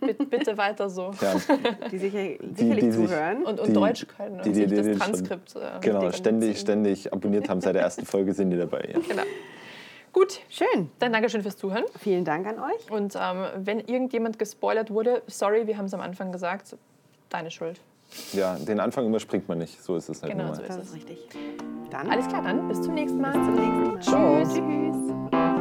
Speaker 1: Bitte, bitte weiter so.
Speaker 3: Ja, [LAUGHS]
Speaker 2: die sicher, sicherlich
Speaker 3: die sich-
Speaker 2: zuhören.
Speaker 1: Und, und
Speaker 3: Die-
Speaker 1: Deutsch können und
Speaker 3: die- die-
Speaker 1: sich
Speaker 3: die-
Speaker 1: das
Speaker 3: die schon-
Speaker 1: Transkript. Äh,
Speaker 3: genau, ständig,
Speaker 1: ziehen.
Speaker 3: ständig abonniert haben seit der ersten Folge, sind die dabei. Ja.
Speaker 1: Genau. Gut,
Speaker 2: Schön.
Speaker 1: dann Dankeschön fürs Zuhören.
Speaker 2: Vielen Dank an euch.
Speaker 1: Und ähm, wenn irgendjemand gespoilert wurde, sorry, wir haben es am Anfang gesagt, deine Schuld.
Speaker 3: Ja, den Anfang überspringt man nicht. So ist es halt
Speaker 1: Genau,
Speaker 3: nun
Speaker 1: so
Speaker 3: mal.
Speaker 1: ist
Speaker 2: Das
Speaker 1: es.
Speaker 2: ist richtig. Dann
Speaker 1: Alles klar, dann bis zum nächsten Mal.
Speaker 2: bis zum nächsten Mal.
Speaker 3: Ciao.
Speaker 1: Tschüss.